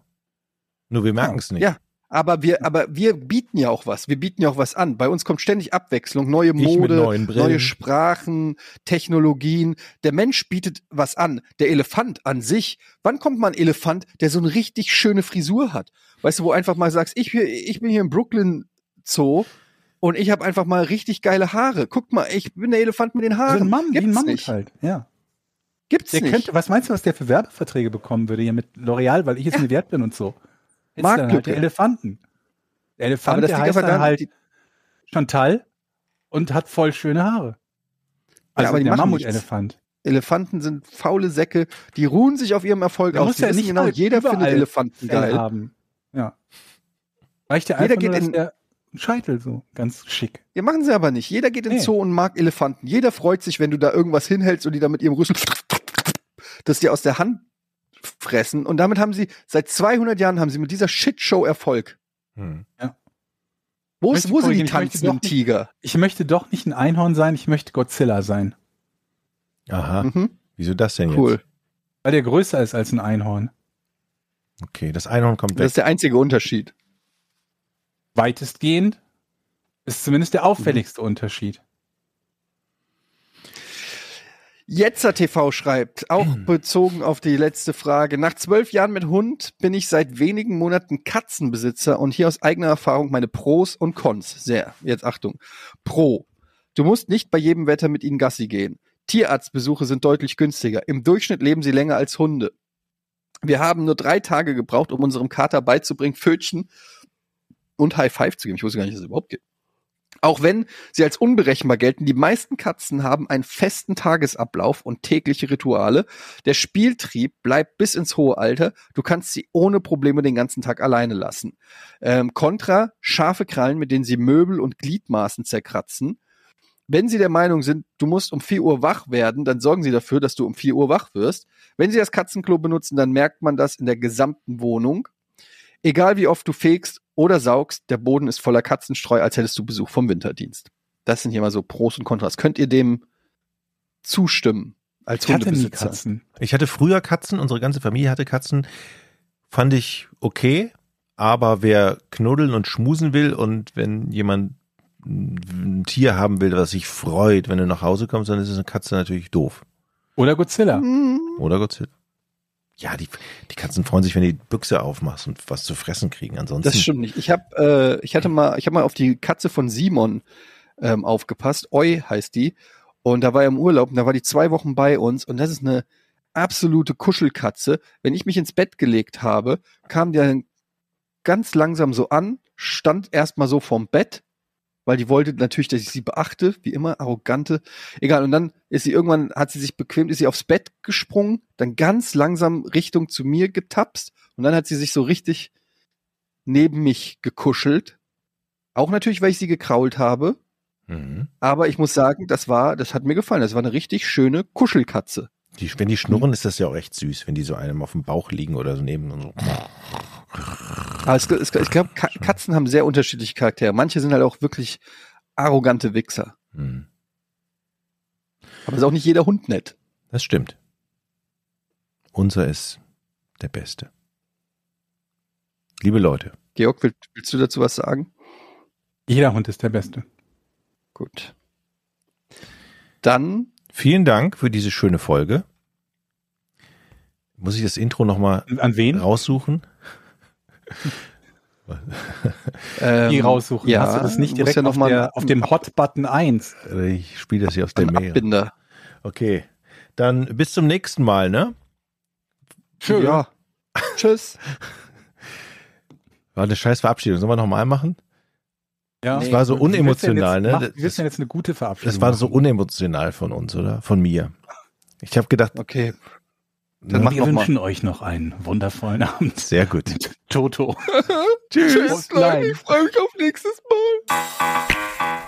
Nur wir merken es nicht. Ja. Aber wir, aber wir bieten ja auch was. Wir bieten ja auch was an. Bei uns kommt ständig Abwechslung, neue Mode, neue Sprachen, Technologien. Der Mensch bietet was an. Der Elefant an sich. Wann kommt mal ein Elefant, der so eine richtig schöne Frisur hat? Weißt du, wo einfach mal sagst, ich, ich bin hier im Brooklyn Zoo und ich habe einfach mal richtig geile Haare. Guck mal, ich bin der Elefant mit den So Haaren. ein Mann, wie ein Gibt's Mammut nicht. halt, ja. Gibt's Der nicht. könnte, was meinst du, was der für Werbeverträge bekommen würde hier mit L'Oreal, weil ich es *laughs* mir wert bin und so? Halt Marktlücke. der Elefanten. Der Elefant, aber das der heißt aber dann halt Chantal und hat voll schöne Haare. Also aber die der machen Mammutelefant. Elefanten sind faule Säcke, die ruhen sich auf ihrem Erfolg Der aus. muss ja nicht genau, halt jeder findet Elefanten geil. haben. Ja. Reicht ja Jeder einfach nur, geht dass in- der Scheitel so ganz schick. Ja, machen sie aber nicht. Jeder geht in den Nee. Zoo und mag Elefanten. Jeder freut sich, wenn du da irgendwas hinhältst und die da mit ihrem Rüssel *laughs* das dir aus der Hand fressen. Und damit haben sie, seit 200 Jahren haben sie mit dieser Shitshow Erfolg. Hm. Wo, ist, wo sind die korrigieren, ich möchte tanzenden doch nicht- Tiger? Ich möchte doch nicht ein Einhorn sein, ich möchte Godzilla sein. Aha. Mhm. Wieso das denn Cool. jetzt? Weil der größer ist als ein Einhorn. Okay, das Einhorn kommt Das weg. ist der einzige Unterschied. Weitestgehend ist zumindest der auffälligste Unterschied. Jetzer TV schreibt, auch bezogen auf die letzte Frage. Nach zwölf Jahren mit Hund bin ich seit wenigen Monaten Katzenbesitzer und hier aus eigener Erfahrung meine Pros und Cons. Sehr. Jetzt Achtung. Pro. Du musst nicht bei jedem Wetter mit ihnen Gassi gehen. Tierarztbesuche sind deutlich günstiger. Im Durchschnitt leben sie länger als Hunde. Wir haben nur drei Tage gebraucht, um unserem Kater beizubringen, Pfötchen und High Five zu geben. Ich wusste gar nicht, dass es überhaupt gibt. Auch wenn sie als unberechenbar gelten, die meisten Katzen haben einen festen Tagesablauf und tägliche Rituale. Der Spieltrieb bleibt bis ins hohe Alter. Du kannst sie ohne Probleme den ganzen Tag alleine lassen. Ähm, Contra, scharfe Krallen, mit denen sie Möbel und Gliedmaßen zerkratzen. Wenn Sie der Meinung sind, du musst um 4 Uhr wach werden, dann sorgen Sie dafür, dass du um 4 Uhr wach wirst. Wenn Sie das Katzenklo benutzen, dann merkt man das in der gesamten Wohnung. Egal wie oft du fegst oder saugst, der Boden ist voller Katzenstreu, als hättest du Besuch vom Winterdienst. Das sind hier mal so Pros und Kontras. Könnt ihr dem zustimmen als Ich hatte nie? Katzen. Ich hatte früher Katzen, unsere ganze Familie hatte Katzen. Fand ich okay, aber wer knuddeln und schmusen will und wenn jemand ein Tier haben will, was sich freut, wenn du nach Hause kommst, dann ist es eine Katze natürlich doof. Oder Godzilla. Hm, Oder Godzilla? Ja, die, die Katzen freuen sich, wenn du die Büchse aufmachst und was zu fressen kriegen. Ansonsten. Das stimmt nicht. Ich habe, äh, ich hatte mal, ich habe mal auf die Katze von Simon ähm, aufgepasst. Oi heißt die. Und da war er im Urlaub und da war die zwei Wochen bei uns und das ist eine absolute Kuschelkatze. Wenn ich mich ins Bett gelegt habe, kam der ganz langsam so an, stand erstmal so vorm Bett, weil die wollte natürlich, dass ich sie beachte, wie immer, arrogante. Egal, und dann ist sie irgendwann, hat sie sich bequemt, ist sie aufs Bett gesprungen, dann ganz langsam Richtung zu mir getapst und dann hat sie sich so richtig neben mich gekuschelt. Auch natürlich, weil ich sie gekrault habe. Mhm. Aber ich muss sagen, das war, das hat mir gefallen. Das war eine richtig schöne Kuschelkatze. Die, wenn die schnurren, ist das ja auch echt süß, wenn die so einem auf dem Bauch liegen oder so neben und so. Aber es, es, ich glaube, Ka Katzen haben sehr unterschiedliche Charaktere. Manche sind halt auch wirklich arrogante Wichser. Mhm. Aber ist auch nicht jeder Hund nett. Das stimmt. Unser ist der Beste. Liebe Leute, Georg, willst, willst du dazu was sagen? Jeder Hund ist der Beste. Gut. Dann vielen Dank für diese schöne Folge. Muss ich das Intro nochmal An wen? raussuchen? Ähm, Die raussuchen. Ja, Hast du das nicht direkt ja auf, der, auf dem Hot-Button 1? Ich spiele das hier aus der ein Mail. Abbinder. Okay. Dann bis zum nächsten Mal, ne? Schön. Ja. *laughs* Tschüss. War eine scheiß Verabschiedung. Sollen wir nochmal machen? Ja. Das war so unemotional, ne? du denn jetzt eine gute Verabschiedung Das war so unemotional von uns, oder? Von mir. Ich habe gedacht, Okay. Das wir wünschen mal. euch noch einen wundervollen *laughs* Abend. Sehr gut. *laughs* Toto. *laughs* Tschüss. Tschüss, Leute. Ich freue mich auf nächstes Mal.